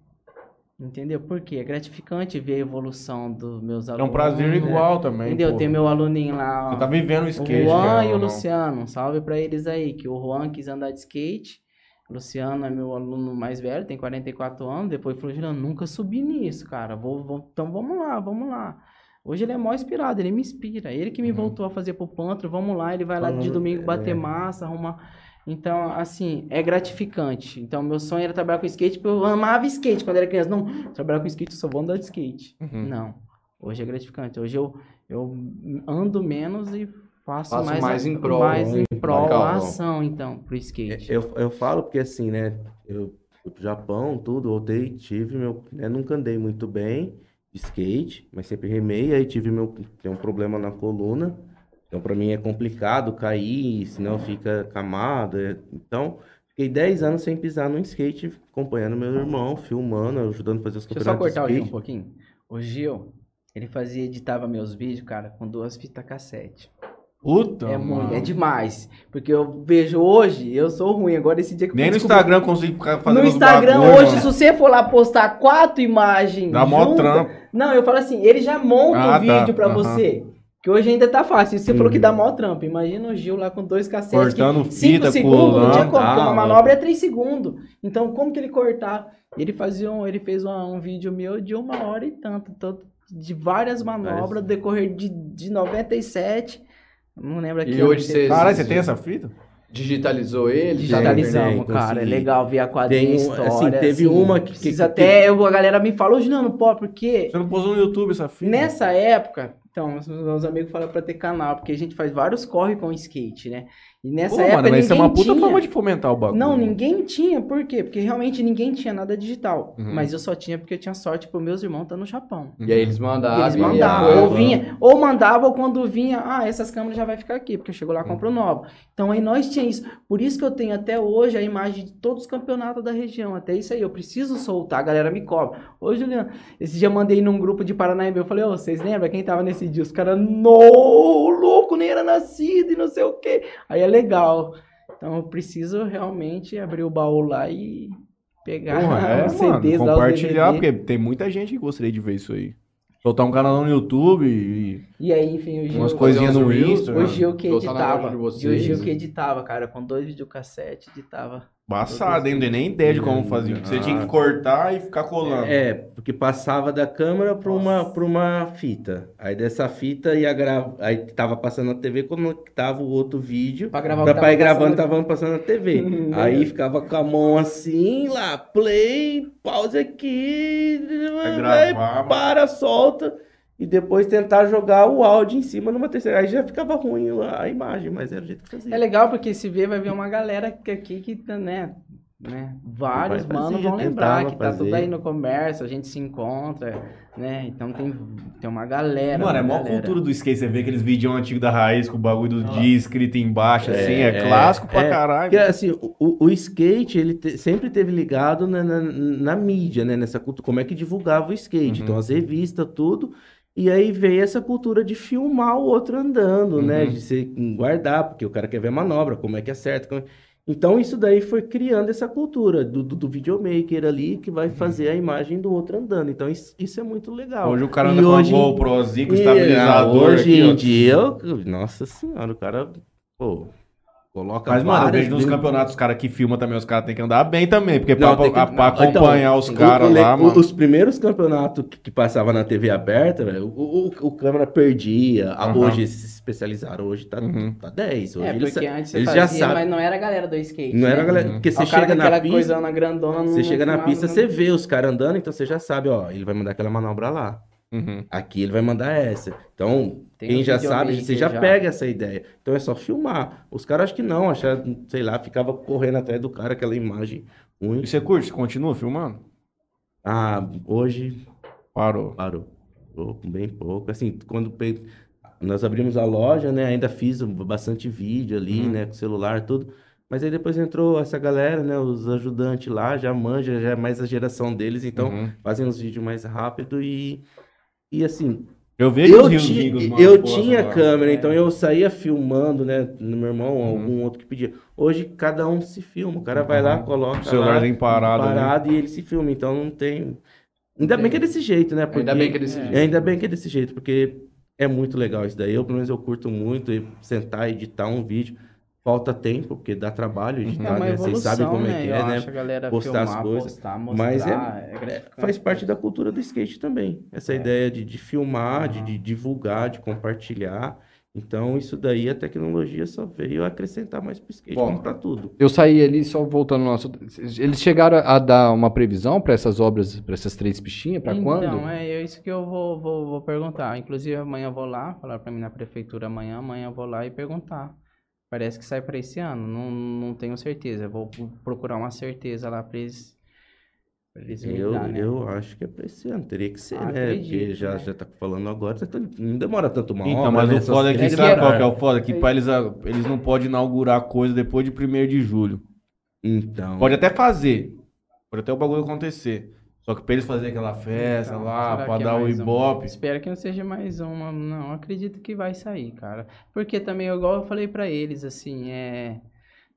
Entendeu? Porque é gratificante ver a evolução dos meus É alunos. um prazer né? igual também. Entendeu? pô. Tem meu aluninho lá. Você tá vivendo o O skate, Juan cara, e o não? Luciano, salve pra eles aí, que o Juan quis andar de skate, o Luciano é meu aluno mais velho, tem 44 anos, depois falou, Juliano, nunca subi nisso, cara, vou, vou- então vamos lá, vamos lá. Hoje ele é mó inspirado, ele me inspira, ele que me Uhum. voltou a fazer pro Pantro, vamos lá, ele vai lá de domingo bater é. massa, arrumar... Então, assim, é gratificante. Então, meu sonho era trabalhar com skate, porque eu amava skate quando era criança. Não, trabalhar com skate, eu só vou andar de skate. Uhum. Não. Hoje é gratificante. Hoje eu, eu ando menos e faço, Faço mais, mais em prol, mais né? em prol Legal, a ação, então, pro skate. Eu, eu falo porque assim, né? Eu fui pro Japão, tudo, voltei, tive meu. Né, nunca andei muito bem. de skate, mas sempre remei, aí tive meu tem um problema na coluna. Então pra mim é complicado cair, senão fica camado. Então, fiquei 10 anos sem pisar no skate, acompanhando meu irmão, filmando, ajudando a fazer os Deixa eu só cortar o Gil um pouquinho. O Gil, ele fazia, editava meus vídeos, cara, com duas fitas cassete. Puta, é mano. muito, é demais. Porque eu vejo hoje, eu sou ruim. Agora esse dia que eu Nem no descobri- Instagram eu consigo ficar fazendo No Instagram bagulho, hoje, mano. se você for lá postar quatro imagens. Dá mó trampo. Não, eu falo assim, ele já monta Ah, o vídeo tá. pra Aham. você. Que hoje ainda tá fácil. Você falou que Uhum. dá mó trampo. Imagina o Gil lá com dois cassetes. Cortando que cinco fita, segundos, não tinha colando, como, ah, manobra é 3 segundos. Então, como que ele cortar? Ele fazia um, ele fez uma- um vídeo meu de uma hora e tanto, tanto de várias manobras, no decorrer de, de 97. Não lembro aqui. E hoje você- Caralho, você tem essa fita? Digitalizou ele? Digitalizamos, cara. É consegui. legal ver a quadrinha, Tem um- história. assim, teve uma que- Precisa que- até... eu- a galera me falou, hoje não, não pode, porque... Você não posou no YouTube essa fita? Nessa época, então, os meus amigos falam pra ter canal, porque a gente faz vários corre com skate, né? E nessa Pô, época mano, mas isso é uma ninguém puta tinha. forma de fomentar o bagulho. Não, ninguém tinha, por quê? Porque realmente ninguém tinha nada digital. Uhum. Mas eu só tinha porque eu tinha sorte por meus irmãos estar no Japão. E aí eles mandavam. Eles mandavam, ou vinha, ou mandava, ou quando vinha, ah, essas câmeras já vai ficar aqui, porque eu chego lá e Uhum. compro nova. Então aí nós tínhamos isso. Por isso que eu tenho até hoje a imagem de todos os campeonatos da região. Até isso aí, eu preciso soltar, a galera me cobra. Ô, Juliano, esse dia eu mandei num grupo de Paranaíba, eu falei, ô, vocês lembram quem tava nesse dia? Os caras, no, louco, nem era nascido e não sei o quê. Aí é legal. Então eu preciso realmente abrir o baú lá e pegar Porra, é, os mano, CDs os compartilhar, porque tem muita gente que gostaria de ver isso aí. Soltar um canal no YouTube e E aí, enfim, o Gil... umas coisinhas no Insta. O né? Gil que editava. de E o. Gil que editava, cara, com dois videocassetes, editava. Passado, hein? Não nem ideia de como fazia. Você tinha que cortar e ficar colando. É, porque passava da câmera para uma, pra uma fita. Aí dessa fita ia gravar. Aí tava passando na TV, conectava o outro vídeo. Pra gravar o Pra pai tava gravando, passando. tava passando na TV. Hum, Aí ficava com a mão assim, lá, play, pausa aqui, Vai gravar, para, solta. E depois tentar jogar o áudio em cima numa terceira. Aí já ficava ruim a imagem, mas era o jeito que fazia. É legal porque se vê, vai ver uma galera que aqui que tá, né? né? Vários Vai manos vão lembrar que tá tudo fazer. aí no comércio, a gente se encontra, né? Então tem, tem uma galera. Mano, é uma mó galera. cultura do skate. Você vê aqueles vídeos antigos da raiz com o bagulho do dia escrito embaixo, assim. É, É, clássico pra é. caralho. Porque assim, o, o- o skate, ele te- sempre teve ligado na, na, na mídia, né? Nessa cultura, como é que divulgava o skate. Uhum. Então, as revistas, tudo. E aí veio essa cultura de filmar o outro andando, né? Uhum. De você guardar, porque o cara quer ver a manobra, como é que acerta. como- Então, isso daí foi criando essa cultura do, do, do videomaker ali, que vai fazer a imagem do outro andando. Então, isso, isso é muito legal. Hoje o cara E anda hoje- com a GoProzinho, com o E, estabilizador ah, Hoje aqui, ó. em dia, eu- nossa senhora, o cara, pô, coloca Mas, mano, eu vejo nos campeonatos, os caras que filmam também, os caras têm que andar bem também, porque pra, Não, tem que- pra- pra não, então, acompanhar os o- caras lá, o- mano. Os primeiros campeonatos que, que passava na TV aberta, velho, o, o, o câmera perdia. Aham. Hoje eles se especializaram, hoje tá, Uhum. tá 10. Hoje É, eles, porque antes você eles fazia, já sabem. mas não era a galera do skate. Não era né? a galera. Uhum. Porque você chega na aquela pista. coisona grandona não Você chega na filmava, pista, não- você vê os caras andando, então você já sabe, ó, ele vai mandar aquela manobra lá. Uhum. Aqui ele vai mandar essa. Então, Tem quem já sabe, você já, já. pega essa ideia. Então é só filmar. Os caras acho que não, achar, sei lá, ficava correndo atrás do cara, aquela imagem ruim. E você curte? Você continua filmando? Ah, hoje Parou. parou. Pouco, bem pouco. Assim, quando nós abrimos a loja, né, ainda fiz bastante vídeo ali, Uhum. né, com celular, tudo. Mas aí depois entrou essa galera, né, os ajudantes lá, já manja, já é mais a geração deles, então Uhum. fazem os vídeos mais rápido e e assim, Eu vejo eu, os rios ti- amigos, mano, eu tinha lá. câmera, É. então eu saía filmando, né, no meu irmão, Uhum. algum outro que pedia. Hoje cada um se filma, o cara vai lá, Uhum. coloca O celularzinho parado parado e ele se filma, então não tem... Ainda bem que é desse jeito, né? Ainda porque- bem que é desse É. jeito. Ainda bem que é desse jeito, porque é muito legal isso daí. Eu, pelo menos, eu curto muito e sentar e editar um vídeo. Falta tempo, porque dá trabalho É editar, uma né? Vocês sabem como né? é que Eu é, né? acho Postar as filmar, coisas. postar, Mas é- mostrar, é gratificante. Faz parte da cultura do skate também. Essa É. ideia de, de filmar, de, de divulgar, de compartilhar. Então, isso daí a tecnologia só veio acrescentar mais pro skate, Bom, como pra tudo. Eu saí ali, só voltando no nosso. Eles chegaram a dar uma previsão para essas obras, para essas três pistinhas, para então, quando? é é isso que eu vou, vou, vou perguntar. Inclusive, amanhã eu vou lá, falar pra mim na prefeitura amanhã, amanhã eu vou lá e perguntar. Parece que sai pra esse ano, não, não tenho certeza. Vou procurar uma certeza lá pra eles Pra eles Eu, mudar, né? eu acho que é pra esse ano, teria que ser, Ah, né? Porque acredito, já, né? já tá falando agora, já tá- não demora tanto uma Então, mas né? o foda é que Só se sabe quiser. qual que é o foda? Que pra eles, eles não podem inaugurar coisa depois de 1 de julho. Então, Pode até fazer. Pode até o bagulho acontecer. Só que pra eles fazerem aquela festa Então, lá, pra é dar o mais uma? ibope. Espero que não seja mais uma. Não, acredito que vai sair, cara. Porque também, igual eu falei pra eles, assim, é.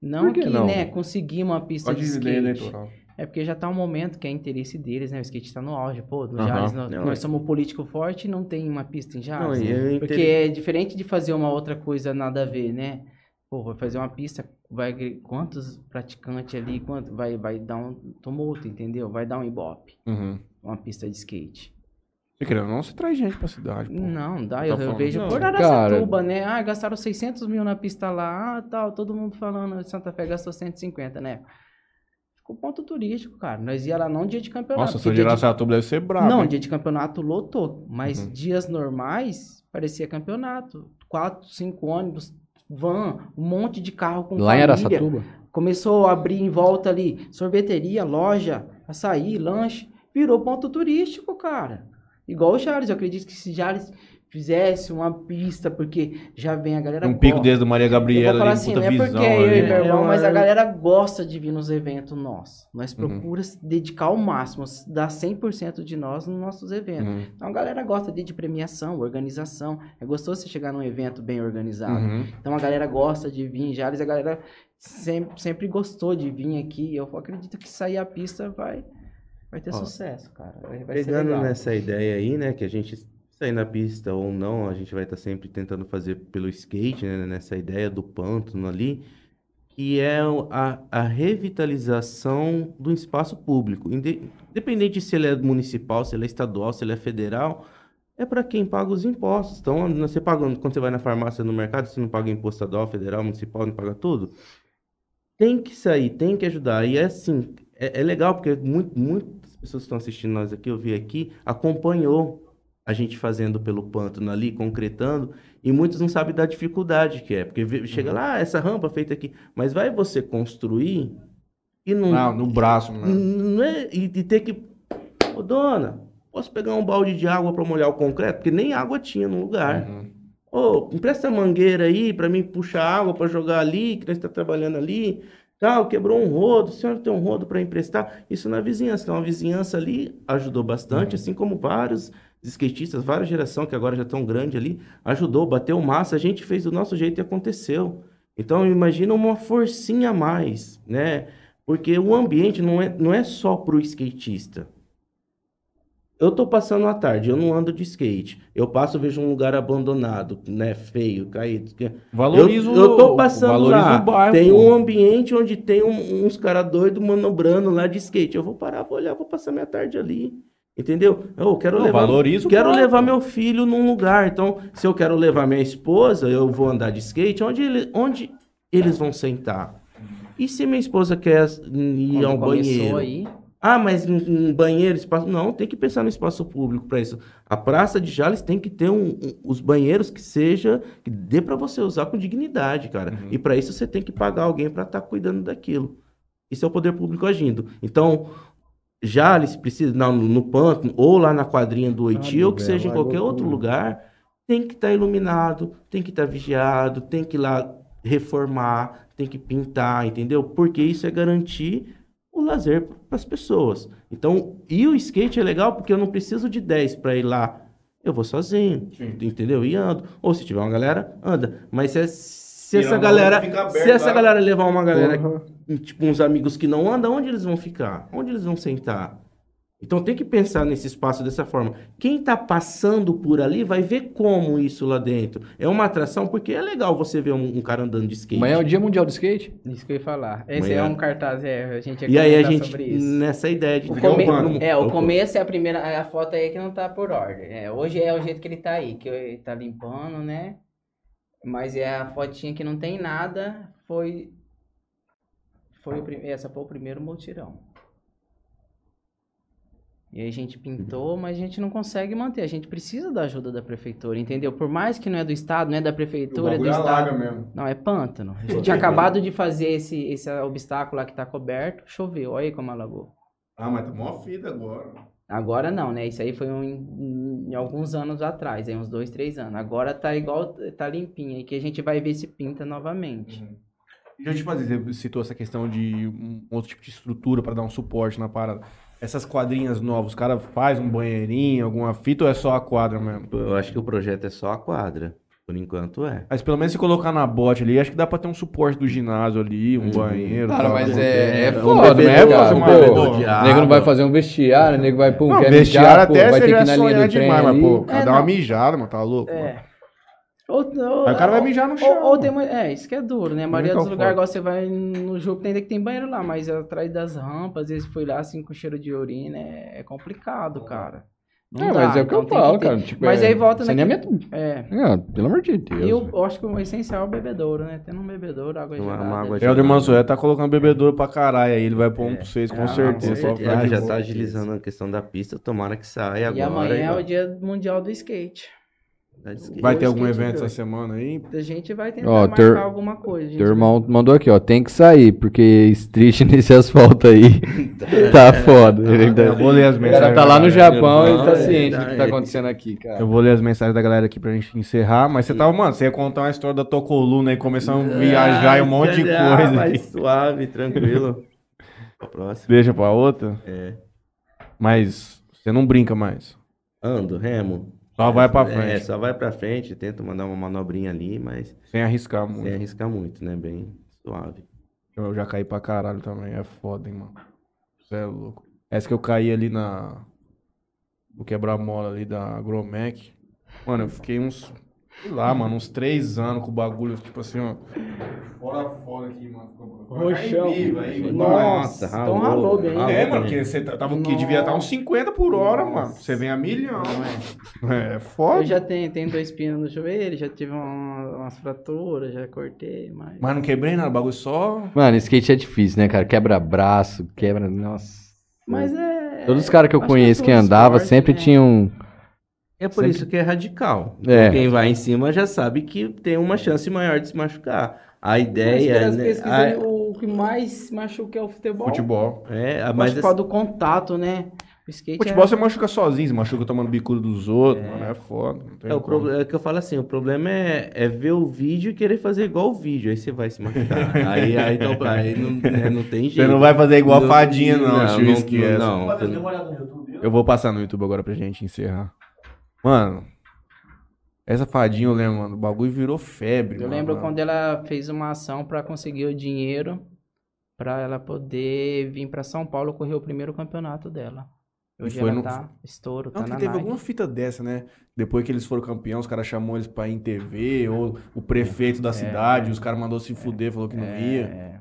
Não que que, não? né, conseguir uma pista Pode de skate. eleitoral. É porque já tá um momento que é interesse deles, né? O skate tá no auge. Pô, no. Jales, nós, Não, nós é- somos político forte e não tem uma pista em não, Jales. e eu Porque é diferente de fazer uma outra coisa nada a ver, né? Pô, vai fazer uma pista, vai quantos praticantes ali, quanto vai vai dar um tumulto, entendeu? Vai dar um ibope, Uhum. uma pista de skate. Se querendo não, você traz gente pra cidade, pô. Não, dá, Tá eu, eu vejo Não, por. Aracatuba, né? Ah, gastaram 600 mil na pista lá, ah, tal, todo mundo falando, Santa Fé gastou 150, né? Ficou ponto turístico, cara. Nós ia lá não dia de campeonato. Nossa, seu de dia de- Araçatuba deve ser brabo. Não, hein? dia de campeonato lotou, mas Uhum. dias normais parecia campeonato. Quatro, cinco ônibus, van, um monte de carro com Lá em família. Araçatuba? Começou a abrir em volta ali sorveteria, loja, açaí, lanche. Virou ponto turístico, cara. Igual o Charles. Eu acredito que se Charles fizesse uma pista, porque já vem a galera. Um pico desde do Maria Eu vou Gabriela falar ali, assim, puta não é visão porque é eu e ali. meu irmão, É, mas a mas- galera gosta de vir nos eventos nossos. Nós Uhum. procura se dedicar ao máximo, dar 100% de nós nos nossos eventos. Uhum. Então a galera gosta de, de premiação, organização. É gostoso você chegar num evento bem organizado. Uhum. Então a galera gosta de vir em Jales, a galera sempre, sempre gostou de vir aqui. Eu acredito que sair a pista vai, vai ter Ó, sucesso, cara. Vai, Pegando legal. nessa ideia aí, né, que a gente sair na pista ou não, a gente vai estar sempre tentando fazer pelo skate, né, nessa ideia do pântano ali, que é a, a revitalização do espaço público. Inde- Independente se ele é municipal, se ele é estadual, se ele é federal, é para quem paga os impostos. Então, você paga, quando você vai na farmácia, no mercado, você não paga imposto estadual, federal, municipal, não paga tudo? Tem que sair, tem que ajudar. E é assim, é, é legal porque muito, muitas pessoas que estão assistindo nós aqui, eu vi aqui, acompanhou a gente fazendo pelo pântano ali, concretando, e muitos não sabem da dificuldade que é. Porque chega lá, ah, essa rampa feita aqui, mas vai você construir e não, Ah, no braço, né? não é, e, e ter que. Ô, dona, posso pegar um balde de água para molhar o concreto? Porque nem água tinha no lugar. Uhum. Ô, empresta a mangueira aí para mim puxar água para jogar ali, que nós está trabalhando ali. Tal, quebrou um rodo, o senhor tem um rodo para emprestar? Isso na vizinhança. Então, a vizinhança ali ajudou bastante, assim como vários skatistas, várias gerações que agora já estão grandes ali, ajudou, bateu massa, a gente fez do nosso jeito e aconteceu. Então, imagina uma forcinha a mais, né? Porque o ambiente não é, não é só pro skatista. Eu tô passando a tarde, eu não ando de skate. Eu passo, vejo um lugar abandonado, né, feio, caído. Valoriza eu, o eu tô passando lá, o bairro, tem um ambiente onde tem um- uns caras doidos manobrando lá de skate. Eu vou parar, vou olhar, vou passar minha tarde ali. Entendeu? Eu quero Não, levar, valoriza o quero levar pô. meu filho num lugar. Então, se eu quero levar minha esposa, eu vou andar de skate, onde, ele, onde eles vão sentar? E se minha esposa quer ir Quando ao banheiro? aí, Ah, mas em, em banheiro, espaço. Não, tem que pensar no espaço público para isso. A Praça de Jales tem que ter um- um- os banheiros que seja, que dê para você usar com dignidade, cara. Uhum. E para isso você tem que pagar alguém para estar cuidando daquilo. Isso é o poder público agindo. Então, Jales precisa, não, no, no pântano, ou lá na quadrinha do Oiti, ou que velho, seja em qualquer outro tudo. lugar, tem que estar iluminado, tem que estar vigiado, tem que ir lá reformar, tem que pintar, entendeu? Porque isso é garantir o lazer para as pessoas. Então, e o skate é legal porque eu não preciso de 10 para ir lá. Eu vou sozinho, entendeu? E ando. Ou se tiver uma galera, anda. Mas se, se essa galera, aberto se essa lá. galera levar uma galera, Porra. tipo uns amigos que não andam, onde eles vão ficar? Onde eles vão sentar? Então tem que pensar nesse espaço dessa forma. Quem tá passando por ali vai ver como isso lá dentro. É uma atração porque é legal você ver um, um cara andando de skate. Amanhã é o Dia Mundial do Skate? isso que eu ia falar. Esse Amanhã. é um cartaz, é, a gente ia E aí a gente sobre isso. nessa ideia de O um come- plano- É, o começo é a primeira, a foto aí que não tá por ordem. É, hoje é o jeito que ele tá aí, que ele tá limpando, né? Mas é a fotinha que não tem nada, foi foi o essa foi o primeiro multirão. E aí a gente pintou, mas a gente não consegue manter. A gente precisa da ajuda da prefeitura, entendeu? Por mais que não é do estado, não é da prefeitura, é do estado. mesmo. Não, é pântano. A gente tinha acabado de fazer esse, esse obstáculo lá que tá coberto, choveu. Olha aí como alagou. Ah, mas tá mó fita agora. Agora não, né? Isso aí foi um, em, em alguns anos atrás, aí uns dois, três anos. Agora tá igual, tá limpinho aí, que a gente vai ver se pinta novamente. Deixa eu te fazer, você citou essa questão de um outro tipo de estrutura pra dar um suporte na parada. Essas quadrinhas novas, os cara faz um banheirinho, alguma fita ou é só a quadra mesmo? Eu acho que o projeto é só a quadra. Por enquanto é. Mas pelo menos se colocar na bote ali, acho que dá pra ter um suporte do ginásio ali, um Uhum. banheiro. Cara, mas é, é um foda, né, bebedouro, cara? um Pô, o de nego não vai fazer um vestiário, o nego vai, pô, Não, quer vestiário mijar, pô, até vai ter que ir na linha do trem demais, mas ali. pô, cara, É, dá uma mijada, mano, tá louco? mano. É. Ou, ou, Aí o cara vai mijar no ou- chão. Ou, tem, mu- é, isso que é duro, né? A maioria Muito dos lugares, igual você vai no jogo, tem que tem banheiro lá, mas atrás das rampas, às vezes foi lá assim com cheiro de urina, é, é complicado, cara. Não É, dá, mas é o que então eu tem falo, cara. Tipo, Mas é aí volta naquele- saneamento. É. É, pelo amor de Deus. E eu, eu acho que o essencial é o bebedouro, né? Tendo um bebedouro, água Uma- uma gelada. água É, o gelada. Mansué tá colocando bebedouro pra caralho aí, ele vai pôr um pra vocês, com Ah, certeza. com certeza. Ah, já tá agilizando a questão da pista, tomara que saia E agora. amanhã é o dia mundial do skate. Tá. Vai ter algum evento essa semana aí? A gente vai tentar Ó, marcar alguma coisa. Teu vai- irmão mandou aqui, ó. Tem que sair, porque street nesse asfalto aí tá foda. Tá- Eu vou ler as O mensagens. cara tá lá no. Japão e tá ciente do tá, que tá é. acontecendo aqui, cara. Eu vou ler as mensagens da galera aqui pra gente encerrar, mas você tava, mano, você ia contar uma história da tua coluna aí, começando a viajar e um monte de Ah, coisa. mais suave, tranquilo. Pra próxima. Deixa pra outra? É. Mas você não brinca mais. Ando, remo. Só vai pra É, frente. só vai pra frente, tento mandar uma manobrinha ali, mas Sem arriscar muito. sem arriscar muito, né? Bem suave. Eu já caí pra caralho também. É foda, hein, mano. Você é louco. Essa que eu caí ali na. No quebra-mola ali da Agromec. Mano, eu fiquei uns. Sei lá, mano, uns três anos com o bagulho, tipo assim, ó. Fora fora aqui, mano. Roxão. Aí, Nossa, então ralou bem. ralou É, mano, bem. porque você tá- tava o quê? Devia estar uns 50 por hora, mano. Você vem a milhão. É foda. Eu já tenho, tenho dois pinos no joelho, já tive uma- umas fraturas, já cortei, mas. Mas não quebrei nada, o bagulho só. Mano, skate é difícil, né, cara? Quebra braço, quebra. Nossa. Mas é. Todos os caras que eu acho conheço que todo andava esporte, sempre né? tinham. É por Sempre- isso que é radical. É. Quem vai em cima já sabe que tem uma chance maior de se machucar. A ideia pelas né, a- o que mais machuca é o futebol. Futebol. é, a- mas por causa do contato, né? O skate Futebol é... você machuca sozinho, você machuca tomando bicudo dos outros, mano. É foda. Não tem é, o problema é que eu falo assim, o problema é, é ver o vídeo e querer fazer igual o vídeo, aí você vai se machucar. aí, aí, então, aí não, né, não tem jeito. Você não vai fazer igual a fadinha, não, não, não, não. no YouTube, viu? Eu vou passar no YouTube agora pra gente encerrar. Mano, essa fadinha eu lembro, mano. O bagulho virou febre. Eu mano. lembro quando ela fez uma ação pra conseguir o dinheiro pra ela poder vir pra São Paulo correr o primeiro campeonato dela. Hoje foi ela no- tá estouro, Não, tá que na teve Nike. alguma fita dessa, né? Depois que eles foram campeões, os caras chamou eles pra ir em TV, ou o prefeito da cidade, os caras mandou se fuder, falou que não ia. É.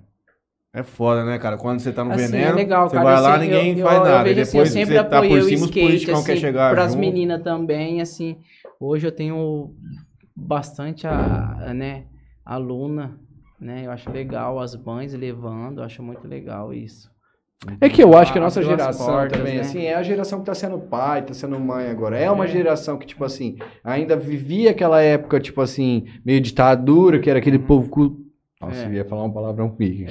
É foda, né, cara? Quando você tá no Assim, veneno, é legal, você cara. vai lá, assim, ninguém eu, faz eu, nada. Eu vejo assim, eu depois sempre você tá por o cima, os skate, politicão assim, quer chegar pras junto. meninas também, assim. Hoje eu tenho bastante, a, a, né, aluna, né? Eu acho legal as mães levando, eu acho muito legal isso. É que eu acho que a nossa as geração portas, também, né? assim, é a geração que tá sendo pai, tá sendo mãe agora. É uma É. geração que, tipo assim, ainda vivia aquela época, tipo assim, meio ditadura, que era aquele povo. Nossa, É. eu ia falar um pique.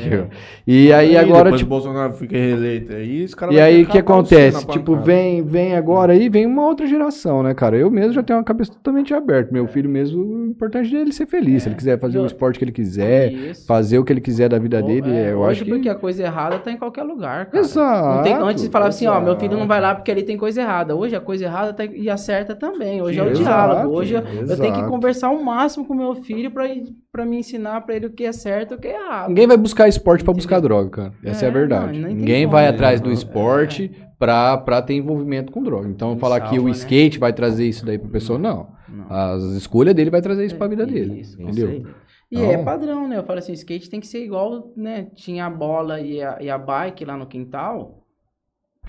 E aí agora, depois tipo. o Bolsonaro fica reeleito aí, os caras E aí o que acontece? Tipo, vem, vem agora aí, vem uma outra geração, né, cara? Eu mesmo já tenho uma cabeça totalmente aberta. Meu filho mesmo, o importante é ele ser feliz. Se ele quiser fazer o Eu- esporte que ele quiser, Isso. fazer o que ele quiser da vida dele, É, eu hoje acho que. porque a coisa errada tá em qualquer lugar, cara. Exato. Não tem, antes falava assim, ó, meu exato. filho não vai lá porque ali tem coisa errada. Hoje a coisa errada tá, e a certa também. Hoje é o Exato, diálogo. Hoje eu, eu tenho que exato. conversar o máximo com meu filho pra, pra me ensinar pra ele o que é certo o que é errado. Ninguém vai buscar esporte pra buscar droga, cara. Essa é, a É, verdade. não, tem Ninguém como, vai né? atrás do É. esporte pra, pra ter envolvimento com droga. Então, Não falar que salva, o né? skate vai trazer isso daí pra pessoa, não. Não. As escolhas dele vai trazer isso pra vida dele. Isso, entendeu? E Então- é padrão, né? Eu falo assim, o skate tem que ser igual, né? Tinha a bola e a, e a bike lá no quintal.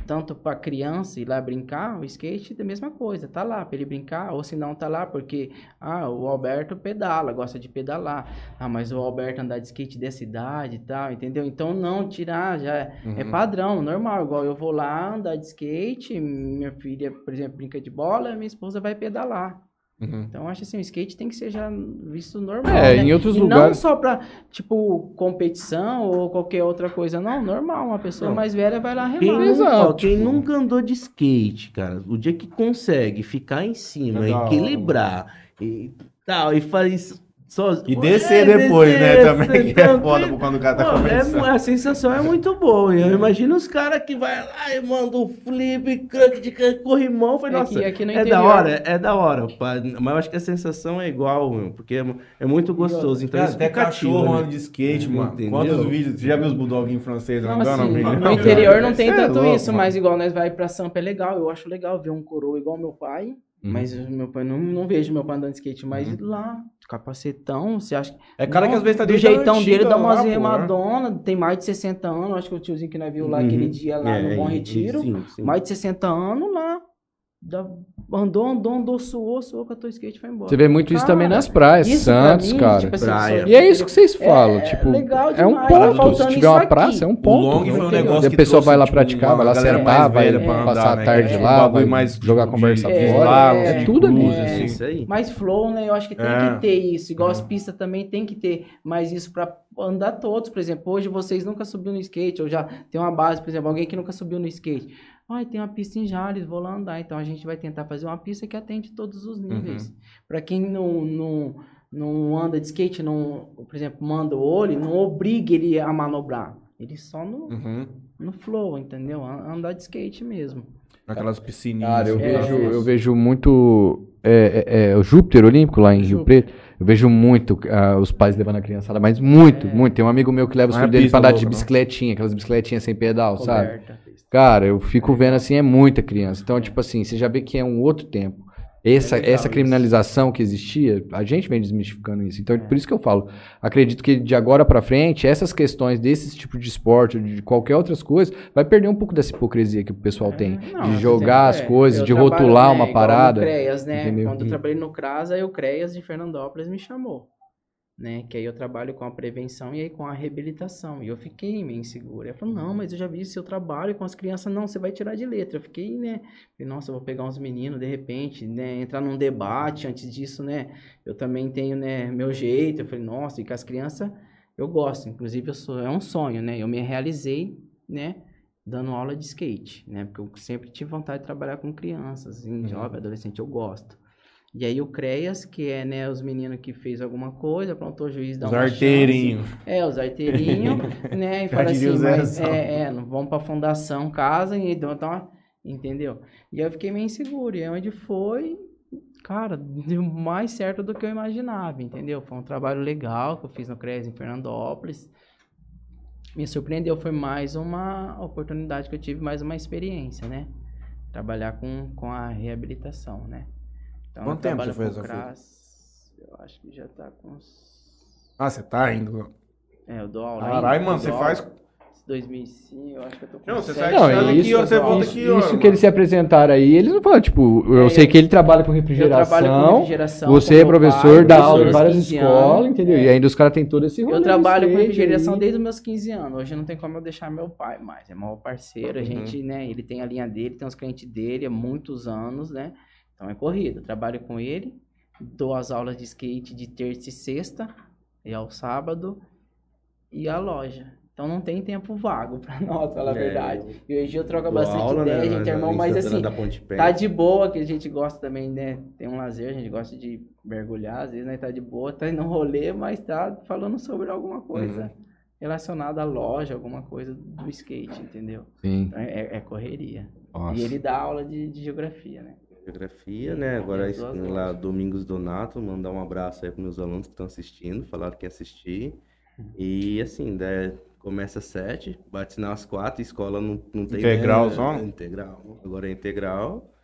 Tanto pra criança ir lá brincar, o skate é a mesma coisa, tá lá pra ele brincar, ou se não tá lá porque ah, o Alberto pedala, gosta de pedalar. Ah, mas o Alberto andar de skate dessa idade e tal, entendeu? Então não tirar, já é, é Uhum. padrão, normal, igual eu vou lá andar de skate, minha filha, por exemplo, brinca de bola, minha esposa vai pedalar. Uhum. Então eu acho assim, o skate tem que ser já visto normal, É, né? em outros e não lugares- só pra, tipo, competição ou qualquer outra coisa, não, normal, uma pessoa Não. mais velha vai lá Quem, remar. nunca, Exato, ó, quem nunca andou de skate, cara, o dia que consegue ficar em cima, É hora, equilibrar e tal, e faz só E descer depois, né? Também que é foda quando o cara tá Pô, é, começando. a sensação é muito boa. Eu imagino os caras que vai lá e manda um flip, crunk de corrimão. Foi, É nossa, que aqui no é da hora, é da hora. pá. Mas eu acho que a sensação é igual, meu, porque é, é muito gostoso. Então Cara, isso até cachorro né? ando de skate, mano. Entendeu? Quantos vídeos? Você já viu os bulldoguinhos franceses Não, andando? assim, amigo? no interior não tem é tanto louco, isso, mano. mas igual nós vai pra Sampa é legal. Eu acho legal ver um coroa igual meu pai. Uhum. Mas meu pai, não, não vejo meu pai andando de skate, mas lá, capacetão, você acha que. É cara que Não, às vezes tá do jeitão antiga dele, dá umas pô, remadonas, tem mais de 60 anos, acho que o tiozinho que nós viu lá Uhum. aquele dia lá no É, Bom e- Retiro, sim, sim. mais de 60 anos lá, dá- andou, andou, andou, suou, suou, catou o skate e foi embora. Você vê muito isso Cara, também nas praias, Isso pra Santos, mim, cara. tipo assim, Praia. E é isso que vocês É, falam, é tipo, legal é um tá ponto. Se tiver uma isso praça, é um aqui. O ponto. long foi um entendeu? negócio a que pessoa trouxe, vai lá tipo, praticar, uma vai lá sentar, vai pra passar andar, a né? tarde É, lá, vai mais jogar de- conversa de fora. É, tudo ali. É, assim. Isso aí. Mais flow, né? Eu acho que tem É. que ter isso. Igual as Uhum. pistas também tem que ter mais isso pra andar todos. Por exemplo, hoje vocês nunca subiu no skate, ou já tem uma base, por exemplo, alguém que nunca subiu no skate. Ai, tem uma pista em Jales, vou lá andar. Então a gente vai tentar fazer uma pista que atende todos os níveis. Pra quem não, não, não anda de skate, não, por exemplo, manda o olho, não obrigue ele a manobrar. Ele só no, Uhum. no flow, entendeu? Andar de skate mesmo. Aquelas piscininhas. Cara, eu É, vejo, é. eu vejo muito é, é, é, o Júpiter Olímpico lá em Rio Júpiter. Preto. Eu vejo muito ah, os pais levando a criançada, mas muito, É. muito. Tem um amigo meu que leva os é filhos dele pra andar de louca, não. bicicletinha, aquelas bicicletinhas sem pedal, sabe? Cara, eu fico vendo assim, é muita criança. Então, tipo assim, você já vê que é um outro tempo. Essa, É essa isso. criminalização que existia, a gente vem desmistificando isso. Então, por isso que eu falo. Acredito que de agora pra frente, essas questões desse tipo de esporte, ou de qualquer outras coisas, vai perder um pouco dessa hipocrisia que o pessoal tem. Não, de jogar exemplo, as é, coisas, eu de rotular né, uma parada. No CREAS, né? entendeu? Quando eu trabalhei no CRAS, aí o CREAS de Fernandópolis me chamou. Né? Que aí eu trabalho com a prevenção e aí com a reabilitação. E eu fiquei meio inseguro. Eu falei, não, mas eu já vi seu trabalho com as crianças. Não, você vai tirar de letra. Eu fiquei, né? Falei, nossa, eu vou pegar uns meninos, de repente, né? Entrar num debate antes disso, né? Eu também tenho, né? Meu jeito. Eu falei, nossa, e com as crianças eu gosto. Inclusive, eu sou, é um sonho, né? Eu me realizei, né? Dando aula de skate, né? Porque eu sempre tive vontade de trabalhar com crianças, assim, jovem, adolescente, eu gosto. E aí o CREAS, que é, né, os meninos que fez alguma coisa, pronto, o juiz dá Os uma arteirinhos. chance. É, os arteirinhos, né, e fala assim, mas, é, é, não vamos pra fundação, casa e dão uma- entendeu? E aí eu fiquei meio inseguro, e aí onde foi, cara, deu mais certo do que eu imaginava, entendeu? Foi um trabalho legal que eu fiz no CREAS em Fernandópolis, me surpreendeu, foi mais uma oportunidade que eu tive, mais uma experiência, né? Trabalhar com, com a reabilitação, né? Então, Quanto eu tempo você fez fita? CRAS, eu acho que já tá com uns... Ah, você tá indo. É, eu dou aula Caralho, mano, eu você faz. aula. 2005, eu acho que eu tô com Não, você sai Não, aqui, isso, hora você volta isso, aqui, hora. isso que mano. eles se apresentaram aí, eles não falam, tipo, eu É, sei eu- que ele trabalha com Eu refrigeração, trabalho com refrigeração. você é professor, pai, dá aula em várias 15 escolas, anos. entendeu? É. E ainda os caras têm todo esse rolê Eu trabalho com refrigeração aí. desde os meus 15 anos. Hoje não tem como eu deixar meu pai mais. É maior parceiro. A Uhum. gente, né? Ele tem a linha dele, tem os clientes dele há muitos anos, né? Então é corrida. Eu trabalho com ele, dou as aulas de skate de terça e sexta, e ao sábado, e a loja. Então não tem tempo vago pra nós, falar a É, verdade. E hoje eu troco bastante aula, ideia, né, a gente é irmão, em mas Santana assim. Tá de boa, que a gente gosta também, né? Tem um lazer, a gente gosta de mergulhar, às vezes, né? Tá de boa, tá indo rolê, mas tá falando sobre alguma coisa Uhum. relacionada à loja, alguma coisa do skate, entendeu? Sim. Então é, é correria. Nossa. E ele dá aula de, de geografia, né? Geografia, né? Agora lá. Domingos Donato, mandar um abraço aí para meus alunos que estão assistindo, falaram que ia assistir. Uhum. E assim, né, começa às sete, bate sinal às quatro, escola não, não tem. Integral né, só? Integral. Agora é integral.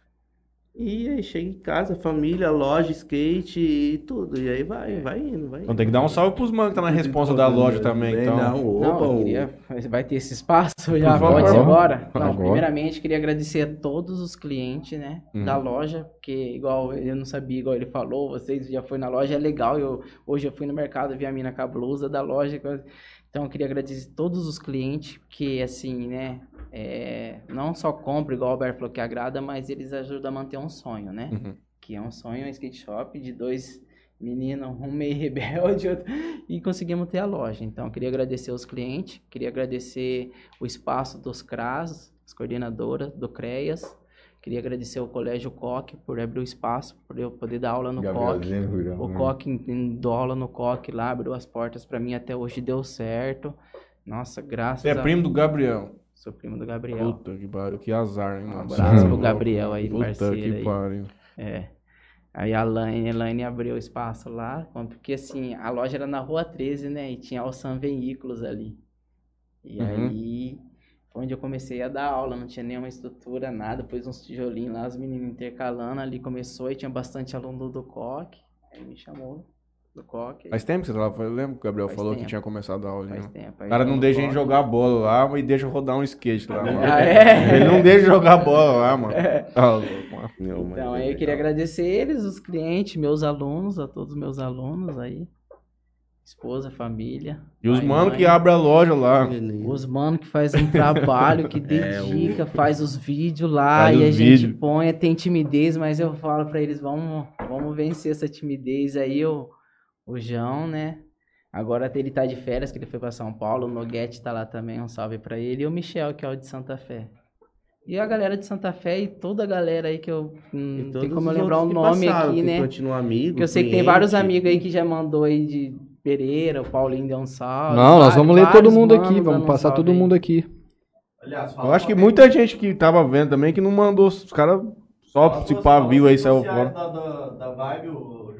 E aí chega em casa, família, loja, skate e tudo. E aí vai, vai indo, vai indo. Então tem que dar um salve pros manos que tá na responsa da loja também, então. Não, Não, opa, eu o- queria... Vai ter esse espaço já? favor. Pode ser agora? Não, Agora. primeiramente, queria agradecer a todos os clientes, né? Uhum. Da loja, porque igual eu não sabia, igual ele falou, vocês já foi na loja, é legal. Eu, hoje eu fui no mercado, vi a mina com a blusa da loja. Então eu queria agradecer a todos os clientes, que assim, né? É, não só compram, igual o Alberto falou que agrada, mas eles ajudam a manter um sonho, né? Uhum. Que é um sonho, um skate shop de dois meninos, um meio rebelde outro, e conseguimos ter a loja. Então, eu queria agradecer os clientes, queria agradecer o espaço dos CRAS, as coordenadoras do CREAS, queria agradecer ao Colégio Coque por abrir o espaço, por eu poder dar aula no Coque. Gabrielzinho, Rurão, O né? Coque, dou aula no Coque lá, abriu as portas pra mim, até hoje deu certo. Nossa, graças é a... primo do Gabriel. Sou primo do Gabriel. Puta que pariu, que azar, hein, Um mano. abraço pro Gabriel aí, Puta parceiro que aí. pariu. É. Aí a Laine, a Laine abriu espaço lá, porque assim, a loja era na rua 13, né? E tinha Sam Veículos ali. E Uhum. aí foi onde eu comecei a dar aula, não tinha nenhuma estrutura, nada, pus uns tijolinhos lá, os meninos intercalando, ali começou e tinha bastante aluno do Coque. Aí me chamou do Coque. Faz tempo que você lá? Eu lembro que o Gabriel Faz falou que tempo. tinha começado a aula. Faz né? tempo. O cara eu não deixa a gente jogar bola lá, mas deixa rodar um skate lá, mano. Ah, é? Ele não deixa jogar bola lá, mano. Tá Então, é aí eu queria agradecer eles, os clientes, meus alunos, a todos os meus alunos aí. Esposa, família. E os mano mãe. que abrem a loja lá. Os mano que faz um trabalho, que É, o- dedica, faz os vídeos lá Faz e a os gente põe, tem timidez, mas eu falo pra eles, vamos, vamos vencer essa timidez aí, o, o João, né? Agora ele tá de férias, que ele foi pra São Paulo, o Noguete tá lá também, um salve pra ele, e o Michel, que é o de Santa Fé. E a galera de Santa Fé e toda a galera aí que eu E hum, não tem como eu lembrar o que nome passaram, aqui, que né? Continuam amigos. Porque eu sei que tem cliente. vários amigos aí que já mandou aí de Pereira, o Paulinho deu um salve. Não, nós vamos ler todo mundo aqui, vamos um passar salve todo aí. mundo aqui. Aliás, Eu acho que muita gente que tava vendo também que não mandou. Os caras só se pá, viu aí, saiu fora. Da, da, da Vibe, Juliano.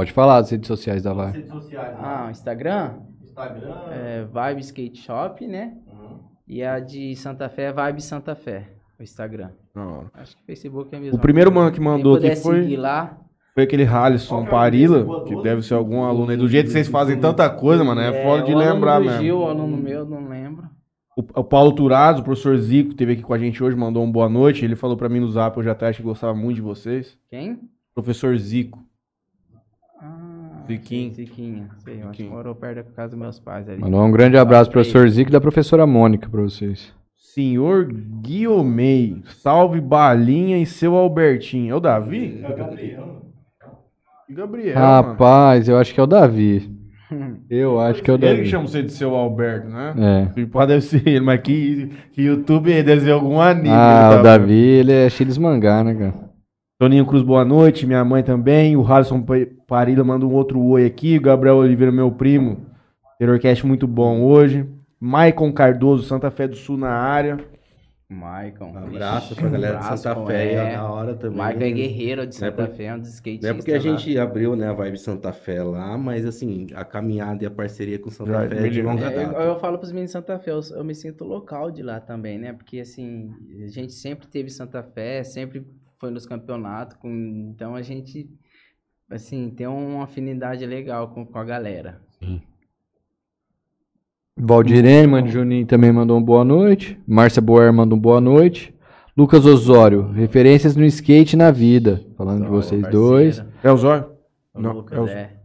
Pode falar das redes sociais da As Vai. redes sociais. Ah, o? Instagram Instagram. é Vibe Skate Shop, né? Uhum. E a de Santa Fé é Vibe Santa Fé, o Instagram. Hora. Acho que o Facebook é a mesma O primeiro mano que mandou aqui foi, lá. foi aquele Halisson Qual que é Parila, que deve ser algum aluno aí. Do jeito que vocês fazem tanta coisa, mano, é foda de lembrar mesmo. Gil, o aluno meu, não lembro. O, o Paulo Turazzo, o professor Zico, teve aqui com a gente hoje, mandou um boa noite. Ele falou pra mim no zap, eu já até acho que gostava muito de vocês. Quem? Professor Zico. Ah, Ziquinho. sei, Ziquinho. Sei, eu acho que morou perto da casa dos meus pais ali. Mandar um grande abraço pro professor Zico e da professora Mônica pra vocês. Senhor Guiomei, salve Balinha e seu Albertinho. É o Davi? É o Gabriel. Gabriel, mano. Rapaz, eu acho que é o Davi. Eu acho que é o Ele que Davi. chama você de seu Alberto, né? É. Pode deve ser ele, mas que, que YouTube deve ser algum anime. Ah, o tá- Davi, ele é cheio de mangá, né, cara? Toninho Cruz, boa noite. Minha mãe também. O Harrison Pa- Parila manda um outro oi aqui. O Gabriel Oliveira, meu primo. Terrorcast muito bom hoje. Maicon Cardoso, Santa Fé do Sul na área. Maicon. Um abraço pra galera de abraço, Santa pô, Fé é. na hora também. Maicon é guerreiro de é Santa por- Fé, é um dos Não skatistas é porque a lá. gente abriu, né, a Vibe Santa Fé lá, mas assim, a caminhada e a parceria com Santa Já Fé é de longa É, eu, data. eu falo pros meninos de Santa Fé, eu, eu me sinto local de lá também, né? Porque assim, a gente sempre teve Santa Fé, sempre foi nos campeonatos, com, então a gente, assim, tem uma afinidade legal com, com a galera. Valdirene, mano, Juninho também mandou um boa noite. Márcia Boer mandou um boa noite. Lucas Osório, referências no skate e na vida. Falando de vocês Parceiro, dois. É o Zóio? o Não, Lucas, é o- é.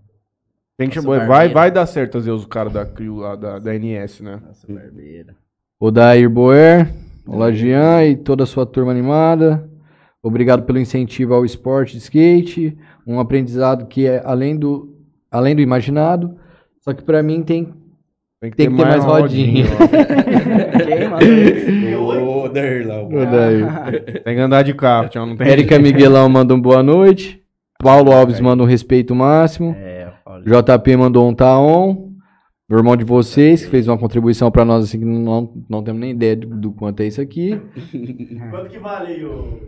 Tem que chamar. Vai, vai dar certo trazer os caras da CRIO lá, da, da NS, né? Nossa, barbeira. Odair Boer. Olá, Jean e toda a sua turma animada. Obrigado pelo incentivo ao esporte de skate. Um aprendizado que é além do, além do imaginado. Só que pra mim tem Tem que ter mais rodinha. Isso? Ô, Dair lá, o-. Tem que andar de carro, tchau, não tem. Érica Miguelão manda um boa noite. Paulo Alves manda um respeito máximo. É. JP mandou um tá on. O irmão de vocês, que fez uma contribuição pra nós, assim, que não, não temos nem ideia do, do quanto é isso aqui. Quanto que vale aí o,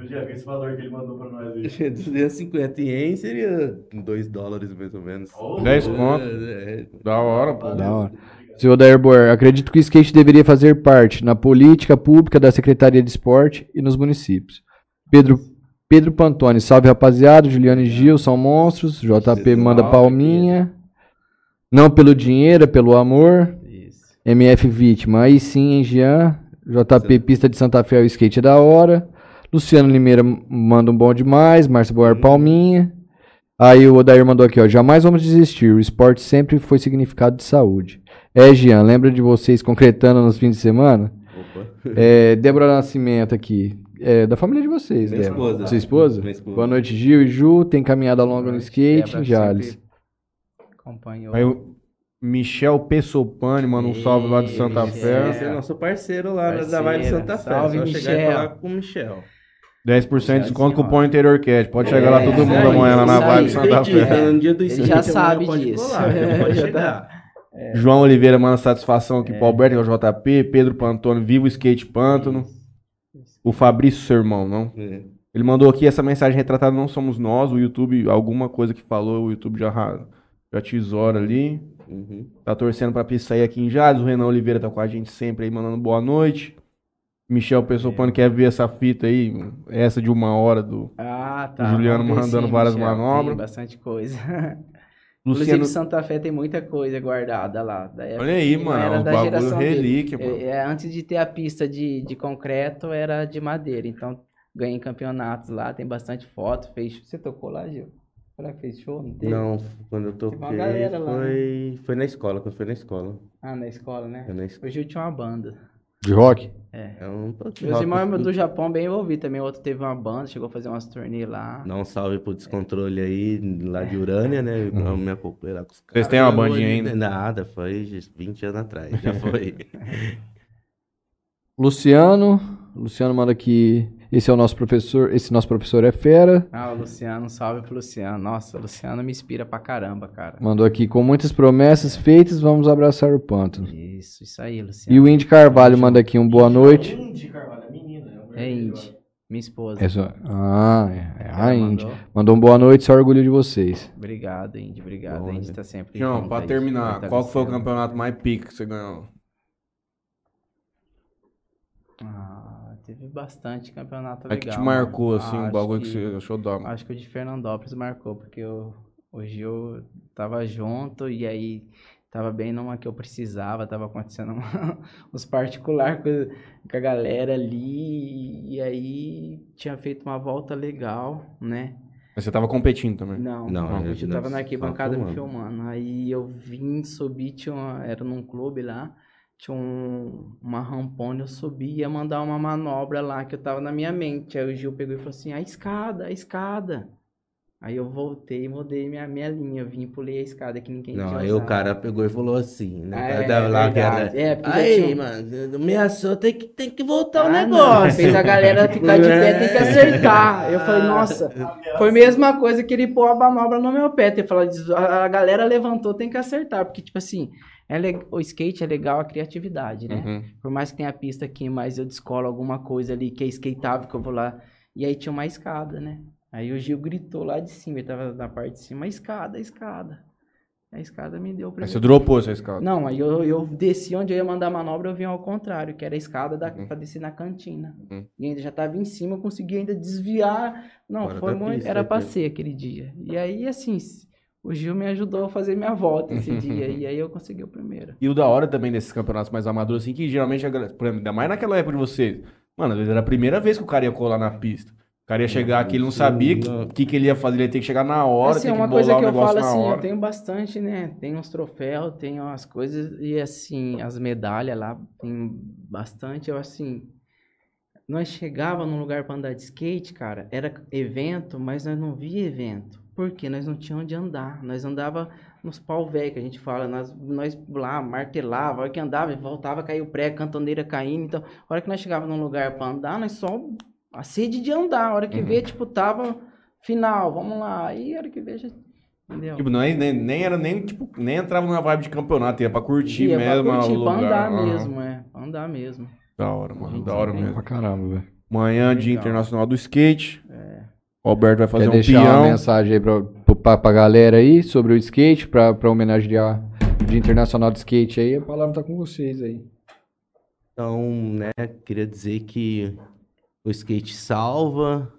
o Diego, esse valor que ele mandou pra nós aí? 250 ien seria 2 dólares mais ou menos. Oh, 10 conto. É, Da hora, pô. Da hora. Seu Odair Boer, acredito que o skate deveria fazer parte na política pública da Secretaria de Esporte e nos municípios. Pedro, Pedro Pantone, salve rapaziada. Juliano e Gil são monstros. JP manda palminha. Não pelo dinheiro, é pelo amor. Isso. MF Vítima, aí sim, hein, Jean. JP Pista de Santa Fé, o skate é da hora. Luciano Limeira manda um bom demais. Márcio Boer, palminha. Aí o Odair mandou aqui, ó. Jamais vamos desistir. O esporte sempre foi significado de saúde. É, Jean, lembra de vocês concretando nos fins de semana? Opa. É, Débora Nascimento aqui. é da família de vocês, Minha né? esposa. Sua esposa? Minha esposa. Boa noite, Gil e Ju. Tem caminhada longa no skate Débora em Jales. Acompanhou. Aí o Michel Pessopani manda um salve lá de Santa Ei, Fé. Esse é nosso parceiro lá Parceiro. da Vibe Santa Fé. Salve, Só chegar e Michel. falar com o Michel. 10% de desconto cupom Interior Cat. Pode chegar lá É, todo mundo amanhã lá na aí. Santa Fé. tá no dia do Ele já sabe pode disso. pode chegar. João Oliveira manda satisfação aqui É. pro Alberto, que é o JP. Pedro Pantone, Viva o Skate Pântano. O Fabrício, seu irmão, não? É. Ele mandou aqui essa mensagem retratada, não somos nós. O YouTube, alguma coisa que falou, o YouTube já, já tesoura ali. Uhum. Tá torcendo pra pista sair aqui em Jales. O Renan Oliveira tá com a gente sempre aí, mandando boa noite. Michel Pessopano quer ver essa fita aí, essa de uma hora do Ah, tá. Juliano Vamos mandando sim, várias Michel. manobras. Tem bastante coisa. Luciano. Inclusive, Santa Fé tem muita coisa guardada lá. época Olha aí, mano, era os da bagulho geração dele. relíquia, mano. É, é, antes de ter a pista de, de concreto, era de madeira. Então, ganhei campeonatos lá, tem bastante foto. Fez... Você tocou lá, Gil? Será que fez show? Não teve? Não, quando eu toquei, uma galera lá, foi, foi na escola, quando foi na escola. Ah, na escola, né? Foi na escola. O Gil tinha uma banda. De rock? É um pouco Meus irmãos do Japão bem envolvido também. Outro teve uma banda, chegou a fazer umas turnês lá. Dá um salve pro descontrole aí, lá de Urânia, né? Eu me acoplei lá com os caras. Vocês têm uma Eu bandinha ainda? Nada, foi 20 anos atrás, já foi. Luciano. Luciano manda aqui. Esse é o nosso professor. Esse nosso professor é fera. Ah, o Luciano, salve pro Luciano. Nossa, o Luciano me inspira pra caramba, cara. Mandou aqui com muitas promessas feitas, vamos abraçar o pântano. Isso, isso aí, Luciano. E o Indy Carvalho manda aqui um boa noite. Indy, Carvalho, é menina. É vermelho, Indy, minha esposa. É só... Ah, é, é a Indy. mandou. Mandou um boa noite, só orgulho de vocês. Obrigado, Indy. Obrigado. Bom, a Indy né? tá sempre. João, junto pra terminar, tá qual foi o campeonato mais pica que você ganhou? Ah, teve bastante campeonato É legal. que te mano. marcou, assim, um Acho bagulho que que- você achou da. Acho que o de Fernandópolis marcou, porque eu, o Gil tava junto e aí tava bem numa que eu precisava, tava acontecendo uma- uns particular com, com a galera ali, e aí tinha feito uma volta legal, né? Mas você tava competindo também. Não, Não, não, eu- eu tava na arquibancada me filmando. Aí eu vim, subi, tinha uma, era num clube lá, tinha um, uma rampona, eu subi ia mandar uma manobra lá que eu tava na minha mente. Aí o Gil pegou e falou assim, a escada, a escada. Aí eu voltei e mudei minha, minha linha, eu vim e pulei a escada que ninguém Não, tinha aí o usado. cara pegou e falou assim, né? É, Tava lá era-. É, porque Aí, tinha- mano, ameaçou, tem que, tem que voltar o Ah, não, negócio. Fez a galera ficar de pé, tem que acertar. Eu falei, nossa, foi a mesma coisa que ele pôr a manobra no meu pé. Ele falou, a galera levantou, tem que acertar. Porque, tipo assim, é le- o skate é legal a criatividade, né? Uhum. Por mais que tenha pista aqui, mas eu descolo alguma coisa ali que é skateável, que eu vou lá. E aí tinha uma escada, né? Aí o Gil gritou lá de cima, ele tava na parte de cima, a escada, a escada. A escada me deu o Aí você dropou essa escada. Não, aí eu, eu desci onde eu ia mandar a manobra, eu vim ao contrário, que era a escada da, Uhum. pra descer na cantina. Uhum. E ainda já tava em cima, eu consegui ainda desviar. Não, foi muito. era pra ser aquele dia. E aí, assim, o Gil me ajudou a fazer minha volta esse dia. E aí eu consegui o primeiro. E o da hora também desses campeonatos mais amadores, assim, que geralmente, por exemplo, ainda mais naquela época de vocês, mano, às vezes era a primeira vez que o cara ia colar na pista. O cara ia chegar aqui, ele não sabia o que, que ele ia fazer, ele ia ter que chegar na hora, assim, tem que uma coisa que eu falo na assim, hora. eu tenho bastante, né? Tem uns troféus, tem umas coisas, e assim, as medalhas lá, tem bastante, eu assim. Nós chegava num lugar pra andar de skate, cara, era evento, mas nós não via evento. Por quê? Nós não tínhamos onde andar. Nós andava nos pau velho que a gente fala, nós, nós lá martelava, a hora que andava, voltava, caiu o pré, cantoneira caindo. Então, a hora que nós chegava num lugar pra andar, nós só a sede de andar. A hora que Uhum. vê, tipo, tava final, vamos lá. Aí a hora que vê, já. Entendeu? Tipo, não é- nem, nem era nem, tipo, nem entrava numa vibe de campeonato, ia pra curtir Ia pra mesmo curtir, o pra lugar. andar Aham. mesmo, é. Pra andar mesmo. Da hora, mano, da hora sim. mesmo. Pra caramba, velho. Amanhã, Dia. Internacional do Skate. O Alberto vai fazer Quer um deixar peão. uma mensagem aí pra, pra, pra galera aí sobre o skate, pra, pra homenagear o Dia Internacional de Skate aí? A palavra tá com vocês aí. Então, né, queria dizer que o skate salva,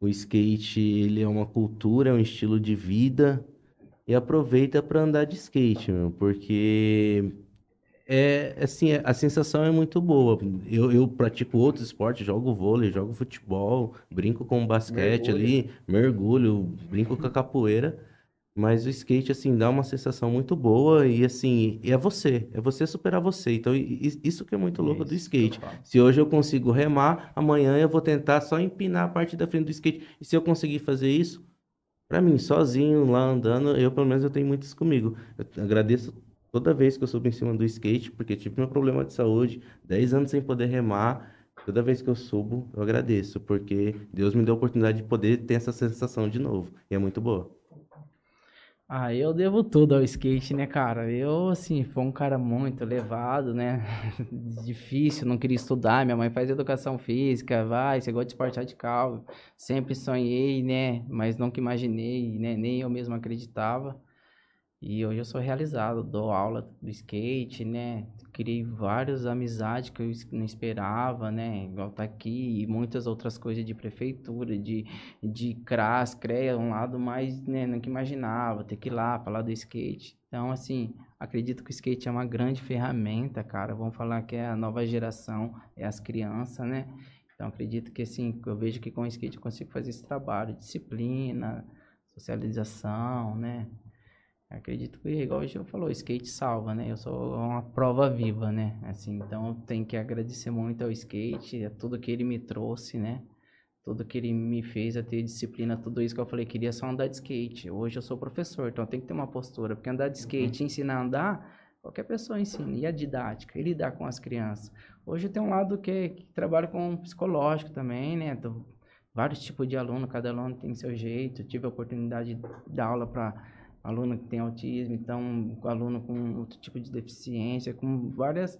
o skate ele é uma cultura, é um estilo de vida e aproveita para andar de skate, meu, porque é assim, a sensação é muito boa. Eu, eu pratico outros esportes, jogo vôlei, jogo futebol, brinco com basquete ali, mergulho, brinco com a capoeira. Mas o skate, assim, dá uma sensação muito boa e, assim, e é você. É você superar você. Então, isso que é muito louco do skate. Se hoje eu consigo remar, amanhã eu vou tentar só empinar a parte da frente do skate. E se eu conseguir fazer isso, pra mim, sozinho, lá andando, eu, pelo menos, eu tenho muito isso comigo. Eu agradeço toda vez que eu subo em cima do skate, porque tive meu problema de saúde, 10 anos sem poder remar. Toda vez que eu subo, eu agradeço, porque Deus me deu a oportunidade de poder ter essa sensação de novo. E é muito boa. Ah, eu devo tudo ao skate, né, cara? Eu, assim, fui um cara muito levado, né? Difícil, não queria estudar. Minha mãe faz educação física, vai, você gosta de esporte radical. Sempre sonhei, né? Mas nunca imaginei, né? Nem eu mesmo acreditava. E hoje eu sou realizado, dou aula do skate, né? Criei várias amizades que eu não esperava, né? Igual tá aqui e muitas outras coisas de prefeitura, de, de CRAS, CREA, um lado mais, né, nunca imaginava, ter que ir lá falar do skate. Então, assim, acredito que o skate é uma grande ferramenta, cara. Vamos falar que é a nova geração, é as crianças, né? Então, acredito que, assim, eu vejo que com o skate eu consigo fazer esse trabalho, disciplina, socialização, né? Acredito que, igual o Gil falou, skate salva, né? Eu sou uma prova viva, né? Assim, então eu tenho que agradecer muito ao skate, a tudo que ele me trouxe, né? Tudo que ele me fez a ter disciplina, tudo isso que eu falei, queria só andar de skate. Hoje eu sou professor, então tem que ter uma postura, porque andar de skate, ensinar a andar, qualquer pessoa ensina. E a didática, e lidar com as crianças. Hoje tem um lado que, que trabalha com psicológico também, né? Tô- vários tipos de aluno, cada aluno tem seu jeito. Tive a oportunidade de dar aula para aluno que tem autismo, então aluno com outro tipo de deficiência, com várias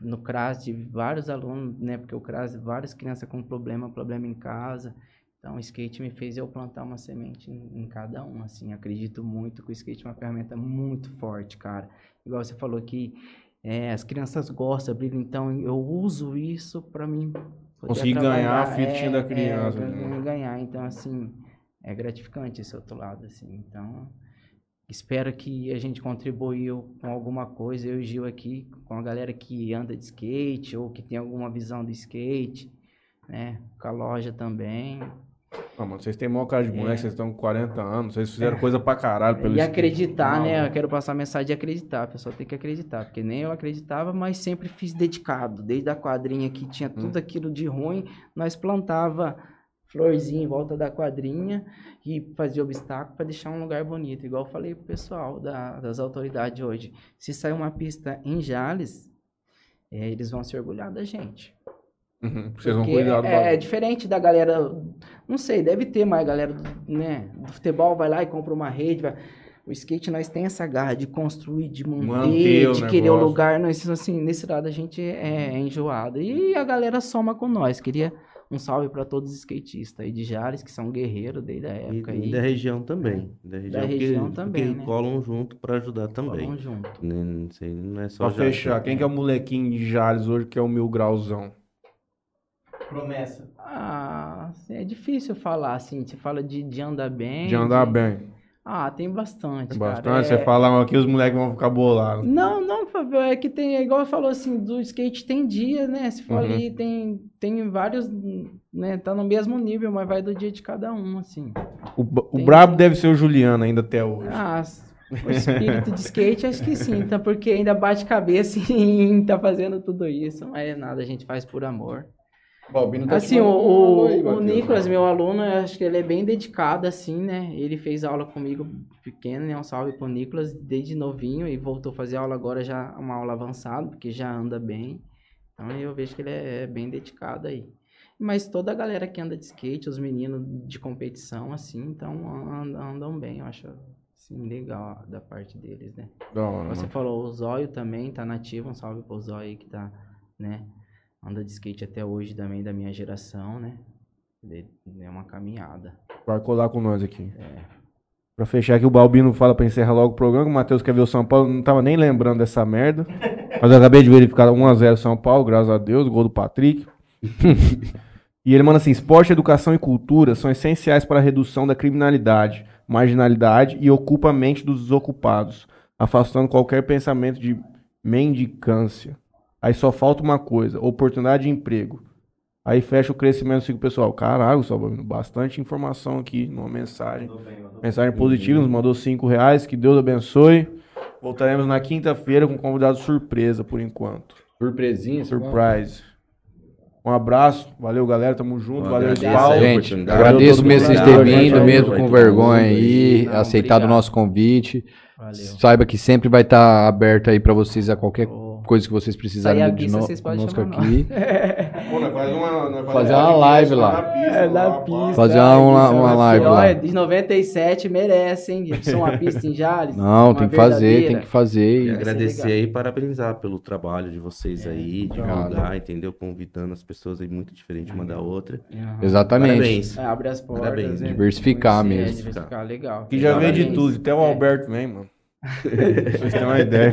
no CRAS tive vários alunos, né, porque o CRAS várias crianças com problema, problema em casa. Então o skate me fez eu plantar uma semente em, em cada um, assim, acredito muito que o skate é uma ferramenta muito forte, cara. Igual você falou que é, as crianças gostam, brilham, então eu uso isso para mim Conseguir ganhar a fitinha da criança, É, né? ganhar, então assim, é gratificante esse outro lado, assim, então Espero que a gente contribuiu com alguma coisa, eu e Gil aqui, com a galera que anda de skate ou que tem alguma visão do skate, né? Com a loja também. Ah, mano, vocês têm maior cara de moleque, É. vocês estão com 40 anos, vocês fizeram coisa pra caralho pelo e skate. acreditar, Não, né? mano. Eu quero passar a mensagem de acreditar. A pessoa tem que acreditar, porque nem eu acreditava, mas sempre fiz dedicado. Desde a quadrinha que tinha tudo aquilo de ruim, nós plantava florzinha em volta da quadrinha e fazia obstáculo para deixar um lugar bonito. Igual eu falei pro pessoal da- das autoridades hoje. Se sair uma pista em Jales, eh, eles vão se orgulhar da gente. Uhum, Vocês vão cuidar do é, é diferente da galera, não sei, deve ter mais galera, né, do futebol vai lá e compra uma rede, vai- o skate nós tem essa garra de construir, de manter, Manter o de querer o lugar, nós assim, nesse lado a gente é enjoado. E a galera soma com nós. Queria um salve para todos os skatistas aí de Jales, que são guerreiros desde a E, época e aí. da região também. Da região, porque- região também, porque né? colam junto para ajudar também. Vamos junto. Né, Não sei, não é só Pra já- fechar, quem que é o molequinho de Jales hoje que é o mil grauzão? Promessa. Ah, é difícil falar assim, você fala de, de andar bem. De andar bem. Ah, tem bastante, Tem cara. bastante. É- Você fala aqui, os moleques vão ficar bolados. Não, não, Fabio, é que tem, é igual falou assim, do skate tem dia, né? Se for Uhum. ali, tem, tem vários, né? Tá no mesmo nível, mas vai do dia de cada um, assim. O, o Tem- brabo deve ser o Juliano ainda até hoje. Ah, o espírito de skate, acho que sim, tá? Porque ainda bate cabeça em tá fazendo tudo isso. Não é nada, a gente faz por amor. Balbino tá Assim, o, o, aí, o. Nicolas, meu aluno, eu acho que ele é bem dedicado, assim, né? Ele fez aula comigo pequeno, né? Um salve pro Nicolas, desde novinho, e voltou a fazer aula agora, já uma aula avançada, porque já anda bem. Então eu vejo que ele é bem dedicado aí. Mas toda a galera que anda de skate, os meninos de competição, assim, então andam, andam bem, eu acho assim, legal da parte deles, né? Da hora, Você mano. falou, o Zóio também tá nativo, um salve pro Zóio aí que tá, né? Anda de skate até hoje também da minha geração, né? É uma caminhada. Vai colar com nós aqui. É. Pra fechar aqui, o Balbino fala pra encerrar logo o programa. O Matheus quer ver o São Paulo. Não tava nem lembrando dessa merda. Mas eu acabei de verificar 1x0 São Paulo, graças a Deus. Gol do Patrick. e ele manda assim: esporte, educação e cultura são essenciais para a redução da criminalidade, marginalidade e ocupa a mente dos desocupados, afastando qualquer pensamento de mendicância. Aí só falta uma coisa: oportunidade de emprego. Aí fecha o crescimento, siga o pessoal. Caralho, Gustavo, bastante informação aqui numa mensagem. Mandou bem, mandou bem. Mensagem positiva, nos mandou 5 reais. Que Deus abençoe. Voltaremos na quinta-feira com um convidado surpresa, por enquanto. Surpresinha, Surprise. Um abraço. Valeu, galera. Tamo junto. Eu Valeu, Paulo. Gente, oportunidade. agradeço mesmo vocês terem vindo, mesmo com vergonha aí, Não, aceitado o nosso convite. Valeu. Saiba que sempre vai estar aberto aí pra vocês a qualquer Ô, coisa que vocês precisarem de pista, no, vocês conosco chamar aqui. Pô, nós faz uma, faz Fazer uma live na lá. pista, É, na lá, pá. pista. Fazer uma- é uma live lá. Olha, de 97 merece, hein? De ser uma pista em Jales. Não, tem que fazer, tem verdadeira. que fazer. E agradecer aí e parabenizar pelo trabalho de vocês aí, divulgar, entendeu? Convidando as pessoas aí muito diferente uma da outra. Exatamente. Parabéns. É, abre as portas. Parabéns, né? diversificar Conhecer, mesmo. Diversificar, legal. Que já veio de tudo. Até o É. Alberto vem, mano. Vocês têm uma ideia.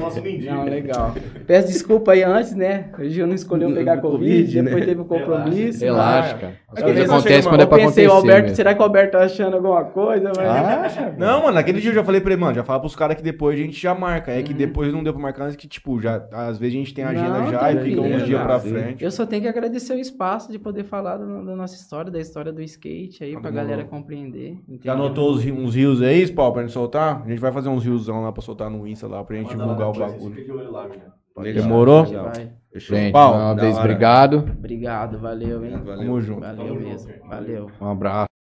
Não, legal. Peço desculpa aí antes, né? O Gil não escolheu pegar Covid, Covid, depois né? teve o compromisso. Relaxa, mas- cara. As Aqui coisas já tá acontecem chegando, quando é Eu pra pensei, acontecer. o Alberto, mesmo. será que o Alberto tá achando alguma coisa? Mas... Acha? Não, mano, naquele dia eu já falei pra ele, mano, já fala pros caras que depois a gente já marca. É que depois não deu pra marcar, mas que, tipo, já, às vezes a gente tem a agenda Não, já e tranquilo, fica uns dias pra frente. Eu só tenho que agradecer o espaço de poder falar da, da nossa história, da história do skate aí, pra demorou. galera compreender. Já entendeu? anotou os, ri- uns rios aí, Spawn, pra gente soltar? A gente vai fazer uns riozão lá pra soltar no Insta lá, pra gente Manda lá divulgar o bagulho. Lá, menino. Legal. Demorou? Gente vai. Fechou? Gente, Paulo, uma vez, hora. obrigado. Obrigado, valeu, hein? Valeu. Tamo junto. Valeu mesmo. Valeu. Um abraço.